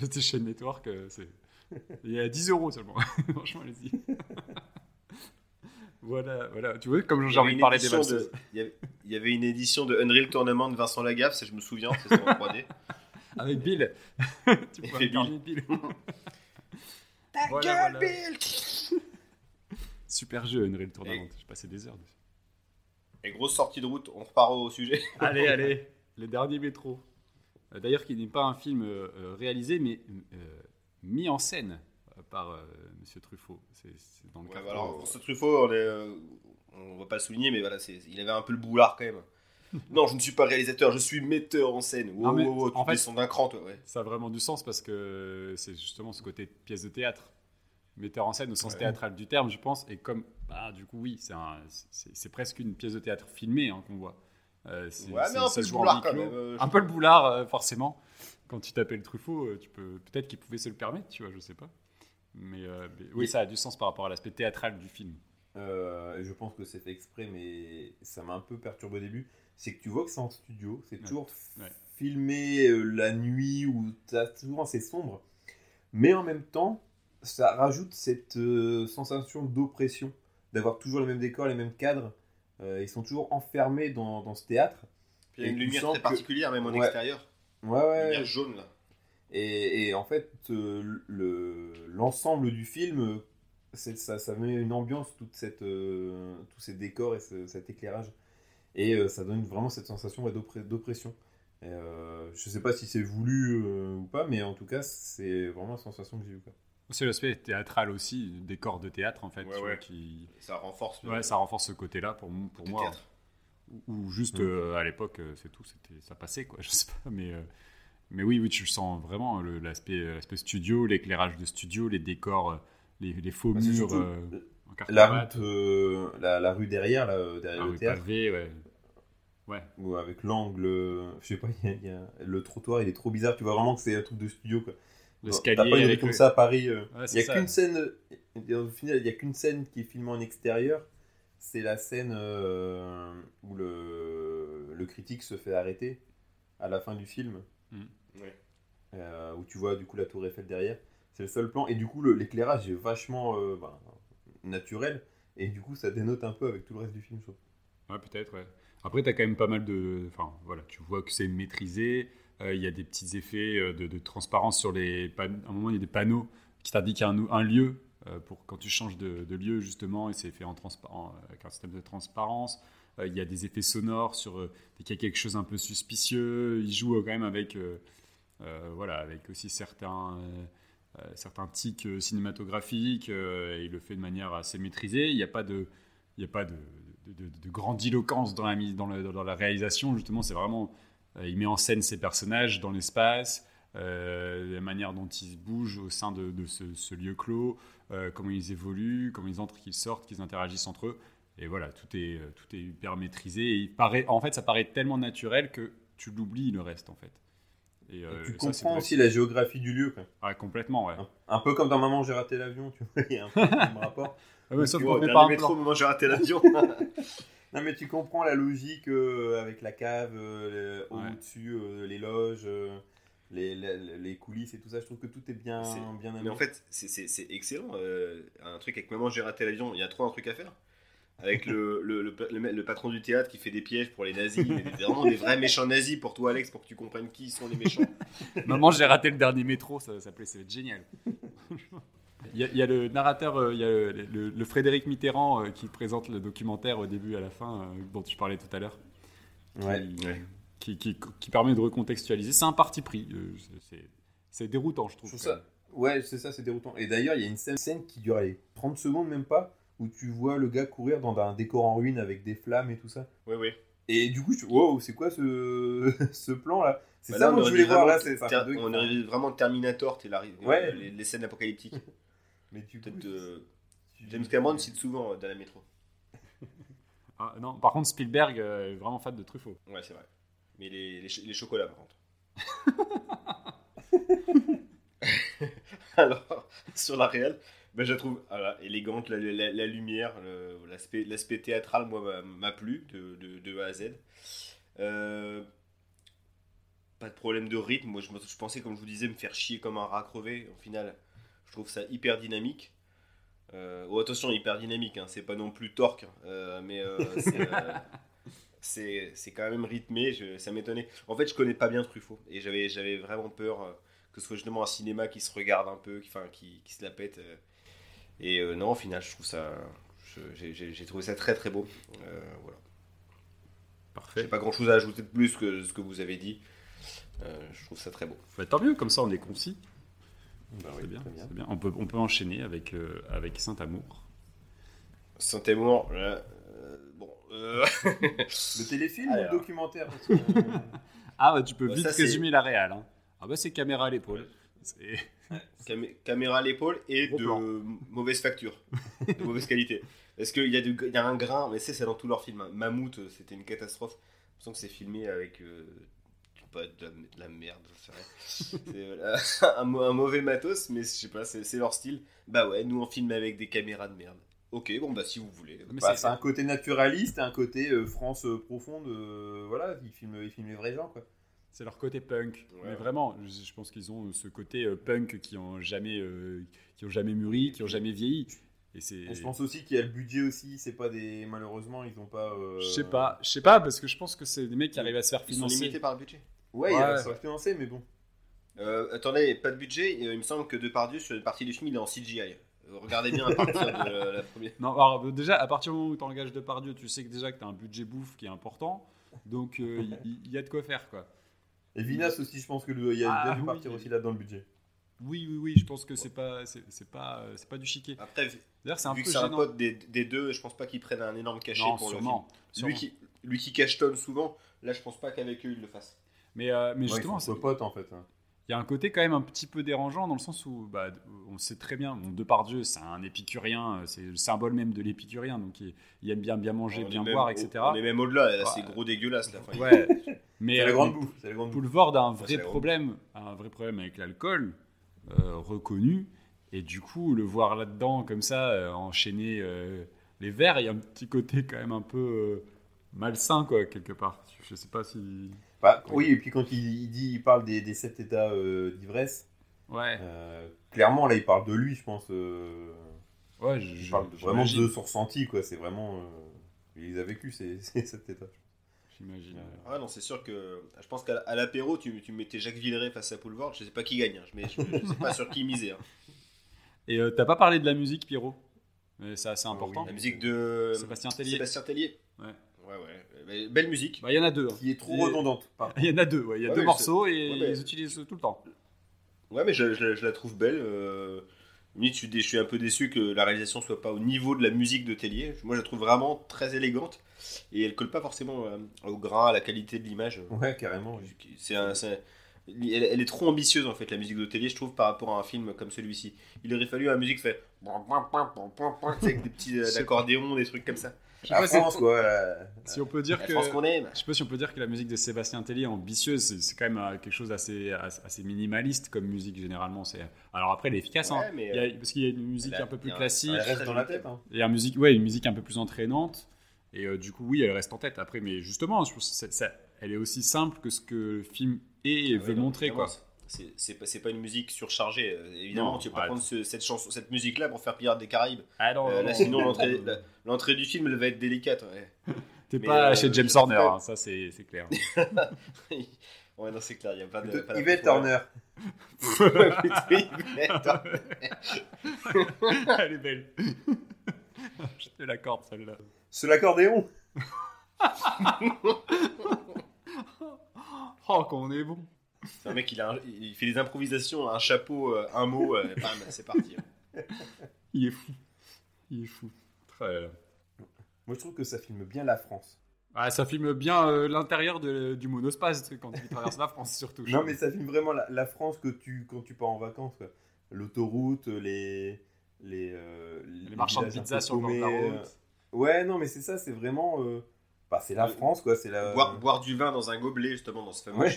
Speaker 2: [laughs] C'était chez Network, euh, c'est [laughs] il y a 10 euros seulement. [laughs] Franchement, allez-y. voilà, voilà. Tu vois, comme j'ai envie de parler des
Speaker 1: de- Il y avait- il y avait une édition de Unreal Tournament de Vincent Lagaffe, ça je me souviens, c'était en 3D.
Speaker 2: Avec Bill. tu peux
Speaker 1: fait
Speaker 2: incarner Bill.
Speaker 1: Ta
Speaker 2: Voilà,
Speaker 1: gueule,
Speaker 2: voilà.
Speaker 1: Bill
Speaker 2: Super jeu, Unreal Tournament.
Speaker 1: Et-
Speaker 2: J'ai passé des heures dessus.
Speaker 1: Et grosse sortie de route, on repart au sujet.
Speaker 2: Allez, allez. Le dernier métro. Euh, D'ailleurs, qui n'est pas un film euh, euh, réalisé, mais euh, mis en scène par euh, Monsieur Truffaut. C'est dans le
Speaker 1: Ouais, bah alors, Truffaut, on, est, euh, on va pas le souligner, mais voilà, il avait un peu le boulard quand même. [laughs] non, je ne suis pas réalisateur, je suis metteur en scène. Wow,
Speaker 2: Non, mais
Speaker 1: wow, wow, tu
Speaker 2: en fait-
Speaker 1: d'un cran, toi. Ouais.
Speaker 2: Ça a vraiment du sens parce que c'est justement ce côté pièce de théâtre. metteur en scène au sens
Speaker 1: Ouais.
Speaker 2: théâtral du terme, je pense. Et comme, bah, du coup, oui, c'est un- c'est c'est presque une pièce de théâtre filmée hein, qu'on voit. Euh,
Speaker 1: Ouais, mais un peu le boulard quand même. euh, je
Speaker 2: Un peu le boulard, euh, forcément. Quand tu t'appelles Truffaut, tu peux peut-être qu'il pouvait se le permettre, tu vois, je sais pas. Mais, euh, mais oui, ça a du sens par rapport à l'aspect théâtral du film.
Speaker 3: Je pense que c'est exprès, mais ça m'a un peu perturbé au début. C'est que tu vois que c'est en studio, c'est
Speaker 2: Ouais.
Speaker 3: toujours
Speaker 2: Ouais.
Speaker 3: filmé la nuit ou t'as souvent c'est sombre, mais en même temps, ça rajoute cette sensation d'oppression, d'avoir toujours les mêmes décors, les mêmes cadres. Euh, ils sont toujours enfermés dans, dans ce théâtre.
Speaker 1: Puis il y a une lumière très
Speaker 3: que-
Speaker 1: particulière, même en
Speaker 3: Ouais.
Speaker 1: extérieur.
Speaker 3: Ouais,
Speaker 1: Une
Speaker 3: ouais.
Speaker 1: lumière jaune là.
Speaker 3: Et, et en fait, euh, le- l'ensemble du film, euh, ça, ça met une ambiance, toute cette, euh, tous ces décors et ce- cet éclairage. Et euh, ça donne vraiment cette sensation ouais, d'oppression. Euh, je sais pas si c'est voulu ou pas, mais en tout cas, c'est vraiment la sensation que j'ai eue. quoi.
Speaker 2: C'est l'aspect théâtral aussi, décor de théâtre en fait,
Speaker 1: Ouais,
Speaker 2: tu vois,
Speaker 1: ouais.
Speaker 2: qui...
Speaker 1: Ça renforce. le-
Speaker 2: ça renforce ce côté-là pour, moi.
Speaker 1: théâtre.
Speaker 2: Ou- Ou juste
Speaker 3: Mm.
Speaker 2: euh, à l'époque, euh, c'est tout, c'était, ça passait quoi, [laughs] je sais pas. Mais, euh, mais oui, oui, tu sens vraiment l'aspect, l'aspect studio, l'éclairage de studio, les décors, les, les faux
Speaker 3: Bah,
Speaker 2: murs. euh, en
Speaker 3: La, euh, la, la rue derrière, là, derrière
Speaker 2: la
Speaker 3: le
Speaker 2: rue
Speaker 3: théâtre,
Speaker 2: pavée, ouais. Ouais,
Speaker 3: ou avec l'angle, je sais pas, il y a- il y a- le trottoir il est trop bizarre, tu vois vraiment que c'est un truc de studio. Quoi.
Speaker 2: L'escalier
Speaker 3: T'as pas
Speaker 2: avec
Speaker 3: comme
Speaker 2: le-
Speaker 3: ça à Paris. euh.
Speaker 2: Ouais,
Speaker 3: Il n'y a qu'une scène, euh, au final, il y a qu'une scène qui est filmée en extérieur. C'est la scène euh, où le, le critique se fait arrêter à la fin du film,
Speaker 1: Ouais.
Speaker 3: euh, où tu vois du coup la tour Eiffel derrière. C'est le seul plan. Et du coup, l'éclairage est vachement euh, ben, naturel. Et du coup, ça dénote un peu avec tout le reste du film. je trouve.
Speaker 2: Ouais, peut-être, ouais. Après, tu as quand même pas mal de. Enfin, voilà, tu vois que c'est maîtrisé. Euh, Il y a des petits effets euh, de, transparence sur les panneaux. À un moment, il y a des panneaux qui t'indiquent un, lieu euh, pour quand tu changes de, lieu, justement, et c'est fait en transparent, avec un système de transparence. Il y a des effets sonores sur. dès qu'il y a quelque chose un peu suspicieux. Il joue quand même avec. voilà, avec aussi certains. certains tics cinématographiques et il le fait de manière assez maîtrisée. Il n'y a pas de, il n'y a pas de, de, de- de grandiloquence dans la, dans, la, dans la réalisation. Justement, c'est vraiment. Euh, il met en scène ses personnages dans l'espace, euh, la manière dont ils bougent au sein de, de ce, ce lieu clos, euh, comment ils évoluent, comment ils entrent, qu'ils sortent, qu'ils interagissent entre eux. Et voilà, tout est, tout est hyper maîtrisé. Et il paraît, en fait, ça paraît tellement naturel que tu l'oublies le reste, en fait. Et, euh,
Speaker 3: tu
Speaker 2: ça,
Speaker 3: comprends aussi la géographie du lieu. quoi.
Speaker 2: Ouais, complètement, ouais.
Speaker 3: Un, un peu comme dans Maman, j'ai raté l'avion. Tu vois, il y a un peu le même rapport.
Speaker 2: Ah ouais, sauf qu'on
Speaker 1: dernier
Speaker 2: pas un
Speaker 1: métro,
Speaker 2: plan.
Speaker 1: où j'ai raté l'avion. [laughs]
Speaker 3: Non, mais tu comprends la logique euh, avec la cave, euh,
Speaker 2: Ouais.
Speaker 3: au-dessus, euh, les loges, euh, les, les, les coulisses et tout ça. Je trouve que tout est bien,
Speaker 1: C'est-
Speaker 3: bien amené.
Speaker 1: Mais en fait, c'est- c'est c'est excellent. euh, un truc avec Maman, j'ai raté l'avion. Il y a trop un truc à faire. Avec le, [laughs] le, le, le- le patron du théâtre qui fait des pièges pour les nazis. mais des- vraiment des vrais méchants nazis pour toi, Alex, pour que tu comprennes qui sont les méchants.
Speaker 2: Maman, j'ai raté le dernier métro, ça s'appelait, ça va être génial. [laughs] Il y, a, il y a le narrateur, euh, il y a le, le- le Frédéric Mitterrand euh, qui présente le documentaire au début et à la fin, euh, dont tu parlais tout à l'heure, qui,
Speaker 3: Ouais.
Speaker 1: Ouais.
Speaker 2: qui, qui- qui permet de recontextualiser. C'est un parti pris. c'est- déroutant, je trouve.
Speaker 3: Je trouve ça- Ouais, c'est ça, c'est déroutant. Et d'ailleurs, il y a une scène, scène qui dure allez, 30 secondes, même pas, où tu vois le gars courir dans un décor en ruine avec des flammes et tout ça.
Speaker 1: Oui, oui.
Speaker 3: Et du coup, suis wow, c'est quoi ce, [laughs] ce plan là C'est
Speaker 1: Bah
Speaker 3: ça
Speaker 1: là,
Speaker 3: moi je voulais voir là, c'est ça.
Speaker 1: On aurait vraiment Terminator, t'es là,
Speaker 3: Ouais.
Speaker 1: les, les scènes apocalyptiques. [laughs]
Speaker 3: Mais
Speaker 1: Peut-être James Cameron cite souvent euh, dans la métro. [laughs]
Speaker 2: Ah, non, par contre, Spielberg euh, est vraiment fan de Truffaut.
Speaker 1: Ouais, c'est vrai. Mais les, les, ch- les chocolats, par contre. [laughs] [laughs] Alors, sur la réelle, ben, je la trouve voilà, élégante, la, la- la lumière, l'aspect l'aspect théâtral, moi, m'a- plu de, de, de A à Z. Euh, pas de problème de rythme. Moi, je, me- je pensais, comme je vous disais, me faire chier comme un rat crevé. Au final, je trouve ça hyper dynamique. Euh, oh, attention, hyper dynamique, hein, c'est pas non plus torque, euh, mais euh, [laughs] c'est, euh, c'est quand même rythmé. je- ça m'étonnait. En fait, je connais pas bien Truffaut et j'avais j'avais vraiment peur euh, que ce soit justement un cinéma qui se regarde un peu, qui, qui, qui se la pète. euh. et euh, non, au final, je trouve ça. j'ai- J'ai j'ai trouvé ça très très beau. Euh, voilà. J'ai
Speaker 2: Parfait.
Speaker 1: pas grand chose à ajouter de plus que ce que vous avez dit. Euh, je trouve ça très beau.
Speaker 2: Bah, tant mieux, comme ça on est concis.
Speaker 3: Bah oui,
Speaker 2: bien,
Speaker 3: bien.
Speaker 2: c'est bien. On, peut, on peut enchaîner avec, euh, avec Saint-Amour.
Speaker 1: Saint-Amour, là, euh, bon. euh, [laughs]
Speaker 3: Le téléfilm ou le documentaire parce que- [laughs]
Speaker 2: Ah, bah, tu peux
Speaker 1: Bah,
Speaker 2: vite
Speaker 1: ça,
Speaker 2: résumer la réal. hein. Ah, bah c'est caméra à l'épaule. [laughs]
Speaker 1: Caméra à l'épaule et
Speaker 2: Gros
Speaker 1: de
Speaker 2: plan.
Speaker 1: mauvaise facture, de mauvaise qualité. Parce qu'il y, a du- il y a un grain, mais c'est c'est dans tous leurs films. hein. Mammouth, euh, c'était une catastrophe. J'ai l'impression que c'est filmé avec pas, de, la, de la merde. [laughs] C'est, voilà, [laughs] un, mau- un mauvais matos, mais je sais pas, c'est leur style. Bah ouais, nous on filme avec des caméras de merde. Ok, bon bah si vous voulez.
Speaker 3: Bah,
Speaker 2: c'est-
Speaker 3: un côté naturaliste un côté euh, France euh, profonde. euh, voilà, ils filment, ils filment les vrais gens, quoi.
Speaker 2: C'est leur côté punk.
Speaker 1: Ouais.
Speaker 2: Mais vraiment, je, je pense qu'ils ont ce côté punk qui ont jamais, qui ont jamais mûri, qui ont jamais vieilli. Et
Speaker 3: je pense aussi qu'il y a le budget aussi. C'est pas des. Malheureusement, ils ont pas. euh,
Speaker 2: Je sais pas, je sais pas parce que je pense que c'est des mecs qui arrivent à se faire
Speaker 1: Ils sont
Speaker 2: financer.
Speaker 1: limités par le budget.
Speaker 3: Ouais,
Speaker 2: Ouais.
Speaker 3: ça va financer, mais bon.
Speaker 1: Euh, attendez, pas de budget. Il me semble que Depardieu, sur une partie du film, il est en CGI. Euh, Regardez bien à partir de la, première.
Speaker 2: Non, alors euh, déjà, à partir du moment où tu engages de Pardieu, tu sais que déjà que tu as un budget bouffe qui est important. Donc euh, il y, a de quoi faire quoi.
Speaker 3: Et Vinas aussi, je pense que le- il y a
Speaker 2: Ah,
Speaker 3: bien dû
Speaker 2: oui.
Speaker 3: partir aussi là dans le budget.
Speaker 2: Oui, oui, oui, je pense que c'est pas, c'est c'est pas, c'est pas du chiquet.
Speaker 1: Après,
Speaker 2: D'ailleurs, c'est un
Speaker 1: vu
Speaker 2: peu
Speaker 1: que c'est un pote des, des deux, je pense pas qu'ils prennent un énorme cachet
Speaker 2: non,
Speaker 1: pour
Speaker 2: sûrement.
Speaker 1: le film.
Speaker 2: sûrement.
Speaker 1: Lui qui, lui qui cachetonne souvent, là je pense pas qu'avec eux ils le fassent.
Speaker 2: Mais, euh, mais justement, c'est-
Speaker 3: potes en fait. hein.
Speaker 2: Il y a un côté quand même un petit peu dérangeant dans le sens où bah, on sait très bien, bon, Depardieu, c'est un épicurien, euh, c'est le symbole même de l'épicurien, donc il, il aime bien bien manger,
Speaker 1: On
Speaker 2: bien boire,
Speaker 1: au-
Speaker 2: etc.
Speaker 1: On est même au-delà, c'est gros dégueulasse. Il-
Speaker 2: Ouais, [laughs] mais
Speaker 3: C'est la
Speaker 2: euh,
Speaker 3: grande bouffe. C'est la grande bouffe.
Speaker 2: Boulevard a un vrai
Speaker 1: la
Speaker 2: problème, un vrai problème avec l'alcool euh, reconnu, et du coup le voir là-dedans comme ça, euh, enchaîner euh, les verres, il y a un petit côté quand même un peu euh, malsain quoi quelque part. Je sais pas si.
Speaker 3: Bah, oui, et puis quand il, il dit, il parle des, des sept états euh, d'ivresse.
Speaker 2: Ouais,
Speaker 3: euh, clairement, là, il parle de lui, je pense. euh,
Speaker 2: ouais, je,
Speaker 3: il parle vraiment
Speaker 2: j'imagine.
Speaker 3: de son ressenti, quoi. C'est vraiment. euh, il les a vécu ces, [laughs] ces sept états.
Speaker 2: J'imagine.
Speaker 1: Ah non, c'est sûr que je pense qu'à l'apéro, tu, tu mettais Jacques Villeray face à Boulevard, je sais pas qui gagne, hein, mais je, je sais pas sur qui miser. hein.
Speaker 2: Et euh, t'as pas parlé de la musique, Pierrot? Mais c'est assez
Speaker 3: Ah
Speaker 2: important.
Speaker 3: oui.
Speaker 1: La musique de
Speaker 2: Sébastien Tellier.
Speaker 1: Sébastien Tellier.
Speaker 2: Ouais.
Speaker 1: Ouais, ouais. Mais Belle musique.
Speaker 2: Bah, il y en a deux. hein.
Speaker 3: Qui est trop
Speaker 1: Et-
Speaker 3: redondante. [laughs]
Speaker 2: Il y en a deux, ouais. Il y a
Speaker 1: Ouais,
Speaker 2: deux morceaux et
Speaker 1: ouais,
Speaker 2: ils
Speaker 1: mais-
Speaker 2: les utilisent tout le temps.
Speaker 1: Ouais, mais je, je- je la trouve belle. Euh... limite, je suis, dé- je suis un peu déçu que la réalisation soit pas au niveau de la musique de Tellier. Moi, je la trouve vraiment très élégante et elle colle pas forcément euh, au grain, à la qualité de l'image.
Speaker 3: Ouais, carrément. oui.
Speaker 1: C'est un- elle, elle est trop ambitieuse en fait la musique de Tellier, je trouve, par rapport à un film comme celui-ci. Il aurait fallu la musique fait [laughs] avec des petits euh, accordéons, des trucs comme ça.
Speaker 2: Je
Speaker 3: La France, quoi.
Speaker 2: si on peut dire
Speaker 1: La
Speaker 2: que.
Speaker 1: France qu'on aime.
Speaker 2: Je sais pas si on peut dire que la musique de Sébastien Tellier est ambitieuse, c'est c'est quand même euh, quelque chose d'assez assez minimaliste comme musique généralement. C'est alors après elle est efficace, hein.
Speaker 1: Ouais, mais,
Speaker 2: Il y a- parce qu'il y a une musique un peu plus classique,
Speaker 3: Elle reste dans la tête. Hein.
Speaker 2: il y a une musique, ouais, une musique un peu plus entraînante, et euh, du coup oui elle reste en tête. Après, mais justement, je pense que c'est- ça- elle est aussi simple que ce que le film est et
Speaker 1: Ah
Speaker 2: veut
Speaker 1: ouais,
Speaker 2: montrer
Speaker 1: évidemment,
Speaker 2: quoi.
Speaker 1: C'est pas, une musique surchargée. euh, Évidemment,
Speaker 2: Non,
Speaker 1: tu pas
Speaker 2: ouais.
Speaker 1: prendre ce- cette, chanson, cette musique-là pour faire Pirates des Caraïbes.
Speaker 2: Ah non,
Speaker 1: Euh,
Speaker 2: non,
Speaker 1: là,
Speaker 2: non,
Speaker 1: sinon,
Speaker 2: non, [laughs]
Speaker 1: l'entrée du film elle va être délicate. Ouais, [laughs]
Speaker 2: T'es pas
Speaker 1: euh,
Speaker 2: chez James Horner, hein, ça c'est clair. [laughs]
Speaker 1: ouais non, c'est clair, il n'y a pas de.
Speaker 3: Plutôt
Speaker 1: pas
Speaker 3: Yvette Horner.
Speaker 2: Elle est belle. Je te l'accorde celle-là.
Speaker 3: C'est l'accordéon.
Speaker 2: Oh, qu'on est bon.
Speaker 1: C'est un mec, il, a un- il fait des improvisations, un chapeau, euh, un mot, euh, bam, c'est parti. [laughs]
Speaker 2: Il est fou. Il est fou. Très...
Speaker 3: Moi, je trouve que ça filme bien la France.
Speaker 2: Ah, ça filme bien euh, l'intérieur du monospace quand il traverse la France surtout.
Speaker 3: Non, mais ça filme vraiment la, la France que tu, quand tu pars en vacances. L'autoroute, les. Les, euh,
Speaker 2: Les marchands de pizza sur le bord de la route.
Speaker 3: euh. Ouais, non, mais c'est ça, c'est vraiment. euh, Bah, c'est la. France, quoi. C'est la.
Speaker 1: Boire, boire du vin dans un gobelet, justement, dans ce fameux
Speaker 3: Ouais.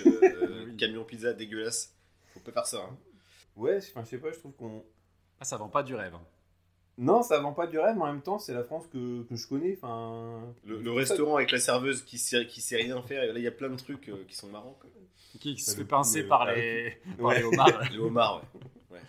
Speaker 1: Camion pizza dégueulasse. Faut pas faire ça. hein.
Speaker 3: Ouais, je enfin, je sais pas, je trouve qu'on.
Speaker 2: Ah, ça vend pas du rêve. hein.
Speaker 3: Non, ça vend pas du rêve, mais en même temps, c'est la France que, que je connais. Enfin.
Speaker 1: Le, restaurant avec la serveuse qui sait, qui sait rien faire, et là, il y a plein de trucs euh, qui sont marrants. quoi.
Speaker 2: Qui se fait pincer
Speaker 3: mais-
Speaker 2: par les, [laughs] par homards.
Speaker 1: Les homards, [laughs] ouais.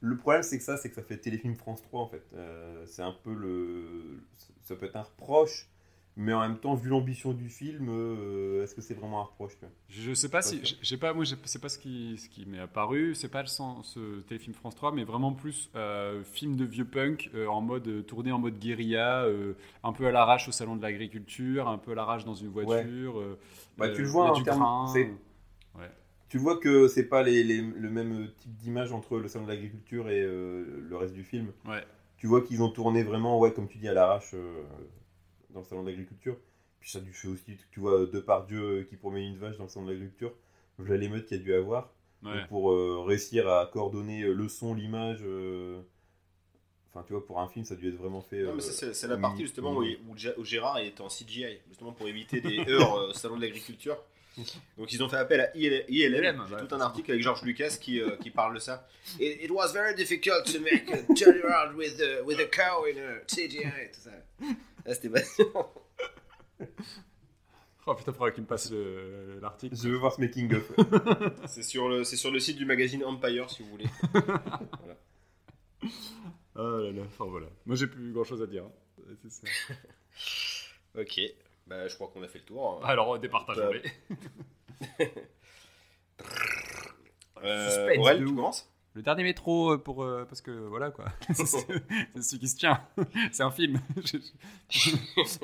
Speaker 3: Le problème, c'est que ça, c'est que ça fait téléfilm France 3, en fait. Euh, c'est un peu le. Ça peut être un reproche, mais en même temps, vu l'ambition du film, euh, est-ce que c'est vraiment un reproche
Speaker 2: Je sais pas si,
Speaker 3: Pas
Speaker 2: sais pas, moi, je sais pas ce qui, ce qui m'est apparu. C'est pas le sens, ce téléfilm France 3, mais vraiment plus euh, film de vieux punk euh, en mode euh, tourné en mode guérilla, un peu à l'arrache au salon de l'agriculture, un peu à l'arrache dans une voiture.
Speaker 3: Bah, tu le vois
Speaker 2: a
Speaker 3: en termes- c'est- Tu vois que c'est pas les, les- le même type d'image entre le salon de l'agriculture et le reste du film.
Speaker 2: Ouais.
Speaker 3: Tu vois qu'ils ont tourné vraiment, ouais, comme tu dis, à l'arrache dans le salon de l'agriculture. Puis ça a dû faire aussi, tu vois, deux par Dieu qui promet une vache dans le salon de l'agriculture. Voilà l'émeute qu'il y a dû avoir.
Speaker 2: Ouais.
Speaker 3: Donc, pour euh, réussir à coordonner euh, le son, l'image. euh, Enfin, tu vois, pour un film, ça a dû être vraiment fait.
Speaker 1: Non, mais
Speaker 3: euh,
Speaker 1: c'est c'est la partie justement où, où Gé- où Gérard est en CGI, justement pour éviter des [laughs] heures euh, au salon de l'agriculture. Donc ils ont fait appel à IL- ILM.
Speaker 2: ILM,
Speaker 1: J'ai
Speaker 2: ouais,
Speaker 1: tout un article avec George Lucas qui, euh, qui parle de ça. It, it was very difficult to make a turnaround with, a- with a cow in a CGI. Tout ça. Ah, C'était passionnant.
Speaker 2: Oh putain, faudra qu'il me passe le- l'article.
Speaker 3: Je veux voir ce making-of. [laughs]
Speaker 1: C'est sur, le, c'est sur le site du magazine Empire si vous voulez.
Speaker 2: Oh là là, enfin voilà. Moi j'ai plus grand chose à dire. hein. C'est ça. [laughs]
Speaker 1: Ok, bah, je crois qu'on a fait le tour.
Speaker 2: Alors, départageons-les. [laughs]
Speaker 1: Euh,
Speaker 2: suspense
Speaker 1: Aurel,
Speaker 2: de
Speaker 1: tu
Speaker 2: ouf.
Speaker 1: commences?
Speaker 2: Le dernier métro euh, pour euh, parce que voilà quoi. [laughs] c'est celui [laughs] qui se tient. [laughs] C'est un film.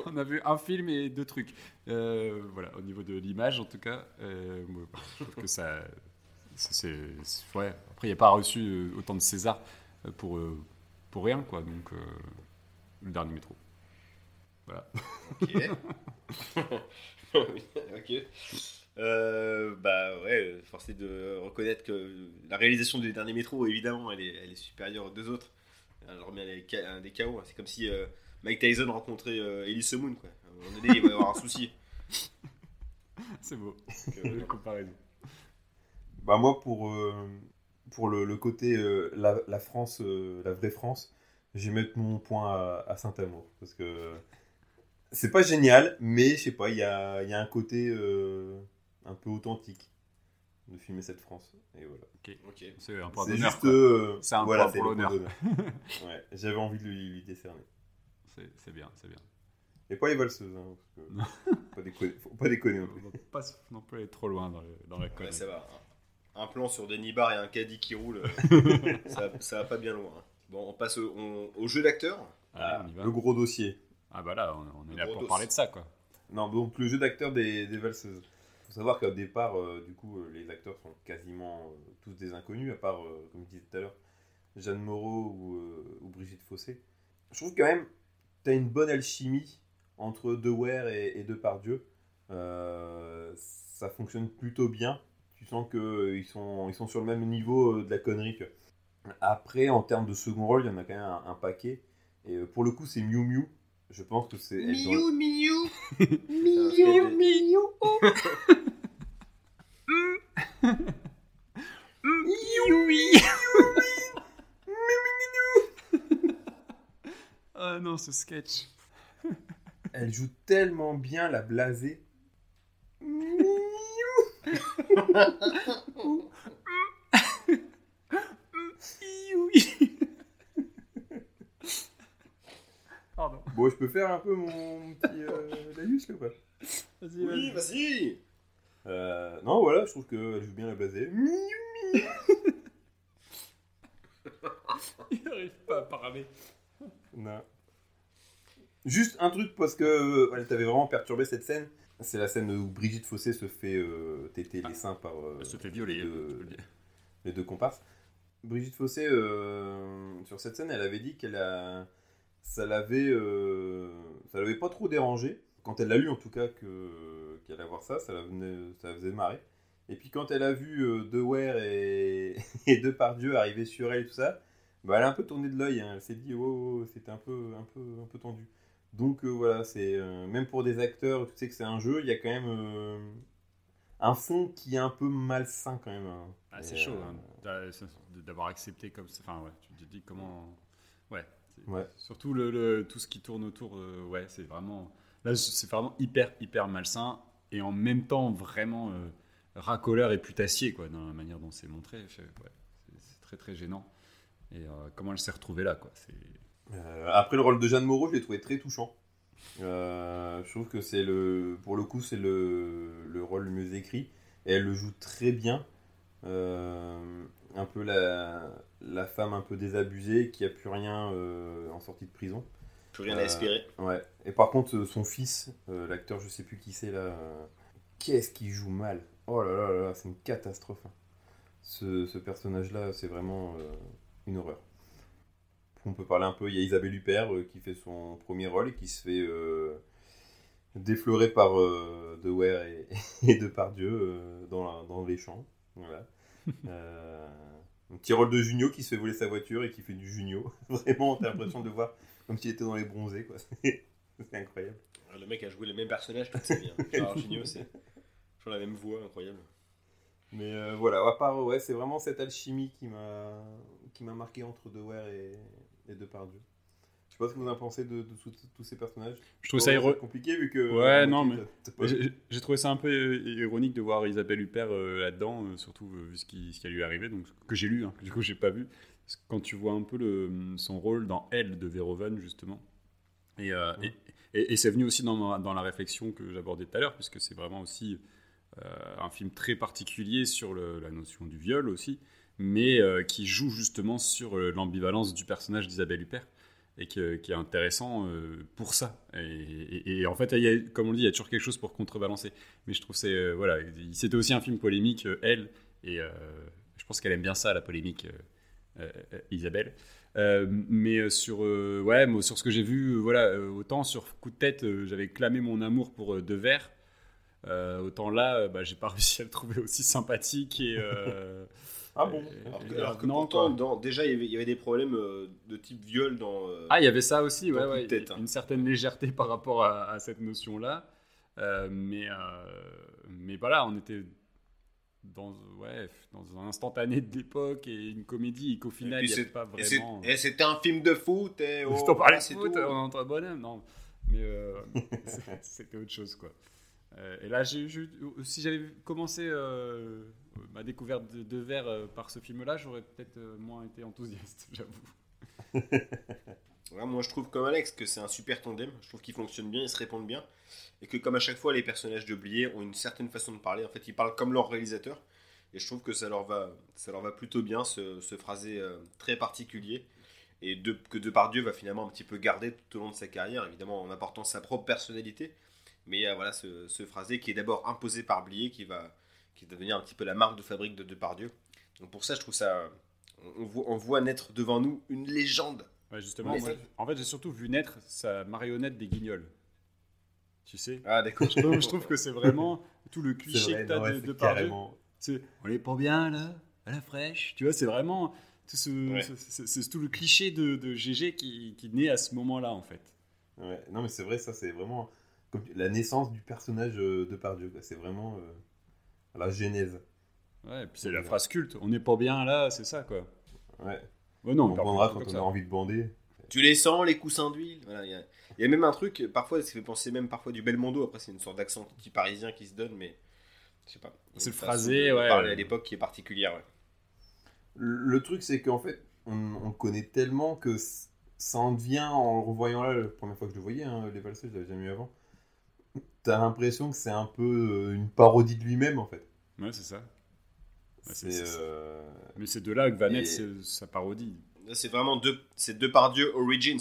Speaker 2: On a vu un film et deux trucs. Euh, voilà, au niveau de l'image en tout cas, euh, moi, je trouve que ça, c'est, ouais. Après, il n'y a pas reçu autant de César pour pour rien quoi. Donc le dernier métro. Voilà.
Speaker 1: Ok. ok. Euh, bah ouais, force est de reconnaître que la réalisation du dernier métro, évidemment, elle est, elle est supérieure aux deux autres. Elle remet un des chaos. C'est comme si euh, Mike Tyson rencontrait euh, Elise Moon. Quoi. À un moment donné, il va y avoir un souci. [laughs]
Speaker 2: C'est beau.
Speaker 1: Donc, euh,
Speaker 2: La [laughs] comparaison.
Speaker 3: Bah moi pour euh, pour le, le côté euh, la, la France euh, la vraie France je vais mettre mon point à, à Saint-Amour parce que c'est pas génial mais je sais pas il y a, il y a un côté euh, un peu authentique de filmer cette France et voilà
Speaker 1: ok.
Speaker 2: C'est un point
Speaker 3: c'est
Speaker 2: d'honneur.
Speaker 3: euh,
Speaker 2: C'est un
Speaker 3: voilà,
Speaker 2: point pour l'honneur.
Speaker 3: d'honneur. [laughs] ouais, j'avais envie de lui, lui décerner
Speaker 2: C'est, c'est bien, c'est bien.
Speaker 3: et pas les valseuses hein, parce que pas déconner, faut pas déconner
Speaker 2: On [laughs] pas non plus aller trop loin dans, le- dans la
Speaker 1: Ouais, ça va. Un plan sur Denis Barr et un caddie qui roule, euh, [laughs] ça, ça va pas bien loin. hein. Bon, on passe au, on- au jeu d'acteur.
Speaker 2: Y va.
Speaker 3: le gros dossier
Speaker 2: Ah bah là, on, on est
Speaker 1: Le
Speaker 2: là pour parler de ça, quoi.
Speaker 3: Non, donc le jeu d'acteur des, des valseuses. Faut savoir qu'au départ, euh, du coup, euh, les acteurs sont quasiment euh, tous des inconnus, à part, euh, comme je disais tout à l'heure, Jeanne Moreau ou, euh, ou Brigitte Fossé. Je trouve quand même tu as une bonne alchimie entre De Ware et, et Depardieu. Euh, ça fonctionne plutôt bien. Tu sens qu'ils sont, ils sont sur le même niveau euh, de la connerie. que- Après, en termes de second rôle, il y en a quand même un, un paquet. Et euh, pour le coup, c'est Miu Miu. Je pense que c'est. doit-
Speaker 1: Miou
Speaker 3: Miu, [laughs]
Speaker 1: Miu [laughs]
Speaker 2: Ah non, ce sketch.
Speaker 3: Elle joue tellement bien la blasée.
Speaker 2: Pardon.
Speaker 3: Bon, je peux faire un peu mon petit euh, laïus là ou pas?
Speaker 2: Vas-y,
Speaker 1: Oui, vas-y
Speaker 3: Euh, Non, voilà, je trouve qu'elle joue bien la blasée. [laughs]
Speaker 2: Il n'arrive pas à parler.
Speaker 3: Non. Juste un truc parce que euh, elle t'avait vraiment perturbé cette scène. C'est la scène où Brigitte Fossé se fait euh, téter les seins par euh,
Speaker 2: Elle se fait violer.
Speaker 3: deux-
Speaker 2: peux le dire.
Speaker 3: les deux comparses. Brigitte Fossé, euh, sur cette scène, elle avait dit qu'elle a, ça l'avait, euh, ça l'avait pas trop dérangé. Quand elle l'a lu, en tout cas, que qu'elle allait voir ça, ça la, venait- ça la faisait marrer. Et puis quand elle a vu euh, et, [laughs] et Depardieu arriver sur elle et tout ça, bah, elle a un peu tourné de l'œil. hein. Elle s'est dit, oh, oh, c'était un peu, un peu, un peu tendu. Donc euh, voilà, c'est euh, même pour des acteurs, tu sais que c'est un jeu, il y a quand même euh, un fond qui est un peu malsain quand même. hein.
Speaker 2: Ah, c'est chaud hein, d'avoir accepté comme ça. Enfin, ouais, tu te dis comment. Ouais.
Speaker 3: Ouais.
Speaker 2: Surtout le, le- tout ce qui tourne autour. ouais, c'est vraiment. Là, c'est vraiment hyper, hyper malsain et en même temps vraiment euh, racoleur et putassier, quoi, dans la manière dont c'est montré. C'est- très, très gênant. Et euh, comment elle s'est retrouvée là, quoi.
Speaker 3: Euh, après le rôle de Jeanne Moreau, je l'ai trouvé très touchant. Je trouve que c'est le, pour le coup, c'est le, le rôle le mieux écrit et elle le joue très bien. Un peu la, la femme un peu désabusée qui a plus rien en sortie de prison.
Speaker 1: Plus rien
Speaker 3: Euh,
Speaker 1: à espérer.
Speaker 3: Ouais. Et par contre, euh, son fils, euh, l'acteur, je sais plus qui c'est là, euh, qu'est-ce qu'il joue mal. Oh là là là, là, c'est une catastrophe. hein. Ce, ce personnage-là, c'est vraiment euh, une horreur. On peut parler un peu, il y a Isabelle Huppert euh, qui fait son premier rôle et qui se fait euh, déflorer par euh, De Ware et, [laughs] et Depardieu euh, dans, la- dans les champs. Voilà. [laughs] Euh, un petit rôle de Junio qui se fait voler sa voiture et qui fait du Junio. [laughs] Vraiment, t'as l'impression de voir comme s'il était dans les bronzés, quoi. [laughs] C'est incroyable.
Speaker 1: Le mec a joué le même personnage toute sa vie. hein. Gérard [laughs] Jugnot, c'est toujours la même voix, incroyable.
Speaker 3: Mais euh, voilà, à part, ouais, c'est vraiment cette alchimie qui m'a qui m'a marqué entre Dewar et, et Depardieu. Je sais pas ce que vous en pensez de, de tous- tous ces personnages.
Speaker 2: Je trouve ça
Speaker 3: compliqué vu que.
Speaker 2: Ouais,
Speaker 3: la
Speaker 2: non, mais-
Speaker 3: pas-
Speaker 2: J'ai trouvé ça un peu euh, ironique de voir Isabelle Huppert euh, là-dedans, euh, surtout euh, vu ce qui, ce qui lui est arrivé, donc, que j'ai lu, hein, que du coup j'ai pas vu. Quand tu vois un peu le, son rôle dans Elle de Verhoeven, justement. Et, euh,
Speaker 3: Ouais.
Speaker 2: et, et- et c'est venu aussi dans, ma- dans la réflexion que j'abordais tout à l'heure, puisque c'est vraiment aussi euh, un film très particulier sur le- la notion du viol aussi, mais euh, qui joue justement sur l'ambivalence du personnage d'Isabelle Huppert et que- qui est intéressant pour ça. Et, en fait, il y a, comme on le dit, il y a toujours quelque chose pour contrebalancer. Mais je trouve que c'est voilà, c'était aussi un film polémique, elle, et je pense qu'elle aime bien ça, la polémique, Isabelle. Euh, mais euh, sur euh, ouais, moi, sur ce que j'ai vu, euh, voilà, euh, autant sur coup de tête, euh, j'avais clamé mon amour pour euh, Devers. Euh, autant là, euh, bah, j'ai pas [laughs] réussi à le trouver aussi sympathique et. euh, [laughs]
Speaker 3: Ah bon
Speaker 1: Alors que,
Speaker 2: et-
Speaker 1: alors que
Speaker 2: non,
Speaker 1: pourtant, dans- déjà, il y, avait, des problèmes euh, de type viol dans. euh,
Speaker 2: Ah, il y avait ça aussi, ouais,
Speaker 1: de
Speaker 2: ouais,
Speaker 1: tête, hein.
Speaker 2: une certaine légèreté par rapport à, à cette notion-là. Euh, mais, euh, mais voilà, on était dans, ouais, dans un instantané de l'époque et une comédie et qu'au final, il n'y pas vraiment.
Speaker 1: et c'était un film de foot. [laughs] Et oh,
Speaker 2: Je t'en parlais de foot,
Speaker 1: tout.
Speaker 2: on est entre bonhomme, non. Mais euh, [laughs] c'était autre chose, quoi. Euh, et là, j'ai, si j'avais commencé euh, ma découverte de, de Vers euh, par ce film-là, j'aurais peut-être moins été enthousiaste, [laughs] j'avoue.
Speaker 1: Moi, je trouve comme Alex que c'est un super tandem. Je trouve qu'ils fonctionnent bien, ils se répondent bien. Et que, comme à chaque fois, les personnages de Blier ont une certaine façon de parler. En fait, ils parlent comme leur réalisateur. Et je trouve que ça leur va, ça leur va plutôt bien, ce, ce phrasé euh, très particulier. Et de, que Depardieu va finalement un petit peu garder tout au long de sa carrière, évidemment en apportant sa propre personnalité. Mais a voilà, ce, ce phrasé qui est d'abord imposé par Blier, qui va, qui va devenir un petit peu la marque de fabrique de Depardieu. Donc pour ça, je trouve ça. On voit naître devant nous une légende.
Speaker 2: Ouais, justement, moi, en fait, j'ai surtout vu naître sa marionnette des guignols. Tu sais
Speaker 1: Ah, d'accord.
Speaker 2: je trouve, je trouve que c'est vraiment tout le cliché
Speaker 3: vrai,
Speaker 2: que tu as
Speaker 3: non, ouais,
Speaker 2: de, de on est pas bien là, à la fraîche. Tu vois, c'est vraiment tout, ce,
Speaker 1: Ouais.
Speaker 2: ce- c'est- tout le cliché de, de GG qui, qui naît à ce moment-là en fait.
Speaker 3: Ouais, non, mais c'est vrai, ça, c'est vraiment comme la naissance du personnage euh, de Pardieu. C'est vraiment euh, la genèse.
Speaker 2: Ouais, et puis c'est la phrase culte. On n'est pas bien là, c'est ça quoi.
Speaker 3: Ouais.
Speaker 2: Ouais, non,
Speaker 3: on bandera quand on a envie de bander.
Speaker 1: Tu les sens, les coussins d'huile voilà, Il y, a- il y a même un truc, parfois, ça fait penser même parfois du Belmondo. Après, c'est une sorte d'accent petit parisien qui se donne, mais je sais pas.
Speaker 2: C'est le phrasé, ouais.
Speaker 1: parler à l'époque qui est particulière. ouais.
Speaker 3: Le, le truc, c'est qu'en fait, on, connaît tellement que ça en devient, en le revoyant là, la première fois que je le voyais, hein, les valseuses, je l'avais jamais vu avant, t'as l'impression que c'est un peu euh, une parodie de lui-même, en fait.
Speaker 2: Ouais, c'est ça. Ouais, c'est-
Speaker 3: C'est.
Speaker 2: c'est-
Speaker 3: euh,
Speaker 2: Mais c'est de là que va naître
Speaker 3: Et-
Speaker 2: sa parodie.
Speaker 1: C'est vraiment deux, c'est Depardieu Origins.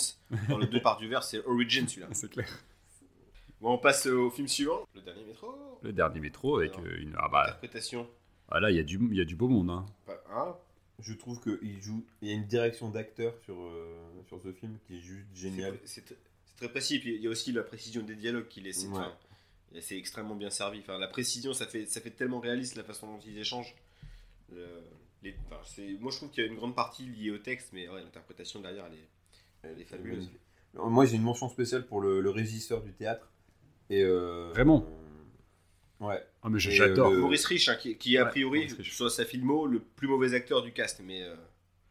Speaker 1: Dans le Depardieu vert, c'est Origins celui-là. [laughs]
Speaker 2: C'est clair.
Speaker 1: Bon, on passe au film suivant, le dernier métro.
Speaker 2: Le dernier métro avec
Speaker 1: Alors,
Speaker 2: euh, une. Ah bah,
Speaker 1: Interprétation.
Speaker 2: ah là, il y, a du- il y a du beau monde. Hein.
Speaker 1: Pas- hein?
Speaker 3: Je trouve qu'il joue. Il y a une direction d'acteur sur, euh, sur ce film qui est juste géniale.
Speaker 1: C'est c'est- c'est très précis. Puis il y a aussi la précision des dialogues qui laisse.
Speaker 3: Ouais.
Speaker 1: c'est extrêmement bien servi. Enfin, la précision, ça fait, ça fait tellement réaliste la façon dont ils échangent. Le- les- moi, je trouve qu'il y a une grande partie liée au texte, mais ouais, l'interprétation derrière, elle est, elle est fabuleuse.
Speaker 3: Moi, j'ai une mention spéciale pour le, le régisseur du théâtre. Et, euh,
Speaker 2: Vraiment
Speaker 3: euh, Ouais.
Speaker 2: Ah, mais j'adore.
Speaker 3: euh,
Speaker 1: Maurice Rich, hein, qui, qui est a
Speaker 2: Ouais,
Speaker 1: priori, soit sa filmo, le plus mauvais acteur du cast. Mais euh,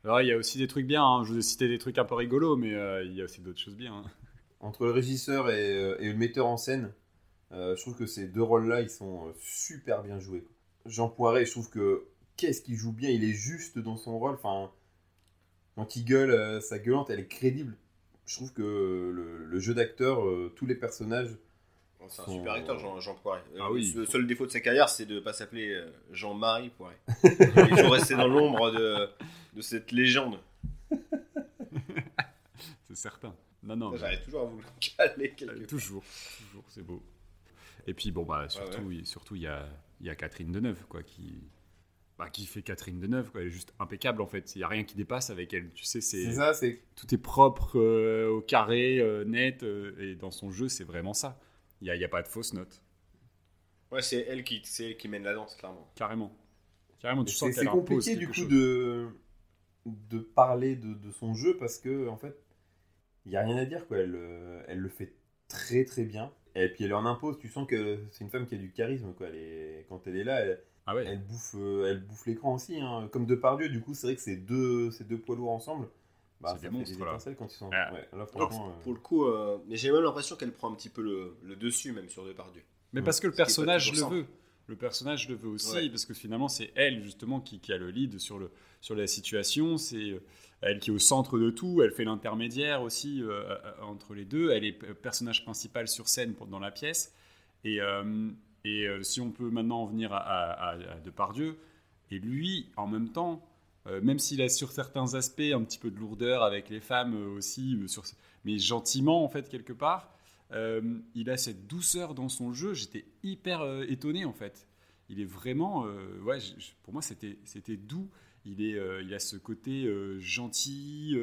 Speaker 2: Alors, il y a aussi des trucs bien. hein. Je vous ai cité des trucs un peu rigolos, mais euh, il y a aussi d'autres choses bien. hein.
Speaker 3: Entre le régisseur et, et le metteur en scène, euh, je trouve que ces deux rôles-là, ils sont super bien joués. Jean Poiret, je trouve que qu'est-ce qu'il joue bien, il est juste dans son rôle. Enfin, quand il gueule, euh, sa gueulante, elle est crédible. Je trouve que le, le jeu d'acteur, euh, tous les personnages,
Speaker 1: bon, c'est un super acteur, Jean, Jean Poiret. Euh,
Speaker 2: Ah oui.
Speaker 1: Le seul défaut de sa carrière, c'est de ne pas s'appeler euh, Jean-Marie Poiret. [laughs] Il faut rester dans l'ombre de, de cette légende. [laughs]
Speaker 2: C'est certain. Non, non. mais-
Speaker 1: J'arrive toujours à vous le caler quelque
Speaker 2: Euh,
Speaker 1: part.
Speaker 2: toujours, toujours, c'est beau. Et puis bon bah surtout,
Speaker 1: ouais.
Speaker 2: surtout il y a, il y a Catherine Deneuve quoi qui bah, qui fait Catherine Deneuve quoi, elle est juste impeccable en fait. Il y a rien qui dépasse avec elle. Tu sais c'est
Speaker 3: c'est ça, c'est
Speaker 2: tout est propre euh, au carré euh, net euh, et dans son jeu c'est vraiment ça. Il y a, il y a pas de fausse note
Speaker 1: Ouais, c'est elle qui, c'est elle qui mène la danse, clairement.
Speaker 2: carrément. Carrément, tu
Speaker 3: C'est
Speaker 2: sens
Speaker 3: c'est
Speaker 2: qu'elle impose
Speaker 3: compliqué du coup
Speaker 2: chose.
Speaker 3: de, de parler de, de son jeu parce que en fait, il n'y a rien à dire. Quoi. Elle, euh, elle le fait très très bien. Et puis elle en impose. Tu sens que c'est une femme qui a du charisme. Quoi. Elle est- quand elle est là, elle,
Speaker 2: Ah ouais.
Speaker 3: elle bouffe, euh, elle bouffe l'écran aussi. hein. Comme Depardieu, du coup, c'est vrai que ces deux, ces deux poids lourds ensemble, bah,
Speaker 2: C'est
Speaker 3: ça
Speaker 2: des
Speaker 3: fait
Speaker 2: monstres,
Speaker 3: des
Speaker 2: là.
Speaker 3: étincelles quand ils sont.
Speaker 2: Ah.
Speaker 3: Ouais, là,
Speaker 1: pour,
Speaker 3: euh,
Speaker 1: pour le coup, euh, mais j'ai même l'impression qu'elle prend un petit peu le, le dessus, même sur Depardieu.
Speaker 2: Mais parce que le personnage le veut. Le personnage le veut aussi,
Speaker 1: Ouais.
Speaker 2: parce que finalement, c'est elle, justement, qui, qui a le lead sur, le, sur la situation. C'est elle qui est au centre de tout. Elle fait l'intermédiaire aussi euh, entre les deux. Elle est personnage principal sur scène pour- dans la pièce. Et, euh, et euh, si on peut maintenant en venir à, à, à- à Depardieu, et lui, en même temps, euh, même s'il a sur certains aspects un petit peu de lourdeur avec les femmes euh, aussi, sur, mais gentiment, en fait, quelque part, il a cette douceur dans son jeu. J'étais hyper étonné en fait. Il est vraiment, ouais, pour moi c'était c'était doux. Il est, il a ce côté gentil,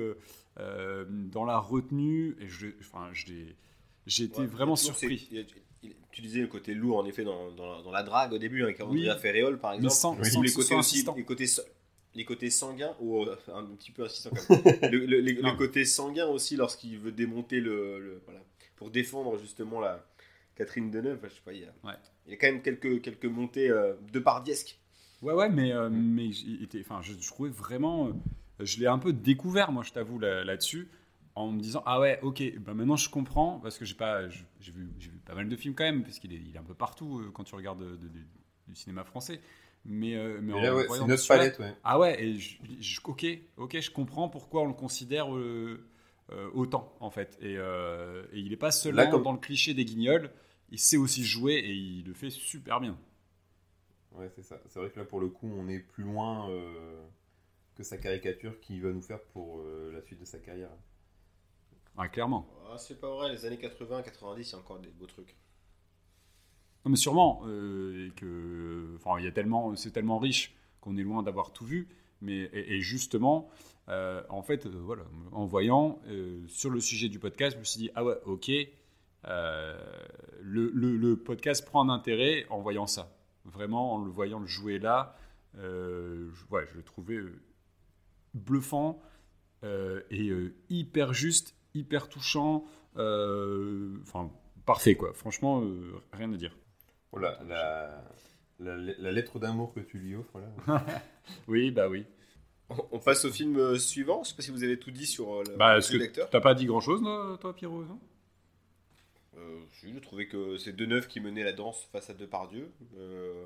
Speaker 2: dans la retenue. Et je, enfin, j'ai été
Speaker 1: Ouais,
Speaker 2: vraiment surpris.
Speaker 1: Tu disais le côté lourd, en effet, dans, dans la, dans la drague au début, avec
Speaker 2: Oui.
Speaker 1: Andrea Ferréol, par
Speaker 2: Mais
Speaker 1: exemple.
Speaker 2: sans,
Speaker 3: Oui.
Speaker 2: sans
Speaker 1: les côtés aussi, les côtés, les côtés sanguins, ou euh, un petit peu insistant quand même. [laughs] le, le- le- côté sanguin aussi, lorsqu'il veut démonter le, le- voilà, pour défendre justement la Catherine Deneuve. Je sais pas, il y a,
Speaker 2: Ouais.
Speaker 1: il y a quand même quelques, quelques montées euh, de pardiesque.
Speaker 2: Ouais, ouais, mais, euh, mais il était, enfin, je, je trouvais vraiment. euh, je l'ai un peu découvert, moi, je t'avoue, là- là-dessus, en me disant Ah ouais, ok, bah maintenant je comprends, parce que j'ai pas, j'ai vu, j'ai vu pas mal de films quand même, parce qu'il est, il est un peu partout euh, quand tu regardes de- de- de- du cinéma français. Mais, euh, mais
Speaker 3: mais
Speaker 2: en
Speaker 3: là, ouais, c'est notre palette, ouais.
Speaker 2: Ah ouais, et je, je- ok, ok, je comprends pourquoi on le considère euh, euh, autant, en fait. Et, euh, et il n'est pas seulement
Speaker 3: Là, comme-
Speaker 2: dans le cliché des guignols, il sait aussi jouer et il le fait super bien.
Speaker 3: Ouais, c'est ça. C'est vrai que là, pour le coup, on est plus loin euh, que sa caricature qu'il va nous faire pour euh, la suite de sa carrière.
Speaker 2: Ah, clairement.
Speaker 1: Ah, c'est pas vrai, les années 80, 90, il y a encore des beaux trucs.
Speaker 2: Non, mais sûrement, euh, et que, enfin, il y a tellement, c'est tellement riche qu'on est loin d'avoir tout vu. Mais et, et justement, euh, en fait, euh, voilà, en voyant sur le sujet du podcast, je me suis dit ah ouais, ok, le, le- le podcast prend un intérêt en voyant ça. Vraiment, en le voyant le jouer là, je, ouais, je le trouvais bluffant et hyper juste, hyper touchant. euh, Enfin, parfait quoi. Franchement, euh, rien à dire.
Speaker 3: Voilà, la, la, la lettre d'amour que tu lui offres, là. [laughs]
Speaker 2: Oui, bah oui.
Speaker 1: On, on passe au film euh, suivant. Je sais pas si vous avez tout dit sur euh, le
Speaker 2: Bah,
Speaker 1: le
Speaker 2: est-ce
Speaker 1: jeu
Speaker 2: que
Speaker 1: d'acteur.
Speaker 2: t'as pas dit grand chose, toi, Pierrot non?
Speaker 1: Euh, j'ai trouvé que c'est Deneuve qui menait la danse face à Depardieu. Euh,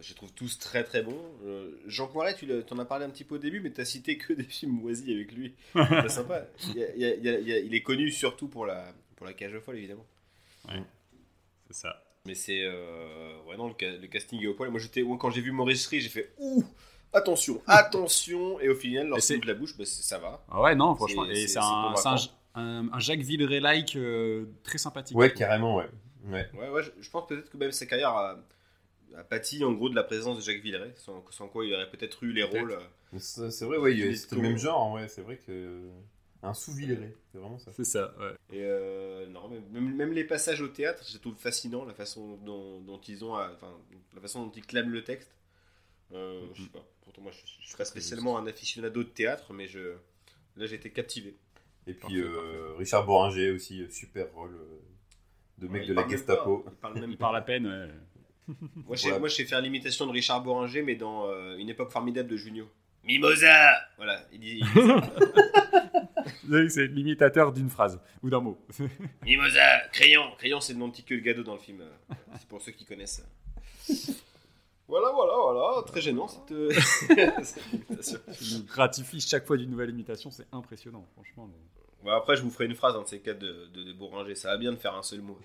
Speaker 1: je les trouve tous très très bons. Euh, Jean Poiret, tu t'en as parlé un petit peu au début, mais t'as cité que des films moisis avec lui. C'est [laughs] sympa. Il, y a- il y a- il y a- il y a- il est connu surtout pour la, pour la cage aux folles, évidemment.
Speaker 2: C'est ça.
Speaker 1: Mais c'est. Euh, ouais, non, le, ca- le casting est au poil. Moi, j'étais, quand j'ai vu Maurice Rie, j'ai fait Ouh Attention, [laughs] attention Et au final, lorsqu'il ouvre la bouche, bah, ça va.
Speaker 2: Ah ouais, non, franchement.
Speaker 1: C'est-
Speaker 2: Et
Speaker 1: c'est-
Speaker 2: un, c'est un,
Speaker 1: convaincant.
Speaker 2: un- un Jacques Villeray-like euh, très sympathique.
Speaker 3: Ouais, carrément, ouais. ouais.
Speaker 1: Ouais, ouais, je, je pense peut-être que même sa carrière a, a pâti en gros de la présence de Jacques Villeray, sans, sans quoi il aurait peut-être eu les rôles. euh,
Speaker 3: C'est vrai, ouais, c'était le même genre, ouais, c'est vrai que. Un sous-Villeray, c'est vraiment ça.
Speaker 2: C'est ça, ouais.
Speaker 1: Et euh, non, même, même les passages au théâtre, je trouve fascinant la façon dont, dont ils ont, à- enfin, la façon dont ils clament le texte. Euh, Je sais pas. Pourtant, moi, je, je suis pas spécialement un aficionado de théâtre, mais je, là, j'ai été captivé.
Speaker 3: Et puis
Speaker 2: Parfait,
Speaker 3: euh, Richard Boringer aussi, euh, super rôle euh, de mec
Speaker 1: Ouais,
Speaker 3: de la Gestapo.
Speaker 1: pas, il parle [laughs] même
Speaker 2: parle à peine, ouais. [laughs]
Speaker 1: Moi, je sais-
Speaker 3: Voilà.
Speaker 1: moi, je sais faire l'imitation de Richard Boringer, mais dans euh, une époque formidable de Junio. Mimosa Voilà, il dit, dit. [laughs] [laughs]
Speaker 2: C'est l'imitateur d'une phrase ou d'un mot.
Speaker 1: Mimosa Crayon Crayon, c'est le nom de le Gado dans le film. euh, C'est pour ceux qui connaissent. Voilà, voilà, voilà. Très gênant cette, euh, cette imitation.
Speaker 2: Il nous gratifie chaque fois d'une nouvelle imitation, c'est impressionnant, franchement. mais-
Speaker 1: Bon, après, je vous ferai une phrase, de ces quatre de, de. Ça va bien de faire un seul mot.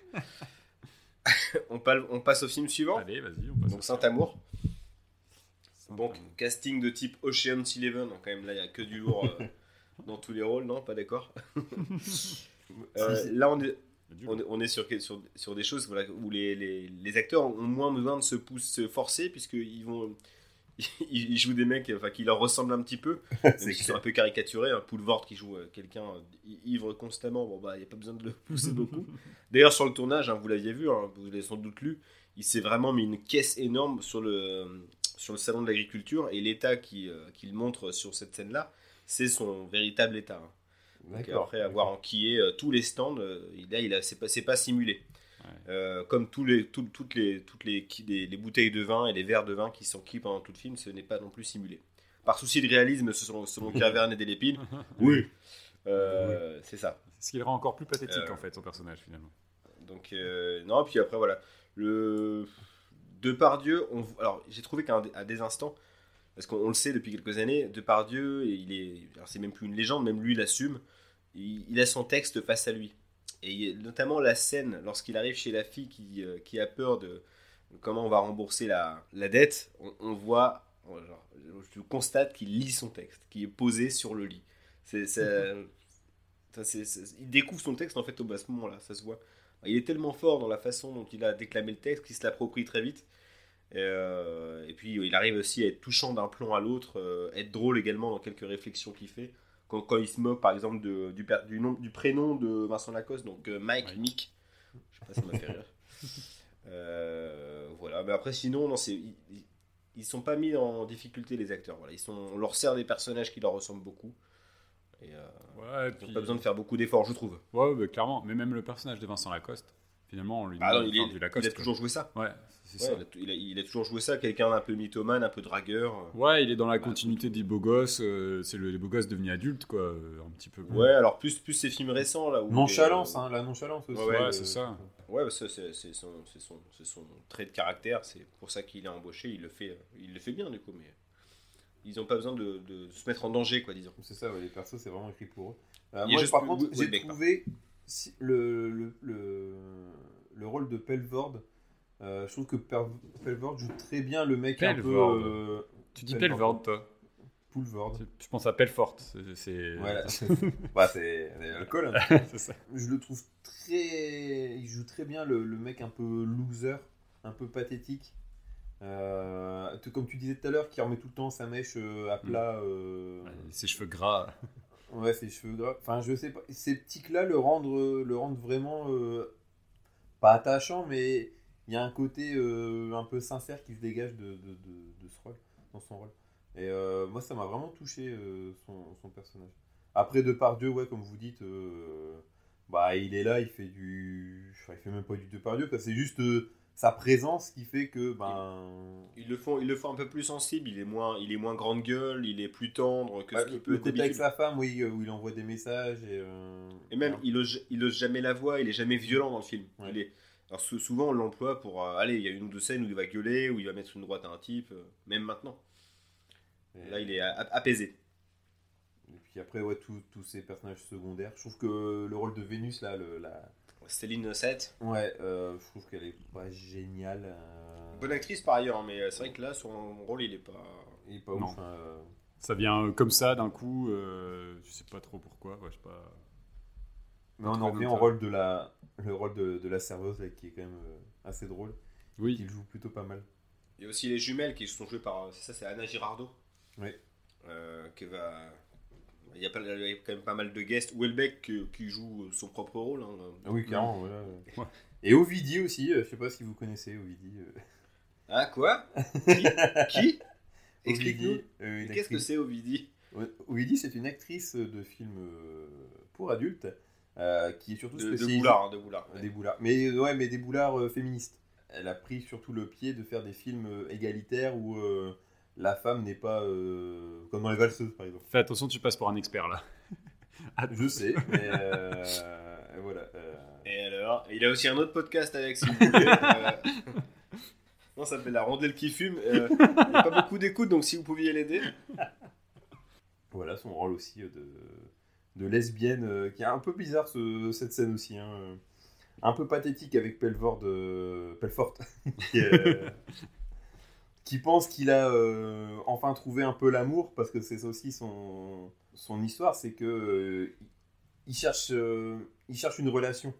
Speaker 1: [laughs] on, parle- on passe au film suivant.
Speaker 2: Allez, vas-y, on passe.
Speaker 1: Donc, Saint-Amour.
Speaker 2: Saint-
Speaker 1: Donc, casting de type Ocean's Eleven. Donc, quand même, là, il n'y a que du lourd euh, [laughs] dans tous les rôles, non? Pas d'accord [laughs] Euh, Là, on est,
Speaker 2: Du-
Speaker 1: on est, on est sur, sur, sur des choses voilà, où les, les, les acteurs ont moins besoin de se, pousser, se forcer, puisqu'ils vont. [laughs] Ils jouent des mecs enfin, qui leur ressemblent un petit peu, [laughs] même s'ils sont un peu caricaturés. Un Poulvord qui joue euh, quelqu'un euh, ivre constamment, bon, bah, il n'y a pas besoin de le pousser beaucoup. [laughs] D'ailleurs, sur le tournage, hein, vous l'aviez vu, hein, vous l'avez sans doute lu, il s'est vraiment mis une caisse énorme sur le, sur le salon de l'agriculture et l'état qui, euh, qu'il montre sur cette scène-là, c'est son véritable état. hein. Donc, après avoir enquillé euh, tous les stands, euh, il- là, il a, c'est pas, c'est pas simulé. Euh, comme tous les, tout- toutes, les, toutes les, qui- les, les bouteilles de vin et les verres de vin qui sont qui pendant tout le film, ce n'est pas non plus simulé. Par souci de réalisme, selon, selon Caverne [laughs] et Delépine, oui, Euh, c'est ça.
Speaker 2: C'est ce qui le rend encore plus pathétique
Speaker 1: Euh.
Speaker 2: en fait, son personnage finalement.
Speaker 1: Donc, euh, non, puis après, voilà. Le Depardieu, on... alors j'ai trouvé qu'à des instants, parce qu'on on le sait depuis quelques années, Depardieu, il est, alors c'est même plus une légende, même lui l'assume, il, il a son texte face à lui. Et notamment la scène, lorsqu'il arrive chez la fille qui, euh, qui a peur de comment on va rembourser la, la dette, on, on voit, genre, je constate qu'il lit son texte, qui est posé sur le lit. C'est, ça, [laughs] il découvre son texte en fait au à ce moment-là, ça se voit. Il est tellement fort dans la façon dont il a déclamé le texte qu'il se l'approprie très vite. Et, euh, et puis il arrive aussi à être touchant d'un plan à l'autre, euh, être drôle également dans quelques réflexions qu'il fait. Quand, quand il se moque par exemple de- du, nom, du prénom de Vincent Lacoste, donc euh, Mike. Mick. Je sais pas, ça m'a fait rire. [laughs] Euh, voilà, mais après sinon, non, c'est, ils, ils- ils sont pas mis en difficulté les acteurs. Voilà, ils sont, on leur sert des personnages qui leur ressemblent beaucoup. Et, euh,
Speaker 2: Ouais,
Speaker 1: ils
Speaker 2: puis...
Speaker 1: n'ont pas besoin de faire beaucoup d'efforts, je trouve.
Speaker 2: Ouais, bah, clairement. Mais même le personnage de Vincent Lacoste, finalement, on lui
Speaker 1: Ah non, il, est- il a
Speaker 2: quoi.
Speaker 1: toujours joué ça.
Speaker 2: Ouais, c'est
Speaker 1: Ouais,
Speaker 2: ça.
Speaker 1: il, a, il toujours joué ça, quelqu'un d'un peu mythomane, un peu dragueur.
Speaker 2: Ouais, il est dans la
Speaker 1: Bah,
Speaker 2: continuité des beaux gosses. euh, c'est le, les beaux gosses devenus adultes, quoi. euh, un petit peu.
Speaker 1: Ouais, alors plus, plus ces films récents là. Où
Speaker 3: Nonchalance, hein, la nonchalance aussi.
Speaker 1: Ouais,
Speaker 2: Ouais,
Speaker 3: euh,
Speaker 2: c'est ça.
Speaker 1: Ouais, bah, ça, c'est son, c'est son, c'est son trait de caractère, c'est pour ça qu'il est embauché, il le fait, il le fait bien du coup, mais ils n'ont pas besoin de, de se mettre en danger, quoi, disons.
Speaker 3: C'est ça, ouais, les persos, c'est vraiment écrit pour eux. Euh, moi, par contre, j'ai trouvé si- le, le, le, le rôle de Pelvord. Euh, je trouve que Pelvord joue très bien le mec un peu. Euh,
Speaker 2: Tu dis
Speaker 3: Pelvord.
Speaker 2: Pelvord, toi.
Speaker 3: Poulvord.
Speaker 2: Je pense à Pelfort. c'est- C'est.
Speaker 3: Voilà. [laughs] bah, [laughs] c'est c'est l'alcool. hein. [laughs]
Speaker 2: c'est ça.
Speaker 3: Je le trouve très. Il joue très bien le, le mec un peu loser, un peu pathétique. Euh, comme tu disais tout à l'heure, qui remet tout le temps sa mèche euh, à plat. euh,
Speaker 2: Ouais, Ses cheveux gras.
Speaker 3: Ouais, ses cheveux gras. Enfin, je sais pas. Ces petits-là le rendent, le rendent vraiment euh, pas attachant, mais il y a un côté euh, un peu sincère qui se dégage de, de, de- de ce rôle, dans son rôle. Et euh, moi, ça m'a vraiment touché euh, son, son personnage. Après, Depardieu, ouais, comme vous dites, bah, il est là, il fait du. enfin, il fait même pas du Depardieu, quoi. C'est juste sa présence qui fait que. Ben...
Speaker 1: Ils le font, ils le font un peu plus sensible, il est moins, il est moins grande gueule, il est plus tendre que ce qu'il peut être
Speaker 3: côté avec sa femme, oui, où il envoie des messages et.
Speaker 1: Et même, il ose, il ose jamais la voix, il est jamais violent dans le film.
Speaker 3: Ouais.
Speaker 1: Il est, alors sou- souvent, on l'emploie pour, euh, allez, il y a une ou deux scènes où il va gueuler, où il va mettre une droite à un type, euh, même maintenant.
Speaker 3: Et-
Speaker 1: Là, il est a- apaisé.
Speaker 3: Et puis après, ouais, tous tous ces personnages secondaires. Je trouve que le rôle de Vénus, là, le, la...
Speaker 1: Céline 7,
Speaker 3: ouais, euh, je trouve qu'elle est pas géniale. euh,
Speaker 1: bonne actrice par ailleurs, hein, mais c'est vrai que là, son rôle, il est pas.
Speaker 3: Il est pas
Speaker 2: Non.
Speaker 3: ouf. hein, euh.
Speaker 2: Ça vient euh, comme ça d'un coup. euh, je sais pas trop pourquoi. ouais, je sais pas.
Speaker 3: Mais on en revient au rôle de la, le rôle de, de la serveuse, là, qui est quand même euh, assez drôle.
Speaker 2: Oui.
Speaker 3: Il joue plutôt pas mal.
Speaker 1: Il y a aussi les jumelles qui sont jouées par. C'est ça, c'est Anna Girardot.
Speaker 3: Oui.
Speaker 1: Euh, qui va. Il y, a pas, il y a quand même pas mal de guests. Welbeck qui, qui joue son propre rôle. hein.
Speaker 3: Ah oui, clairement, voilà.
Speaker 2: Ouais.
Speaker 3: Et Ovidie aussi, euh, je sais pas si vous connaissez Ovidie. euh.
Speaker 1: Ah, quoi? Qui, Qui? Explique-nous.
Speaker 3: Euh,
Speaker 1: Qu'est-ce que c'est Ovidie
Speaker 3: Ouais, Ovidie, c'est une actrice de film euh, pour adultes euh, qui est surtout
Speaker 1: de, de
Speaker 3: spécialisée
Speaker 1: Boulard. hein, de Boulard.
Speaker 3: Euh, Des boulards. Mais euh, ouais, mais des boulards euh, féministes. Elle a pris surtout le pied de faire des films euh, égalitaires où euh, la femme n'est pas euh, comme dans les valseuses par exemple.
Speaker 2: Fais attention, tu passes pour un expert là. [laughs]
Speaker 3: Je sais, mais euh, voilà. euh,
Speaker 1: Et alors Il a aussi un autre podcast avec, si vous voulez. Non, ça s'appelle La Rondelle qui fume. Euh, il n'y a pas beaucoup d'écoute, donc si vous pouviez l'aider.
Speaker 3: voilà son rôle aussi de, de lesbienne euh, qui est un peu bizarre ce- cette scène aussi. hein, un peu pathétique avec Pelford, euh, Pelfort [laughs] qui, euh, qui pense qu'il a euh, enfin trouvé un peu l'amour parce que c'est aussi son, son histoire, c'est que euh, il cherche euh, il cherche une relation.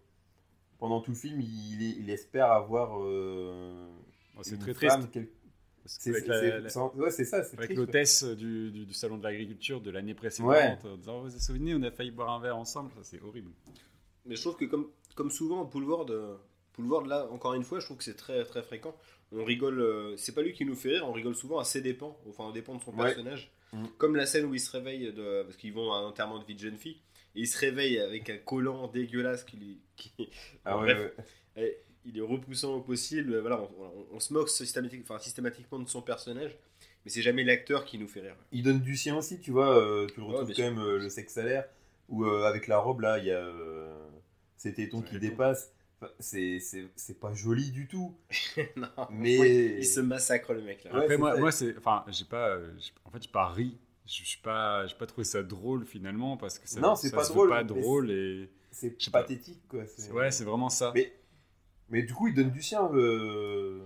Speaker 3: Pendant tout le film, il, il espère avoir
Speaker 2: Bon, c'est très triste.
Speaker 3: femme, quel- C'est ouais, c'est ça, c'est
Speaker 2: avec
Speaker 3: triste.
Speaker 2: l'hôtesse du, du- du salon de l'agriculture de l'année précédente,
Speaker 3: Ouais.
Speaker 2: en disant oh, vous vous souvenez, on a failli boire un verre ensemble, ça c'est horrible.
Speaker 1: Mais je trouve que comme, comme souvent, Poulvord, Poulvord, là, encore une fois, je trouve que c'est très, très fréquent. on rigole. euh, c'est pas lui qui nous fait rire, on rigole souvent à ses dépens, enfin aux dépens de son
Speaker 3: Ouais.
Speaker 1: personnage.
Speaker 3: Mm.
Speaker 1: Comme la scène où il se réveille, de, parce qu'ils vont à un enterrement de vie de jeune fille, et il se réveille avec un collant dégueulasse qui lui. qui-
Speaker 3: Ah
Speaker 1: Bon,
Speaker 3: ouais,
Speaker 1: bref,
Speaker 3: ouais.
Speaker 1: et il est repoussant au possible. Voilà, on, on- on se moque systématique- enfin, systématiquement de son personnage, mais c'est jamais l'acteur qui nous fait rire.
Speaker 3: Il donne du sien aussi, tu vois. euh, tu le retrouves quand même euh, le sexe salaire, où euh, avec la robe là, il y a euh, ces tétons qui dépassent. Enfin, c'est- c'est c'est pas joli du tout. [laughs]
Speaker 1: non,
Speaker 3: Mais.
Speaker 1: il se massacre le mec là.
Speaker 3: Ouais,
Speaker 2: Après, moi, moi c'est. Enfin, j'ai pas. euh, En fait, j'ai pas ri. Je suis pas, j'ai pas trouvé ça drôle finalement parce que ça,
Speaker 3: Non, c'est
Speaker 2: ça
Speaker 3: pas
Speaker 2: se veut
Speaker 3: drôle,
Speaker 2: pas
Speaker 3: mais
Speaker 2: drôle et.
Speaker 3: C'est pathétique quoi.
Speaker 2: Ouais, c'est vraiment ça.
Speaker 3: Mais- Mais du coup, il donne du sien. euh,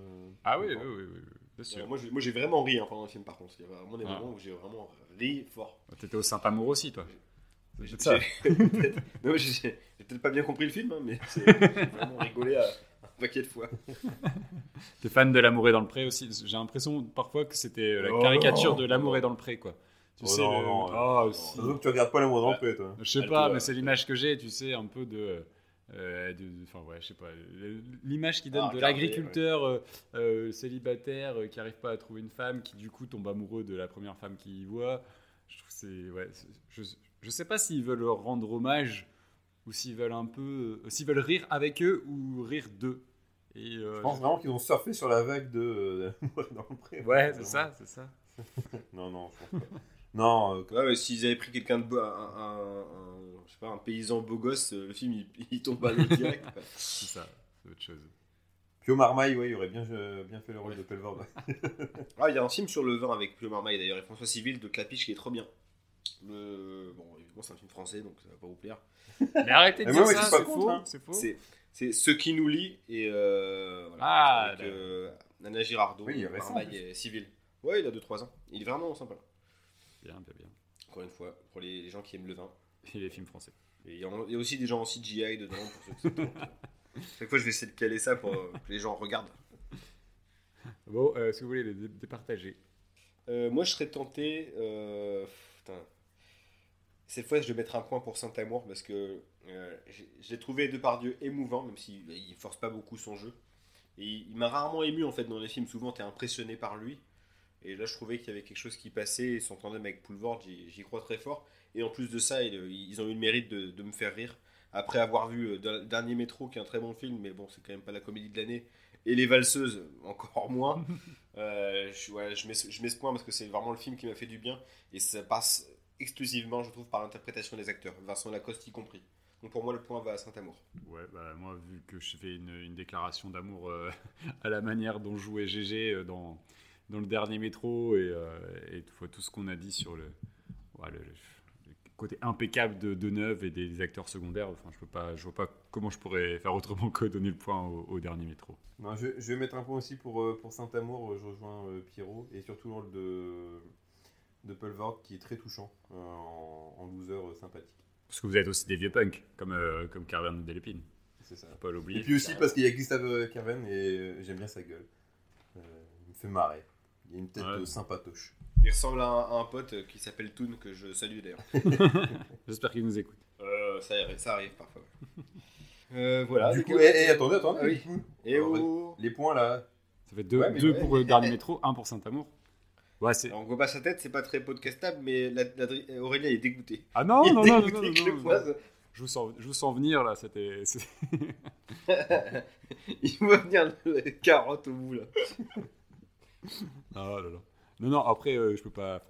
Speaker 2: Ah oui, oui, oui, oui, oui, bien sûr.
Speaker 1: Euh, moi, j'ai- moi, j'ai vraiment ri hein, pendant le film par contre. Il y a vraiment des
Speaker 2: Ah.
Speaker 1: moments où j'ai vraiment ri fort.
Speaker 2: T'étais au Saint-Amour aussi, toi.
Speaker 1: J'ai
Speaker 2: peut-être ça. [laughs]
Speaker 1: j'ai- peut-être- non, j'ai- j'ai peut-être pas bien compris le film, hein, mais c'est- j'ai vraiment rigolé à un paquet de fois. [laughs]
Speaker 2: T'es fan de L'amour est dans le pré aussi. J'ai l'impression parfois que c'était euh, la
Speaker 3: Oh
Speaker 2: caricature
Speaker 3: non.
Speaker 2: de L'amour est dans le pré, quoi. Tu
Speaker 3: Oh
Speaker 2: sais,
Speaker 3: non,
Speaker 2: le-
Speaker 3: non,
Speaker 2: Oh, si.
Speaker 3: que tu regardes pas l'amour dans le pré, toi.
Speaker 2: Je sais pas, mais c'est l'image que j'ai, tu sais, un peu de. Euh, Enfin, ouais, je sais pas. L'image qui donne
Speaker 1: Ah,
Speaker 2: de l'agriculteur euh, euh, célibataire euh, qui arrive pas à trouver une femme, qui du coup tombe amoureux de la première femme qu'il voit. Je trouve c'est. Ouais, je, je sais pas s'ils veulent leur rendre hommage ou s'ils veulent un peu. euh, s'ils veulent rire avec eux ou rire d'eux. Et, euh,
Speaker 3: Je pense vraiment qu'ils ont surfé sur la vague de euh, [laughs] dans le pré.
Speaker 2: Ouais, c'est ça, c'est ça. [laughs]
Speaker 3: Non, non, je pense pas. Non, euh,
Speaker 1: s'ils avaient pris quelqu'un de beau, un, un- un- je sais pas, un paysan beau gosse, euh, le film il, [laughs] il tombe à l'eau direct. [laughs]
Speaker 2: C'est ça, c'est autre chose.
Speaker 3: Pio Marmaille, ouais, il aurait bien, euh, bien fait le rôle de Pelvord. [laughs]
Speaker 1: Ah, il y a un film sur le vin avec Pio Marmaille d'ailleurs et François Civil de Clapiche qui est trop bien. Le... Bon, évidemment, c'est un film français donc ça va pas vous plaire.
Speaker 2: Mais arrêtez de dire ça,
Speaker 3: pas
Speaker 2: c'est faux.
Speaker 3: hein.
Speaker 2: C'est faux.
Speaker 1: C'est, c'est Ce qui nous lie et. Euh, voilà,
Speaker 2: Ah,
Speaker 1: avec, euh, Nana Girardot,
Speaker 3: Oui, il est récent, en
Speaker 1: Marmaille et Civil. Ouais, il a 2-3 ans. Il est vraiment sympa.
Speaker 2: Bien, bien, bien.
Speaker 1: Encore une fois, pour les, les gens qui aiment le vin.
Speaker 2: Et les films français.
Speaker 1: Et il y, a, il y a aussi des gens en CGI dedans pour ceux que ça tente. Chaque fois, je vais essayer de caler ça pour euh, que les gens regardent.
Speaker 2: Bon, euh, si vous voulez les dé- départager?
Speaker 1: Euh, moi, je serais tenté. euh, putain. Cette fois, je vais mettre un point pour Saint-Amour parce que euh, j'ai- j'ai trouvé Depardieu émouvant, même s'il ne force pas beaucoup son jeu. Et il, il m'a rarement ému en fait dans les films. Souvent, tu es impressionné par lui. Et là, je trouvais qu'il y avait quelque chose qui passait. Et son tandem avec Poulvord, j'y crois très fort. Et en plus de ça, ils, ils ont eu le mérite de, de me faire rire. Après avoir vu euh, Der- Dernier Métro, qui est un très bon film, mais bon, c'est quand même pas la comédie de l'année. Et Les Valseuses, [laughs] encore moins. [laughs] Euh, je, ouais, je, mets, ce- je mets ce point parce que c'est vraiment le film qui m'a fait du bien. Et ça passe exclusivement, je trouve, par l'interprétation des acteurs. Vincent Lacoste y compris. Donc pour moi, le point va à Saint-Amour.
Speaker 2: Ouais, bah, moi, vu que je fais une, une déclaration d'amour euh, [laughs] à la manière dont jouait GG dans, dans le dernier métro et, euh, et tout, tout ce qu'on a dit sur le, ouais, le, le côté impeccable de Deneuve et des acteurs secondaires, enfin, je, peux pas, je vois pas comment je pourrais faire autrement que donner le point au, au dernier métro.
Speaker 3: Non, je, je vais mettre un point aussi pour, euh, pour Saint-Amour. euh, Je rejoins Pierrot et surtout le rôle de, de Pelvord qui est très touchant euh, en, en loser euh, sympathique.
Speaker 2: Parce que vous êtes aussi des vieux punks, comme, euh, comme Carverne ou Delépine.
Speaker 3: C'est ça.
Speaker 2: Faut pas
Speaker 3: Et
Speaker 2: l'oublier.
Speaker 3: puis aussi parce qu'il y a Gustave Carven et j'aime bien sa gueule. Il me fait marrer. Il a une tête
Speaker 2: Ouais.
Speaker 3: euh, sympatoche.
Speaker 1: Il ressemble à un, à un pote qui s'appelle Toon, que je salue d'ailleurs. [laughs]
Speaker 2: J'espère qu'il nous écoute.
Speaker 1: Euh, ça, arrive, ça arrive parfois. Euh, voilà.
Speaker 3: du coup,
Speaker 1: coup-
Speaker 3: eh, eh, attendez, attendez.
Speaker 1: Ah oui.
Speaker 3: du coup,
Speaker 1: Et
Speaker 3: Alors,
Speaker 1: oh
Speaker 3: Les points là.
Speaker 2: Ça fait deux,
Speaker 3: Ouais, mais
Speaker 2: deux
Speaker 3: ouais.
Speaker 2: pour le dernier [laughs] métro, un pour Saint-Amour. Ouais.
Speaker 1: Alors, on voit pas sa tête, c'est pas très podcastable, mais la, la- Aurélien est dégoûté.
Speaker 2: Ah non, non, non, non, non,
Speaker 1: le
Speaker 2: Je vous sens, je vous sens venir là, c'était. c'est- [laughs]
Speaker 1: il voit venir la carotte au bout là. [laughs]
Speaker 2: Ah là là. Non, non, après, euh, je peux pas.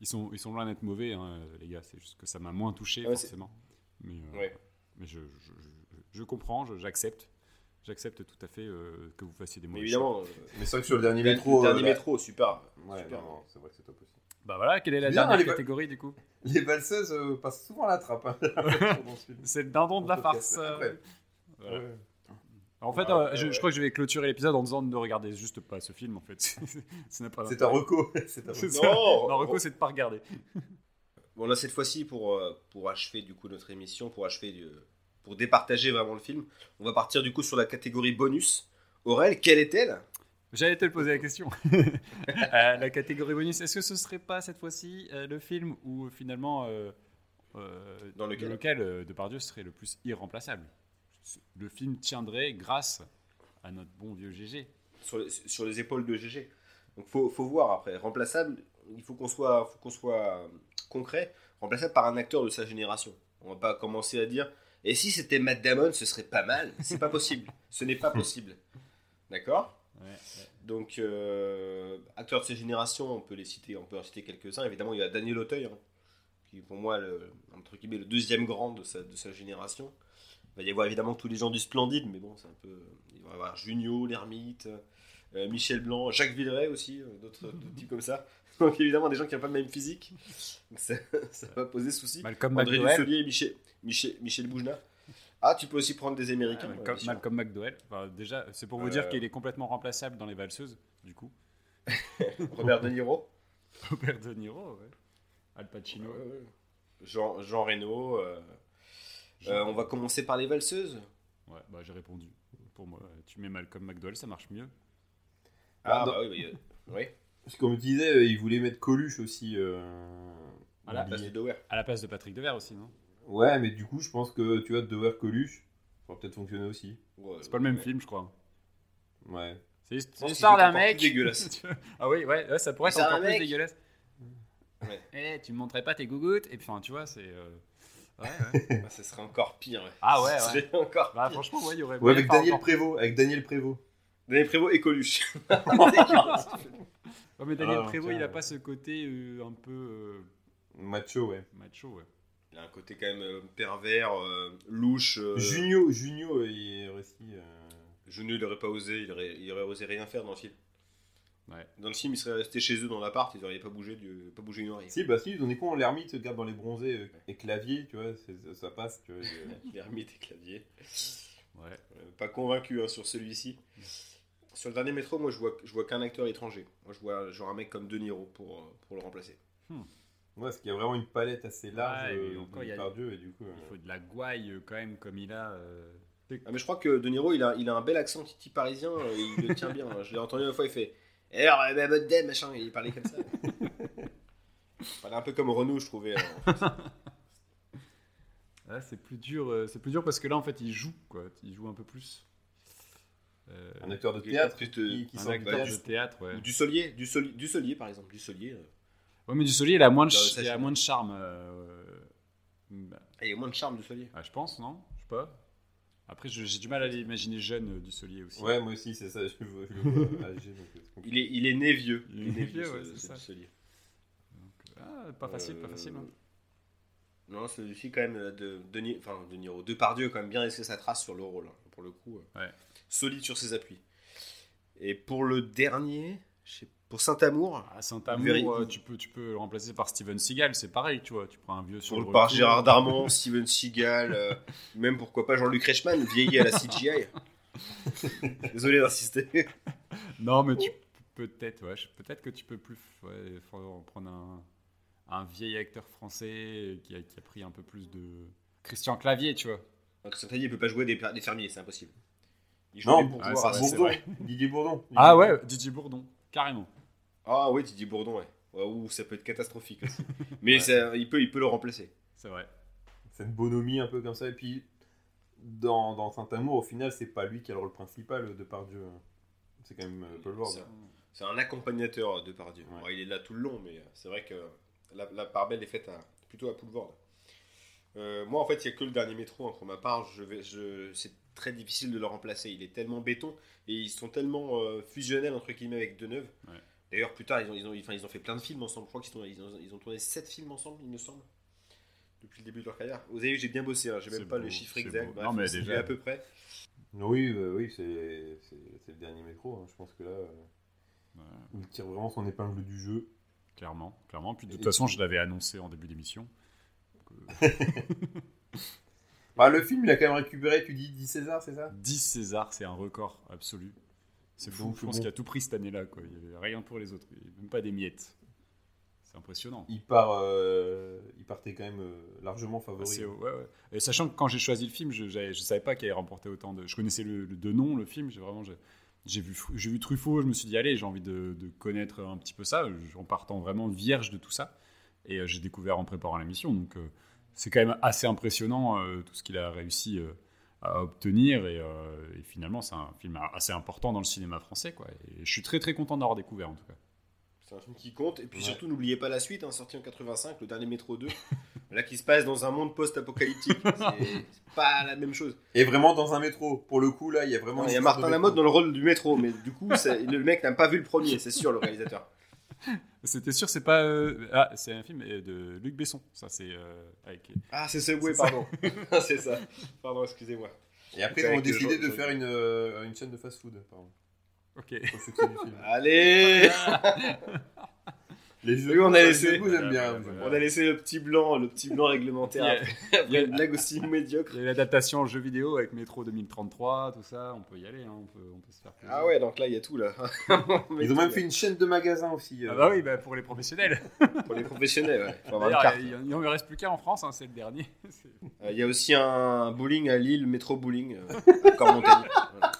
Speaker 2: ils, sont, ils sont loin d'être mauvais, hein, les gars, c'est juste que ça m'a moins touché,
Speaker 1: Ah ouais,
Speaker 2: forcément. Mais, euh,
Speaker 1: Ouais.
Speaker 2: mais je, je, je- je comprends, j'accepte. J'accepte tout à fait euh, que vous fassiez des
Speaker 1: Mais
Speaker 2: mauvais
Speaker 1: évidemment, euh,
Speaker 3: Mais c'est vrai que sur le dernier
Speaker 1: le
Speaker 3: métro.
Speaker 1: dernier
Speaker 3: euh, là-
Speaker 1: métro, super.
Speaker 3: Ouais, c'est vrai que c'est top aussi.
Speaker 2: Bah voilà, quelle est la
Speaker 3: Bien,
Speaker 2: dernière catégorie du coup [laughs]
Speaker 3: Les valseuses euh, passent souvent à la trappe. hein. [laughs]
Speaker 2: C'est le dindon de la farce.
Speaker 3: casser après.
Speaker 2: voilà. En fait,
Speaker 1: Ouais,
Speaker 2: euh,
Speaker 1: ouais,
Speaker 2: je, crois que je vais clôturer l'épisode en disant de ne regarder juste pas ce film en fait. [laughs] Ce n'est pas
Speaker 3: C'est un reco. [laughs] C'est un
Speaker 2: C'est
Speaker 3: reco.
Speaker 1: Non,
Speaker 2: Non, Rocco, c'est de pas regarder.
Speaker 1: Bon, là, cette fois-ci, pour, euh, pour achever du coup notre émission, pour achever, du- pour départager vraiment le film, on va partir du coup sur la catégorie bonus. Aurel, quelle est-elle?
Speaker 2: J'allais te le poser la question. [laughs] Euh, la catégorie bonus, est-ce que ce serait pas cette fois-ci euh, le film où finalement euh, euh,
Speaker 1: Dans lequel
Speaker 2: euh, Depardieu serait le plus irremplaçable? Le film tiendrait grâce à notre bon vieux GG.
Speaker 1: sur, les, sur les épaules de GG. Donc faut, faut voir après. Remplaçable, il faut qu'on soit, faut qu'on soit euh, concret. Remplaçable par un acteur de sa génération. On va pas commencer à dire. Et si c'était Matt Damon, ce serait pas mal. C'est pas possible. Ce n'est pas possible. D'accord?
Speaker 2: Ouais, ouais.
Speaker 1: Donc, euh, acteurs de ces générations, on peut les citer, on peut en citer quelques-uns. Évidemment, il y a Daniel Auteuil, hein, qui est pour moi le, entre guillemets, le deuxième grand de sa, de sa génération. Il va y avoir évidemment tous les gens du Splendide, mais bon, c'est un peu. Il va y avoir Junio, l'ermite, euh, Michel Blanc, Jacques Villeray aussi, euh, d'autres [laughs] types comme ça. Donc, évidemment, des gens qui n'ont pas le même physique. Donc, ça, [laughs] ça va poser souci.
Speaker 2: Malcolm
Speaker 1: André
Speaker 2: McDowell.
Speaker 1: Dussolier et Michel, Michel, Michel Boujna. Ah, tu peux aussi prendre des Américains.
Speaker 2: Malcolm,
Speaker 1: sûr.
Speaker 2: Malcolm McDowell. Enfin, déjà, c'est pour vous
Speaker 1: Euh,
Speaker 2: dire qu'il est complètement remplaçable dans les valseuses, du coup. [laughs]
Speaker 1: Robert De Niro.
Speaker 2: Robert De Niro, ouais. Al Pacino.
Speaker 1: Jean, Jean Reno. Euh, on va commencer par les valseuses.
Speaker 2: Ouais, bah j'ai répondu. Pour moi, tu mets Malcolm McDowell, ça marche mieux.
Speaker 1: Ah,
Speaker 3: Ah,
Speaker 1: bah oui, oui, euh, oui.
Speaker 3: Parce que comme je disais, euh, il voulait mettre Coluche aussi. euh,
Speaker 2: À la
Speaker 1: place de Dower.
Speaker 2: À la place de Patrick Devers aussi, non?
Speaker 3: Ouais, mais du coup, je pense que tu vois, Dower Coluche, ça va peut-être fonctionner aussi.
Speaker 1: Ouais,
Speaker 2: C'est pas le même
Speaker 1: ouais.
Speaker 2: film, je crois.
Speaker 3: Ouais.
Speaker 2: C'est l'histoire d'un mec.
Speaker 1: dégueulasse. [laughs]
Speaker 2: ah oui, ouais, ouais, ça pourrait être
Speaker 1: C'est un
Speaker 2: encore plus
Speaker 1: mec.
Speaker 2: dégueulasse.
Speaker 1: Ouais.
Speaker 2: Eh, tu me montrais pas tes gougouttes Et puis, enfin, tu vois, c'est. euh, Ouais, ouais. [laughs]
Speaker 1: Ah, ça serait encore pire. ouais.
Speaker 2: Ah ouais, [laughs]
Speaker 1: Ça
Speaker 2: ouais.
Speaker 1: serait encore
Speaker 2: Bah,
Speaker 1: pire.
Speaker 2: franchement, ouais, il y aurait.
Speaker 3: Ouais, avec Daniel Prévost. Avec Daniel Prévost.
Speaker 1: Daniel Prévost et Coluche. [laughs]
Speaker 2: Ouais, mais Daniel
Speaker 3: Ah,
Speaker 2: Prévost,
Speaker 3: tiens.
Speaker 2: il a pas ce côté euh, un peu euh,
Speaker 3: Macho, ouais.
Speaker 2: macho, ouais.
Speaker 1: Il a un côté quand même euh, pervers, euh, louche. euh,
Speaker 3: Junio, Junio, il est aussi. euh,
Speaker 1: Junio, il aurait pas osé, il aurait, il aurait osé rien faire dans le film.
Speaker 2: Ouais.
Speaker 1: Dans le film, il serait resté chez eux dans l'appart, ils auraient pas bougé, du, pas bougé une oreille.
Speaker 3: Si, bah si, on est con, l'ermite se garde dans les bronzés euh, et clavier, tu vois, ça, ça passe, tu vois.
Speaker 1: L'ermite et [laughs] clavier.
Speaker 2: Ouais.
Speaker 1: Euh, pas convaincu hein, sur celui-ci. Sur le dernier métro, moi je vois, je vois qu'un acteur étranger. Moi je vois genre un mec comme De Niro pour, euh, pour le remplacer.
Speaker 3: Ouais, parce qu'il y a vraiment une palette assez large
Speaker 2: Ouais,
Speaker 3: euh,
Speaker 2: encore, il y a-
Speaker 3: Depardieu, et du coup.
Speaker 2: Il
Speaker 3: euh,
Speaker 2: faut de la gouaille euh, quand même, comme il a. euh.
Speaker 1: Ah, mais je crois que De Niro il a, il a un bel accent titi parisien, euh, il le tient bien. hein. Je l'ai entendu une fois, il fait Eh, alors, bah, votre dame, machin, il parlait comme ça. il [laughs] parlait un peu comme Renault, je trouvais. euh.
Speaker 2: C'est plus dur. euh, c'est plus dur parce que là, en fait, il joue, quoi. Il joue un peu plus. Euh,
Speaker 3: Un acteur de théâtre qui, qui
Speaker 2: un acteur de théâtre, ouais.
Speaker 1: Ou du Solier, du, Soli- du Solier par exemple, du Solier. euh.
Speaker 2: Ouais, mais du Solier, il a moins de, ch- il a moins de charme. euh, bah,
Speaker 1: Ah, il y a moins de charme du Solier.
Speaker 2: ah, je pense, non? Je sais pas. Après, j'ai du mal à l'imaginer jeune euh, du Solier aussi.
Speaker 3: Ouais, moi aussi, c'est ça, je je [laughs] âgé, donc compliqué.
Speaker 1: Il est, il est né vieux.
Speaker 2: Il est né vieux, ouais, c'est
Speaker 1: ce
Speaker 2: ça.
Speaker 1: Solier.
Speaker 2: Ah, pas facile, pas
Speaker 1: Euh,
Speaker 2: facile. hein.
Speaker 1: Non, celui-ci quand même euh, de Denis, enfin De Niro, Depardieu quand même bien laissé sa trace sur le rôle, hein, pour le coup. euh,
Speaker 2: Ouais.
Speaker 1: Solide sur ses appuis. Et pour le dernier, je sais- pour Saint-Amour,
Speaker 2: À Saint-Amour, euh, tu, peux, tu peux le remplacer par Steven Seagal, c'est pareil, tu vois. Tu prends un vieux sur
Speaker 1: pour
Speaker 2: le
Speaker 1: par. Gérard [laughs] Darmon, Steven Seagal, euh, même pourquoi pas Jean-Luc Reichmann, vieilli à la CGI. [laughs] Désolé d'insister.
Speaker 2: Non, mais tu peut-être, ouais, peut-être que tu peux plus ouais, prendre un, un vieil acteur français qui a, qui a pris un peu plus de Christian Clavier, tu vois.
Speaker 1: Donc Saint-Amour, il peut pas jouer des, des fermiers, c'est impossible. Il joue
Speaker 3: Non,
Speaker 1: des
Speaker 2: ah,
Speaker 3: Bourdon. Didier Bourdon.
Speaker 2: Ah ouais, Didier Bourdon, carrément.
Speaker 1: Ah oui, Didier Bourdon, ouais. Ouais, Ouh, ça peut être catastrophique aussi. [laughs] Mais
Speaker 2: Ouais.
Speaker 1: ça- il, peut, il peut le remplacer.
Speaker 2: C'est vrai.
Speaker 3: C'est une bonhomie un peu comme ça. Et puis, dans, dans Saint-Amour, au final, c'est pas lui qui a le rôle principal de Pardieu. C'est quand même euh, Paul Ward.
Speaker 1: C'est- un accompagnateur de Pardieu.
Speaker 3: Ouais.
Speaker 1: Bon, il est là tout le long, mais c'est vrai que la, la part belle est faite à- plutôt à Poulvord. Euh, moi, en fait, il n'y a que le dernier métro. hein, pour ma part, je vais, je, c'est très difficile de le remplacer. Il est tellement béton et ils sont tellement euh, fusionnels entre guillemets avec Deneuve.
Speaker 2: Ouais.
Speaker 1: D'ailleurs, plus tard, ils ont, ils, ont, enfin, ils ont fait plein de films ensemble. Je crois qu'ils ont, ils ont, ils ont tourné 7 films ensemble, il me semble, depuis le début de leur carrière. Vous avez vu, j'ai bien bossé. Hein, j'ai même pas
Speaker 2: beau,
Speaker 1: les chiffres
Speaker 2: c'est
Speaker 1: exacts.
Speaker 2: beau.
Speaker 1: bref,
Speaker 2: Non, mais déjà-
Speaker 1: à peu près.
Speaker 3: Oui, euh, oui c'est le dernier métro. hein. Je pense que là, euh,
Speaker 2: Ouais,
Speaker 3: il tire vraiment son épingle du jeu.
Speaker 2: clairement, clairement. Puis de toute
Speaker 3: Et-
Speaker 2: façon, je l'avais annoncé en début d'émission. [laughs]
Speaker 3: Bah, le film, il a quand même récupéré, tu dis 10 César, c'est ça?
Speaker 2: 10 César, c'est un record absolu. C'est fou,
Speaker 3: Donc,
Speaker 2: je pense
Speaker 3: bon.
Speaker 2: qu'il a tout pris cette année-là. quoi. Il n'y avait rien pour les autres, même pas des miettes. C'est impressionnant.
Speaker 3: il, part, euh, il partait quand même euh, largement favori.
Speaker 2: C'est- ouais, ouais. Et sachant que quand j'ai choisi le film, je ne savais pas qu'il allait remporter autant de. Je connaissais le, le de nom, le film. J'ai vraiment j'ai- vu j'ai vu Truffaut. Je me suis dit allez, j'ai envie de, de connaître un petit peu ça, en partant vraiment vierge de tout ça. Et euh, j'ai découvert en préparant l'émission. Donc euh, c'est quand même assez impressionnant tout ce qu'il a réussi à obtenir. Et, euh, et finalement, c'est un film assez important dans le cinéma français. Quoi. Et je suis très très content d'avoir découvert en tout cas.
Speaker 1: C'est un film qui compte. Et puis
Speaker 3: Ouais.
Speaker 1: surtout, n'oubliez pas la suite, hein, sorti en 85, le dernier Métro 2. [laughs] là, qui se passe dans un monde post-apocalyptique. [laughs] C'est pas la même chose.
Speaker 3: Et vraiment dans un métro. Pour le coup, là, il y a vraiment.
Speaker 1: Il y a Martin Lamotte dans le rôle du métro, mais du coup, le mec n'a pas vu le premier, c'est sûr, le réalisateur. [laughs]
Speaker 2: C'était sûr, c'est pas. euh, Ah, c'est un film euh, de Luc Besson. Ça, c'est euh, avec.
Speaker 1: Ah, c'est Subway, pardon. [laughs] [laughs] c'est ça. Pardon, excusez-moi.
Speaker 3: Et après, ils ont décidé de faire une, euh, une chaîne de fast-food. pardon.
Speaker 2: Ok.
Speaker 1: Allez
Speaker 3: Les jeux,
Speaker 1: Oui, on a laissé-
Speaker 3: mots, j'aime bien.
Speaker 2: Voilà, voilà.
Speaker 1: On a laissé le petit blanc, le petit blanc réglementaire. [laughs]
Speaker 2: Il y a-
Speaker 1: Après, après une blague aussi médiocre.
Speaker 2: A l'adaptation en jeu vidéo avec Metro 2033, tout ça. On peut y aller, hein, on, peut, on peut se faire plaisir.
Speaker 1: Ah ouais, donc là, il y a tout là. [laughs]
Speaker 3: Ils ont même fait une chaîne de magasins aussi. euh.
Speaker 2: Ah bah oui, bah pour les professionnels. [laughs]
Speaker 1: Pour les professionnels, ouais.
Speaker 2: Il il en il en reste plus qu'un en France, hein, c'est le dernier.
Speaker 1: Euh, Il y a aussi un bowling à Lille, métro bowling, euh, à Cormontagne. Voilà.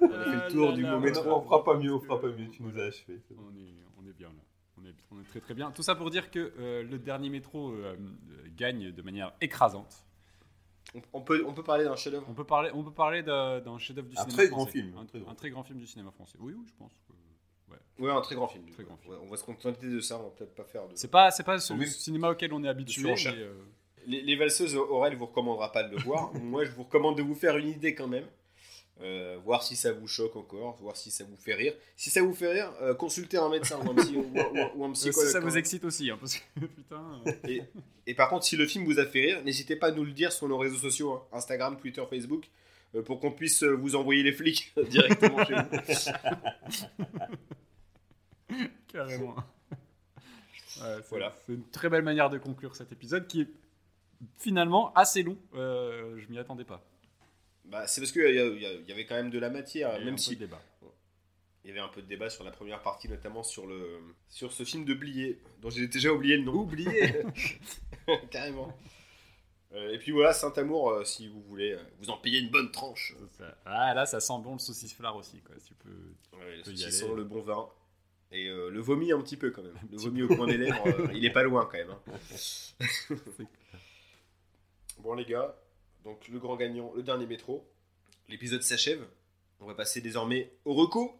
Speaker 1: On a fait le tour du mot métro.
Speaker 3: on fera pas mieux, on fera pas mieux. Tu nous as achevé.
Speaker 2: On est, on est bien là. On est, on est très très bien. Tout ça pour dire que euh, le dernier métro euh, euh, gagne de manière écrasante.
Speaker 1: On- On peut, on peut parler d'un chef-d'œuvre.
Speaker 2: On peut parler, on peut parler d'un chef-d'œuvre du
Speaker 3: Un
Speaker 2: cinéma
Speaker 3: très
Speaker 2: français.
Speaker 3: grand film,
Speaker 2: Un,
Speaker 3: très grand.
Speaker 2: un très grand film du cinéma français. Oui, oui, je pense. que-
Speaker 1: Ouais, un très grand film. du
Speaker 2: Très
Speaker 1: coup.
Speaker 2: grand film.
Speaker 1: Ouais, on va se contenter de ça, on va peut-être pas faire de.
Speaker 2: C'est pas, c'est pas ce
Speaker 3: Oui.
Speaker 2: cinéma auquel on est habitué. euh,
Speaker 1: Les, les valseuses, Aurel vous recommandera pas de le voir. [laughs] Moi, je vous recommande de vous faire une idée quand même. Euh, voir si ça vous choque encore, voir si ça vous fait rire. Si ça vous fait rire, euh, consultez un médecin ou un, psy- ou ou un
Speaker 2: si
Speaker 1: psychologue.
Speaker 2: ça vous excite aussi, hein, parce que [laughs] putain. euh,
Speaker 1: Et, et par contre, si le film vous a fait rire, n'hésitez pas à nous le dire sur nos réseaux sociaux, hein, Instagram, Twitter, Facebook, euh, pour qu'on puisse euh, vous envoyer les flics [laughs] directement chez vous. [laughs]
Speaker 2: Carrément. Ouais,
Speaker 1: Voilà.
Speaker 2: c'est une très belle manière de conclure cet épisode qui est finalement assez long. Euh, je m'y attendais pas.
Speaker 1: Bah, c'est parce qu'il y, il y y avait quand même de la matière,
Speaker 2: Il y
Speaker 1: même si
Speaker 2: débat.
Speaker 1: il y avait un peu de débat sur la première partie, notamment sur, le, sur ce film de Blié, dont j'ai déjà oublié le nom.
Speaker 2: Oublié [laughs]
Speaker 1: Carrément. Euh, et puis voilà, Saint-Amour, euh, si vous voulez euh, vous en payer une bonne tranche.
Speaker 2: Ça- Ah là, ça sent bon le saucisse flare aussi. Quoi. Tu peux...
Speaker 1: Ouais, le
Speaker 2: Peut y
Speaker 1: saucisson,
Speaker 2: aller.
Speaker 1: le bon vin. Et euh, le vomi un petit peu quand même. Le vomi au coin des lèvres, euh, il est pas loin quand même. hein. [laughs] bon les gars, donc le grand gagnant, le dernier métro. L'épisode s'achève. On va passer désormais au reco.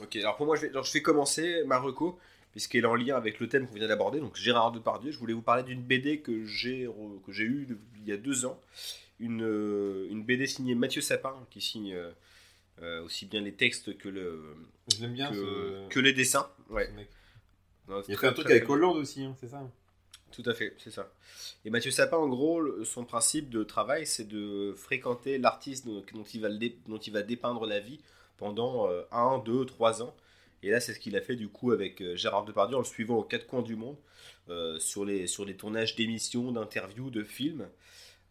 Speaker 1: Ok, alors pour moi, je vais, je vais commencer ma reco, puisqu'elle est en lien avec le thème qu'on vient d'aborder. Donc Gérard Depardieu, je voulais vous parler d'une BD que j'ai eue il y a deux ans. Une, euh, une BD signée Mathieu Sapin, qui signe euh, euh, aussi bien les textes que, le,
Speaker 3: Je l'aime bien
Speaker 1: que,
Speaker 3: ce...
Speaker 1: que les dessins. Ouais. Non,
Speaker 3: Il a
Speaker 1: très,
Speaker 3: fait un truc avec. Hollande aussi, hein, c'est ça
Speaker 1: Tout à fait, c'est ça. Et Mathieu Sapin, en gros, son principe de travail, c'est de fréquenter l'artiste dont, dont il va le dé- dont il va dépeindre la vie pendant euh, un, deux, trois ans. Et là, c'est ce qu'il a fait du coup avec euh, Gérard Depardieu en le suivant aux quatre coins du monde euh, sur, les, sur les tournages d'émissions, d'interviews, de films.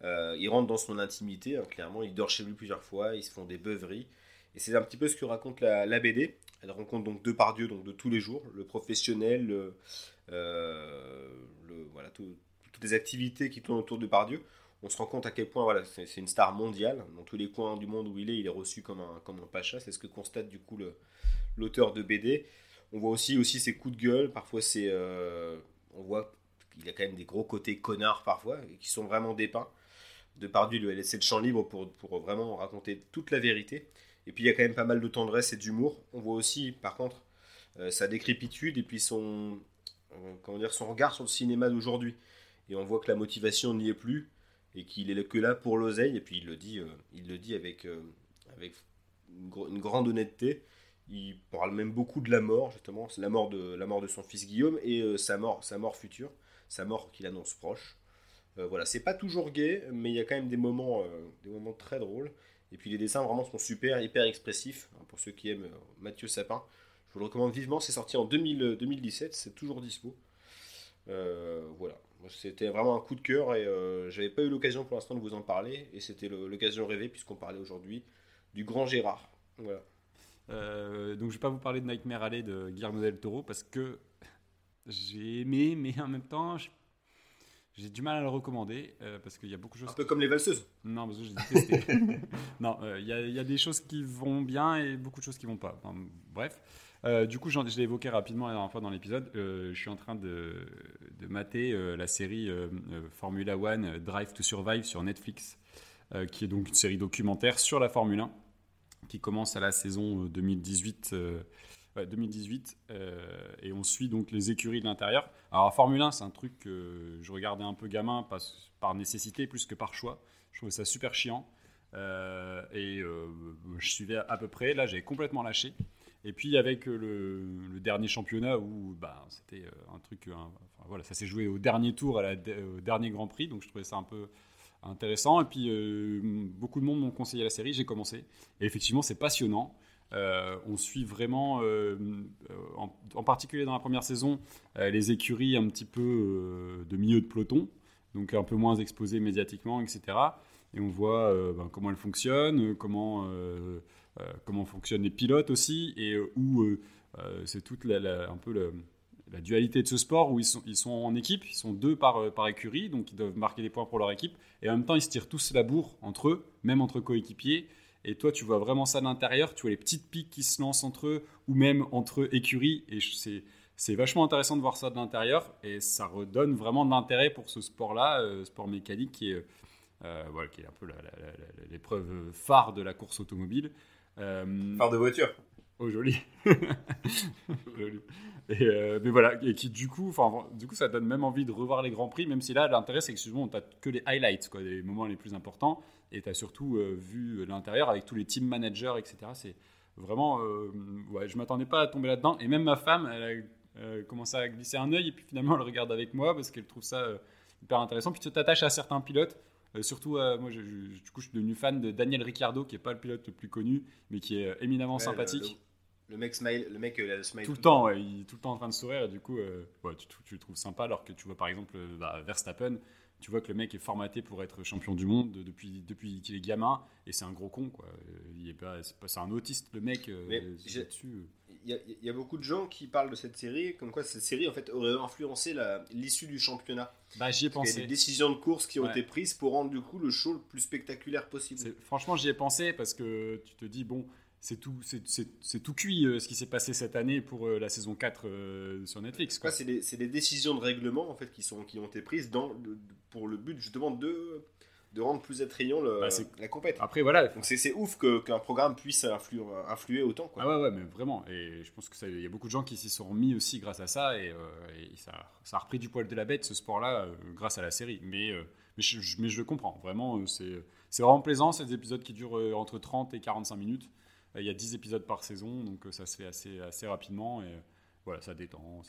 Speaker 1: Euh, il rentre dans son intimité, hein, clairement. Il dort chez lui plusieurs fois, ils se font des beuveries. Et c'est un petit peu ce que raconte la, BD. Elle rencontre donc Depardieu donc de tous les jours, le professionnel, toutes les activités qui tournent autour de Pardieu, on se rend compte à quel point voilà, c'est une star mondiale. Dans tous les coins du monde où il est, il est reçu comme un, comme un pacha. C'est ce que constate du coup l'auteur de BD. On voit aussi, aussi ses coups de gueule. Parfois, c'est, euh, on voit qu'il a quand même des gros côtés connards parfois, qui sont vraiment dépeints. Depardieu lui a laissé le champ libre pour, pour vraiment raconter toute la vérité. Et puis il y a quand même pas mal de tendresse et d'humour. On voit aussi, par contre, euh, sa décrépitude et puis son, euh, comment dire, son regard sur le cinéma d'aujourd'hui. Et on voit que la motivation n'y est plus et qu'il est que là pour l'oseille. Et puis il le dit, euh, il le dit avec, euh, avec une, grande honnêteté. Il parle même beaucoup de la mort, justement, la mort de, la mort de son fils Guillaume et euh, sa, mort, sa mort future, sa mort qu'il annonce proche. Euh, voilà, c'est pas toujours gay, mais il y a quand même des moments, des moments très drôles. Et puis les dessins vraiment sont super, hyper expressifs. hein, pour ceux qui aiment Mathieu Sapin, je vous le recommande vivement. C'est sorti en 2000, euh, 2017, c'est toujours dispo. Voilà, c'était vraiment un coup de cœur et euh, j'avais pas eu l'occasion pour l'instant de vous en parler. Et c'était l'occasion rêvée puisqu'on parlait aujourd'hui du grand Gérard. Voilà.
Speaker 2: Euh, donc je vais pas vous parler de Nightmare Alley de Guillermo del Toro parce que j'ai aimé, mais en même temps, J'ai du mal à le recommander euh, parce qu'il y a beaucoup de choses.
Speaker 1: Un peu comme les valseuses.
Speaker 2: Non, parce que j'ai détesté. [laughs] non, euh, il y, a- il y a des choses qui vont bien et beaucoup de choses qui vont pas. Enfin, bref. Euh, du coup, je l'ai évoqué rapidement la dernière fois dans l'épisode. euh, je suis en train de, mater euh, la série Formula One Drive to Survive sur Netflix, qui est donc une série documentaire sur la Formule 1, qui commence à la saison euh, 2018. euh, ouais, 2018 euh, et on suit donc les écuries de l'intérieur. Alors Formule 1, c'est un truc que je regardais un peu gamin par, nécessité plus que par choix. Je trouvais ça super chiant. Et je suivais à peu près. Là, j'ai complètement lâché. Et puis avec euh, le, dernier championnat où bah, c'était euh, un truc, voilà, ça s'est joué au dernier tour, à la- au dernier Grand Prix, donc je trouvais ça un peu intéressant. Et puis euh, beaucoup de monde m'ont conseillé la série, j'ai commencé. Et effectivement, c'est passionnant. On suit vraiment, en, particulier dans la première saison, les écuries un petit peu de milieu de peloton, donc un peu moins exposées médiatiquement, etc. Et on voit ben, comment elles fonctionnent, comment, comment fonctionnent les pilotes aussi, et euh, où euh, euh, c'est toute la, un peu la dualité de ce sport où ils sont, ils sont en équipe, ils sont deux par, euh, par écurie, donc ils doivent marquer des points pour leur équipe, et en même temps ils se tirent tous la bourre entre eux, même entre coéquipiers. Et toi, tu vois vraiment ça de l'intérieur, tu vois les petites piques qui se lancent entre eux, ou même entre écuries, et c'est c'est vachement intéressant de voir ça de l'intérieur, et ça redonne vraiment de l'intérêt pour ce sport-là, euh, sport mécanique qui est, euh, voilà, qui est un peu l'épreuve phare de la course automobile. Euh,
Speaker 3: Phare de voiture.
Speaker 2: Oh joli. [laughs] Joli. Et, euh, mais voilà, et qui du coup, enfin, du coup, ça donne même envie de revoir les grands prix, même si là, l'intérêt, c'est que souvent, t'as que les highlights, quoi, les moments les plus importants, et t'as surtout euh, vu l'intérieur avec tous les team managers, etc. C'est vraiment, euh, ouais, je m'attendais pas à tomber là-dedans, et même ma femme, elle a commencé à glisser un œil, et puis finalement, elle regarde avec moi parce qu'elle trouve ça hyper intéressant. Puis tu t'attaches à certains pilotes. Euh, surtout, euh, moi, je, je- du coup, je suis devenu fan de Daniel Ricciardo, qui est pas le pilote le plus connu, mais qui est euh, éminemment
Speaker 1: Ouais,
Speaker 2: sympathique.
Speaker 1: Le, le mec smile, le mec euh, le smile
Speaker 2: Tout le temps, ouais, il est tout le temps en train de sourire et du coup, ouais, tu, tu le trouves sympa alors que tu vois par exemple bah, Verstappen, tu vois que le mec est formaté pour être champion du monde de- depuis, depuis qu'il est gamin et c'est un gros con quoi. Il est pas, c'est pas- c'est un autiste le mec
Speaker 1: Mais j'ai-
Speaker 2: là-dessus.
Speaker 1: Il y, a, il y a beaucoup de gens qui parlent de cette série, comme quoi cette série en fait aurait influencé l'issue du championnat.
Speaker 2: Bah j'y ai
Speaker 1: Parce qu'il y a
Speaker 2: pensé.
Speaker 1: des décisions de course qui ont
Speaker 2: Ouais.
Speaker 1: été prises pour rendre du coup le show le plus spectaculaire possible.
Speaker 2: Franchement, j'y ai pensé parce que tu te dis, bon, c'est tout, c'est, tout cuit euh, ce qui s'est passé cette année pour euh, la saison 4 euh, sur Netflix. Quoi.
Speaker 1: C'est des, décisions de règlement en fait qui, sont, qui ont été prises dans, de- de- pour le but justement de, de rendre plus attrayant le,
Speaker 2: Bah,
Speaker 1: la compète.
Speaker 2: Après, voilà,
Speaker 1: Donc c'est ouf qu'un programme puisse influer, influer autant. Quoi.
Speaker 2: Ah ouais, ouais, mais vraiment. Et je pense qu'il y a beaucoup de gens qui s'y sont remis aussi grâce à ça. Et, euh, et ça, ça a repris du poil de la bête, ce sport-là, euh, grâce à la série. Mais, euh, mais, je, je- mais je le comprends. Vraiment, c'est vraiment plaisant. C'est des épisodes qui durent entre 30 et 45 minutes. Il y a 10 épisodes par saison, donc ça se fait assez, assez rapidement. Et voilà, ça détend.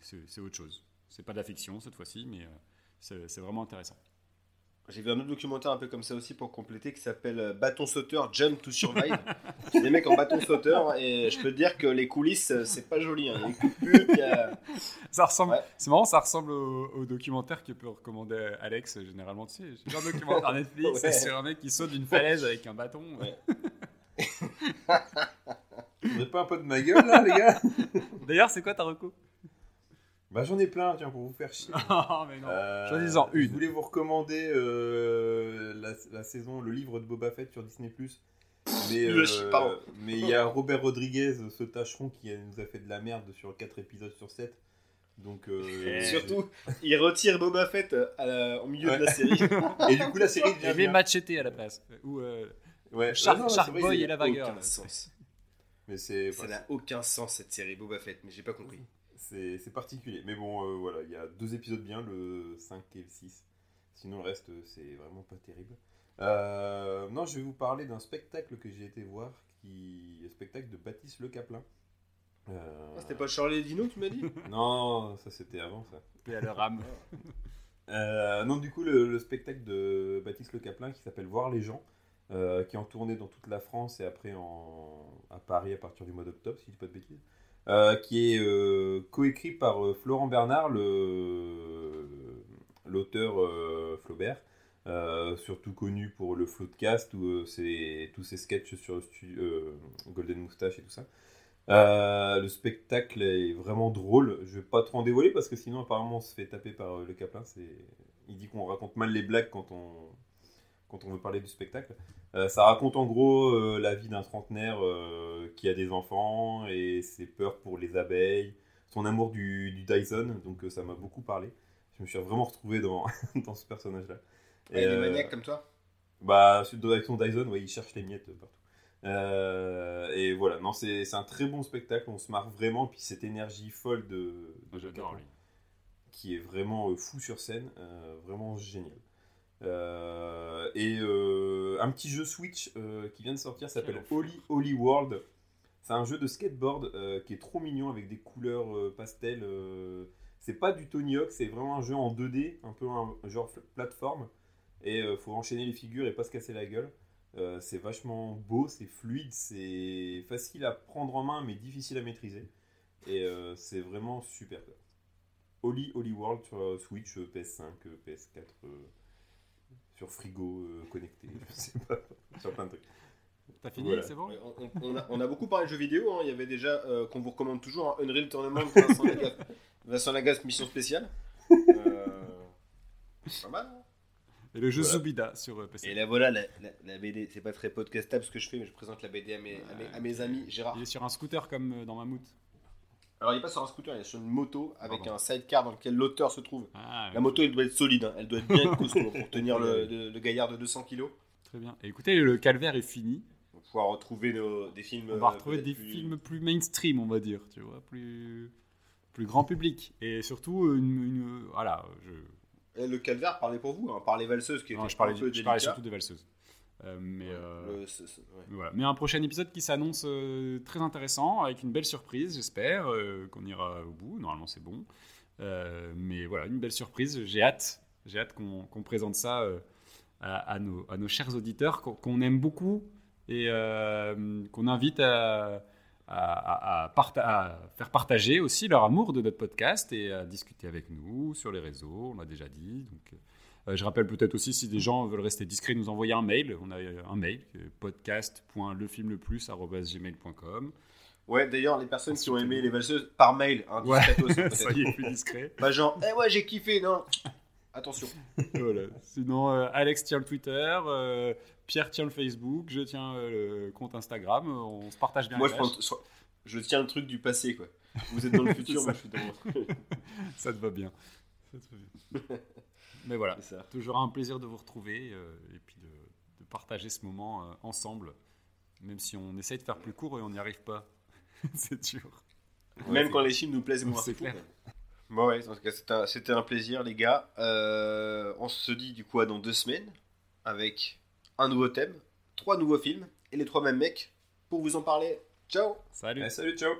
Speaker 2: c'est- autre chose. C'est pas de la fiction cette fois-ci, mais c'est vraiment intéressant.
Speaker 1: J'ai vu un autre documentaire un peu comme ça aussi pour compléter qui s'appelle euh, Bâton sauteur Jump to Survive. [laughs] c'est des mecs en bâton sauteur et je peux te dire que les coulisses euh, c'est pas joli. hein. Il y a des coups de pute, il y a-
Speaker 2: Ça ressemble,
Speaker 1: Ouais.
Speaker 2: c'est marrant, ça ressemble au, au documentaire que peut recommander Alex généralement. Tu sais, j'ai un documentaire [laughs] Netflix,
Speaker 1: Ouais.
Speaker 2: c'est sur un mec qui saute d'une falaise avec un bâton.
Speaker 1: Ouais. [laughs]
Speaker 3: Vous pas un peu de ma gueule là, les gars?
Speaker 2: D'ailleurs, c'est quoi ta reco?
Speaker 3: Bah j'en ai plein, tiens, pour vous faire chier.
Speaker 2: Ah, [laughs] mais non.
Speaker 3: Euh,
Speaker 2: Choisis-en une.
Speaker 3: Je voulais vous recommander euh, la, la saison, le livre de Boba Fett sur Disney+. Mais euh, mais il y a Robert Rodriguez, ce tâcheron qui nous a fait de la merde sur 4 épisodes sur 7. Donc euh,
Speaker 2: Et
Speaker 1: surtout il retire Boba Fett à la- au milieu
Speaker 3: Ouais.
Speaker 1: de la série. [laughs]
Speaker 3: et du coup la série
Speaker 2: Il y
Speaker 3: devient.
Speaker 2: Machete à la place. Ou euh,
Speaker 3: Ouais.
Speaker 2: Shark,
Speaker 3: non,
Speaker 2: Boy
Speaker 3: il-
Speaker 2: et la vagueur.
Speaker 3: Mais c'est
Speaker 1: Ça n'a aucun sens cette série Boba Fett, mais j'ai pas compris.
Speaker 3: C'est particulier. Mais bon, euh, voilà, il y a deux épisodes bien, le 5 et le 6. Sinon, le reste, c'est vraiment pas terrible. Euh, non, je vais vous parler d'un spectacle que j'ai été voir, qui est le spectacle de Baptiste Le Caplin. Euh,
Speaker 1: Ah, C'était pas Charlie Dino tu m'as dit [laughs]
Speaker 3: Non, ça c'était avant ça.
Speaker 2: et à leur âme. [laughs]
Speaker 3: Euh, non, du coup, le, le spectacle de Baptiste Le Caplin qui s'appelle Voir les gens, euh, qui est en tournée dans toute la France et après en, à Paris à partir du mois d'octobre, si je dis pas de bêtises, euh, qui est euh, coécrit par euh, Florent Bernard, l'auteur Flaubert, surtout connu pour le Floodcast ou ses- tous ses sketchs sur Golden Moustache et tout ça. Le spectacle est vraiment drôle. Je vais pas trop en dévoiler parce que sinon, apparemment, on se fait taper par le Caplin. Il dit qu'on raconte mal les blagues quand on, quand on veut parler du spectacle. Euh, ça raconte en gros euh, la vie d'un trentenaire euh, qui a des enfants et ses peurs pour les abeilles, son amour du, du Dyson. Donc, euh, ça m'a beaucoup parlé. Je me suis vraiment retrouvé dans, [laughs] dans ce personnage-là.
Speaker 1: Ouais, il est maniaque comme toi
Speaker 3: bah, celui avec son Dyson, ouais, il cherche les miettes partout. Euh, et voilà, non, c'est c'est un très bon spectacle, on se marre vraiment, puis cette énergie folle de, de
Speaker 2: J'adore
Speaker 3: Capon,
Speaker 2: lui.
Speaker 3: qui est vraiment euh, fou sur scène, euh, vraiment génial. Euh, et euh, un petit jeu Switch euh, qui vient de sortir s'appelle Holy Holy World. C'est un jeu de skateboard qui est trop mignon avec des couleurs pastel. c'est pas du Tony Hawk, c'est vraiment un jeu en 2D, un peu un genre plateforme. Et faut enchaîner les figures et pas se casser la gueule. C'est vachement beau, c'est fluide, c'est facile à prendre en main mais difficile à maîtriser. Et c'est vraiment super. Holy Holy World sur Switch, euh, PS5, euh, PS4, euh, sur frigo euh, connecté, [laughs] je sais pas, sur plein de trucs.
Speaker 2: T'as fini,
Speaker 3: Voilà.
Speaker 2: c'est bon
Speaker 1: Ouais, on, a, on a beaucoup parlé de jeux vidéo. hein. Il y avait déjà, euh, qu'on vous recommande toujours, hein, Unreal Tournament [laughs] Vincent Lagaffe, mission spéciale. Euh, pas mal. hein.
Speaker 2: Et le jeu
Speaker 3: Voilà.
Speaker 2: Zubida sur euh, PC.
Speaker 1: Et là voilà, la, la- la BD, c'est pas très podcastable ce que je fais, mais je présente la BD à mes, à mes, à mes amis. Gérard.
Speaker 2: Il est sur un scooter comme dans Mammouth.
Speaker 1: Alors il est pas sur un scooter, il est sur une moto avec
Speaker 2: Pardon.
Speaker 1: un sidecar dans lequel l'auteur se trouve.
Speaker 2: Ah,
Speaker 1: La moto, elle doit être solide, hein. elle doit être bien [laughs] costaud pour tenir le, le- le gaillard de 200 kg.
Speaker 2: Très bien. Et écoutez, le calvaire est fini.
Speaker 1: On va pouvoir retrouver nos- des films.
Speaker 2: On va
Speaker 1: euh,
Speaker 2: retrouver des
Speaker 1: plus-
Speaker 2: films plus mainstream, on va dire, tu vois, plus plus grand public. Et surtout, une, une- voilà, je,
Speaker 1: Et le calvaire, parlez pour vous, hein, par les valseuses qui
Speaker 2: non,
Speaker 1: étaient
Speaker 2: je parlais,
Speaker 1: un peu
Speaker 2: je parlais
Speaker 1: délicat.
Speaker 2: surtout des valseuses. Euh, mais, euh,
Speaker 1: Le- ouais.
Speaker 2: mais voilà. mais un prochain épisode qui s'annonce euh, très intéressant, avec une belle surprise, j'espère, qu'on ira au bout. Normalement, c'est bon. Mais voilà, une belle surprise. J'ai hâte, j'ai hâte qu'on présente ça à, à nos, à nos chers auditeurs qu'on aime beaucoup et qu'on invite à, à- à- à parta- à faire partager aussi leur amour de notre podcast et à discuter avec nous sur les réseaux. On l'a déjà dit. Donc, euh, je rappelle peut-être aussi si des gens veulent rester discrets, nous envoyer un mail. On a euh, un mail euh, podcast.lefilmleplus@gmail.com.
Speaker 1: Ouais, d'ailleurs, les personnes qui ont aimé les valseuses, par mail, hein,
Speaker 2: Ouais, ça y est, plus discret.
Speaker 1: Pas genre, eh ouais, j'ai kiffé, non. Attention. [laughs]
Speaker 2: Voilà. Sinon, euh, Alex tient le Twitter, euh, Pierre tient le Facebook, je tiens le compte Instagram. On se partage bien.
Speaker 1: Moi,
Speaker 2: les
Speaker 1: je, prends,
Speaker 2: tâches.
Speaker 1: je tiens le truc du passé, quoi. Vous êtes dans le [laughs] futur, moi, je suis dans. [laughs]
Speaker 2: Ça te va bien. Ça te va bien. Mais voilà, toujours un plaisir de vous retrouver euh, et puis de, de partager ce moment euh, ensemble, même si on essaye de faire plus court et on n'y arrive pas. [laughs] c'est dur.
Speaker 1: Même quand les films nous plaisent moins.
Speaker 2: C'est clair.
Speaker 1: Bon, ouais, en tout cas, c'était un, plaisir, les gars. Euh, on se dit du coup à dans deux semaines avec un nouveau thème, trois nouveaux films et les trois mêmes mecs pour vous en parler. Ciao!
Speaker 2: Salut.
Speaker 3: Eh, salut, ciao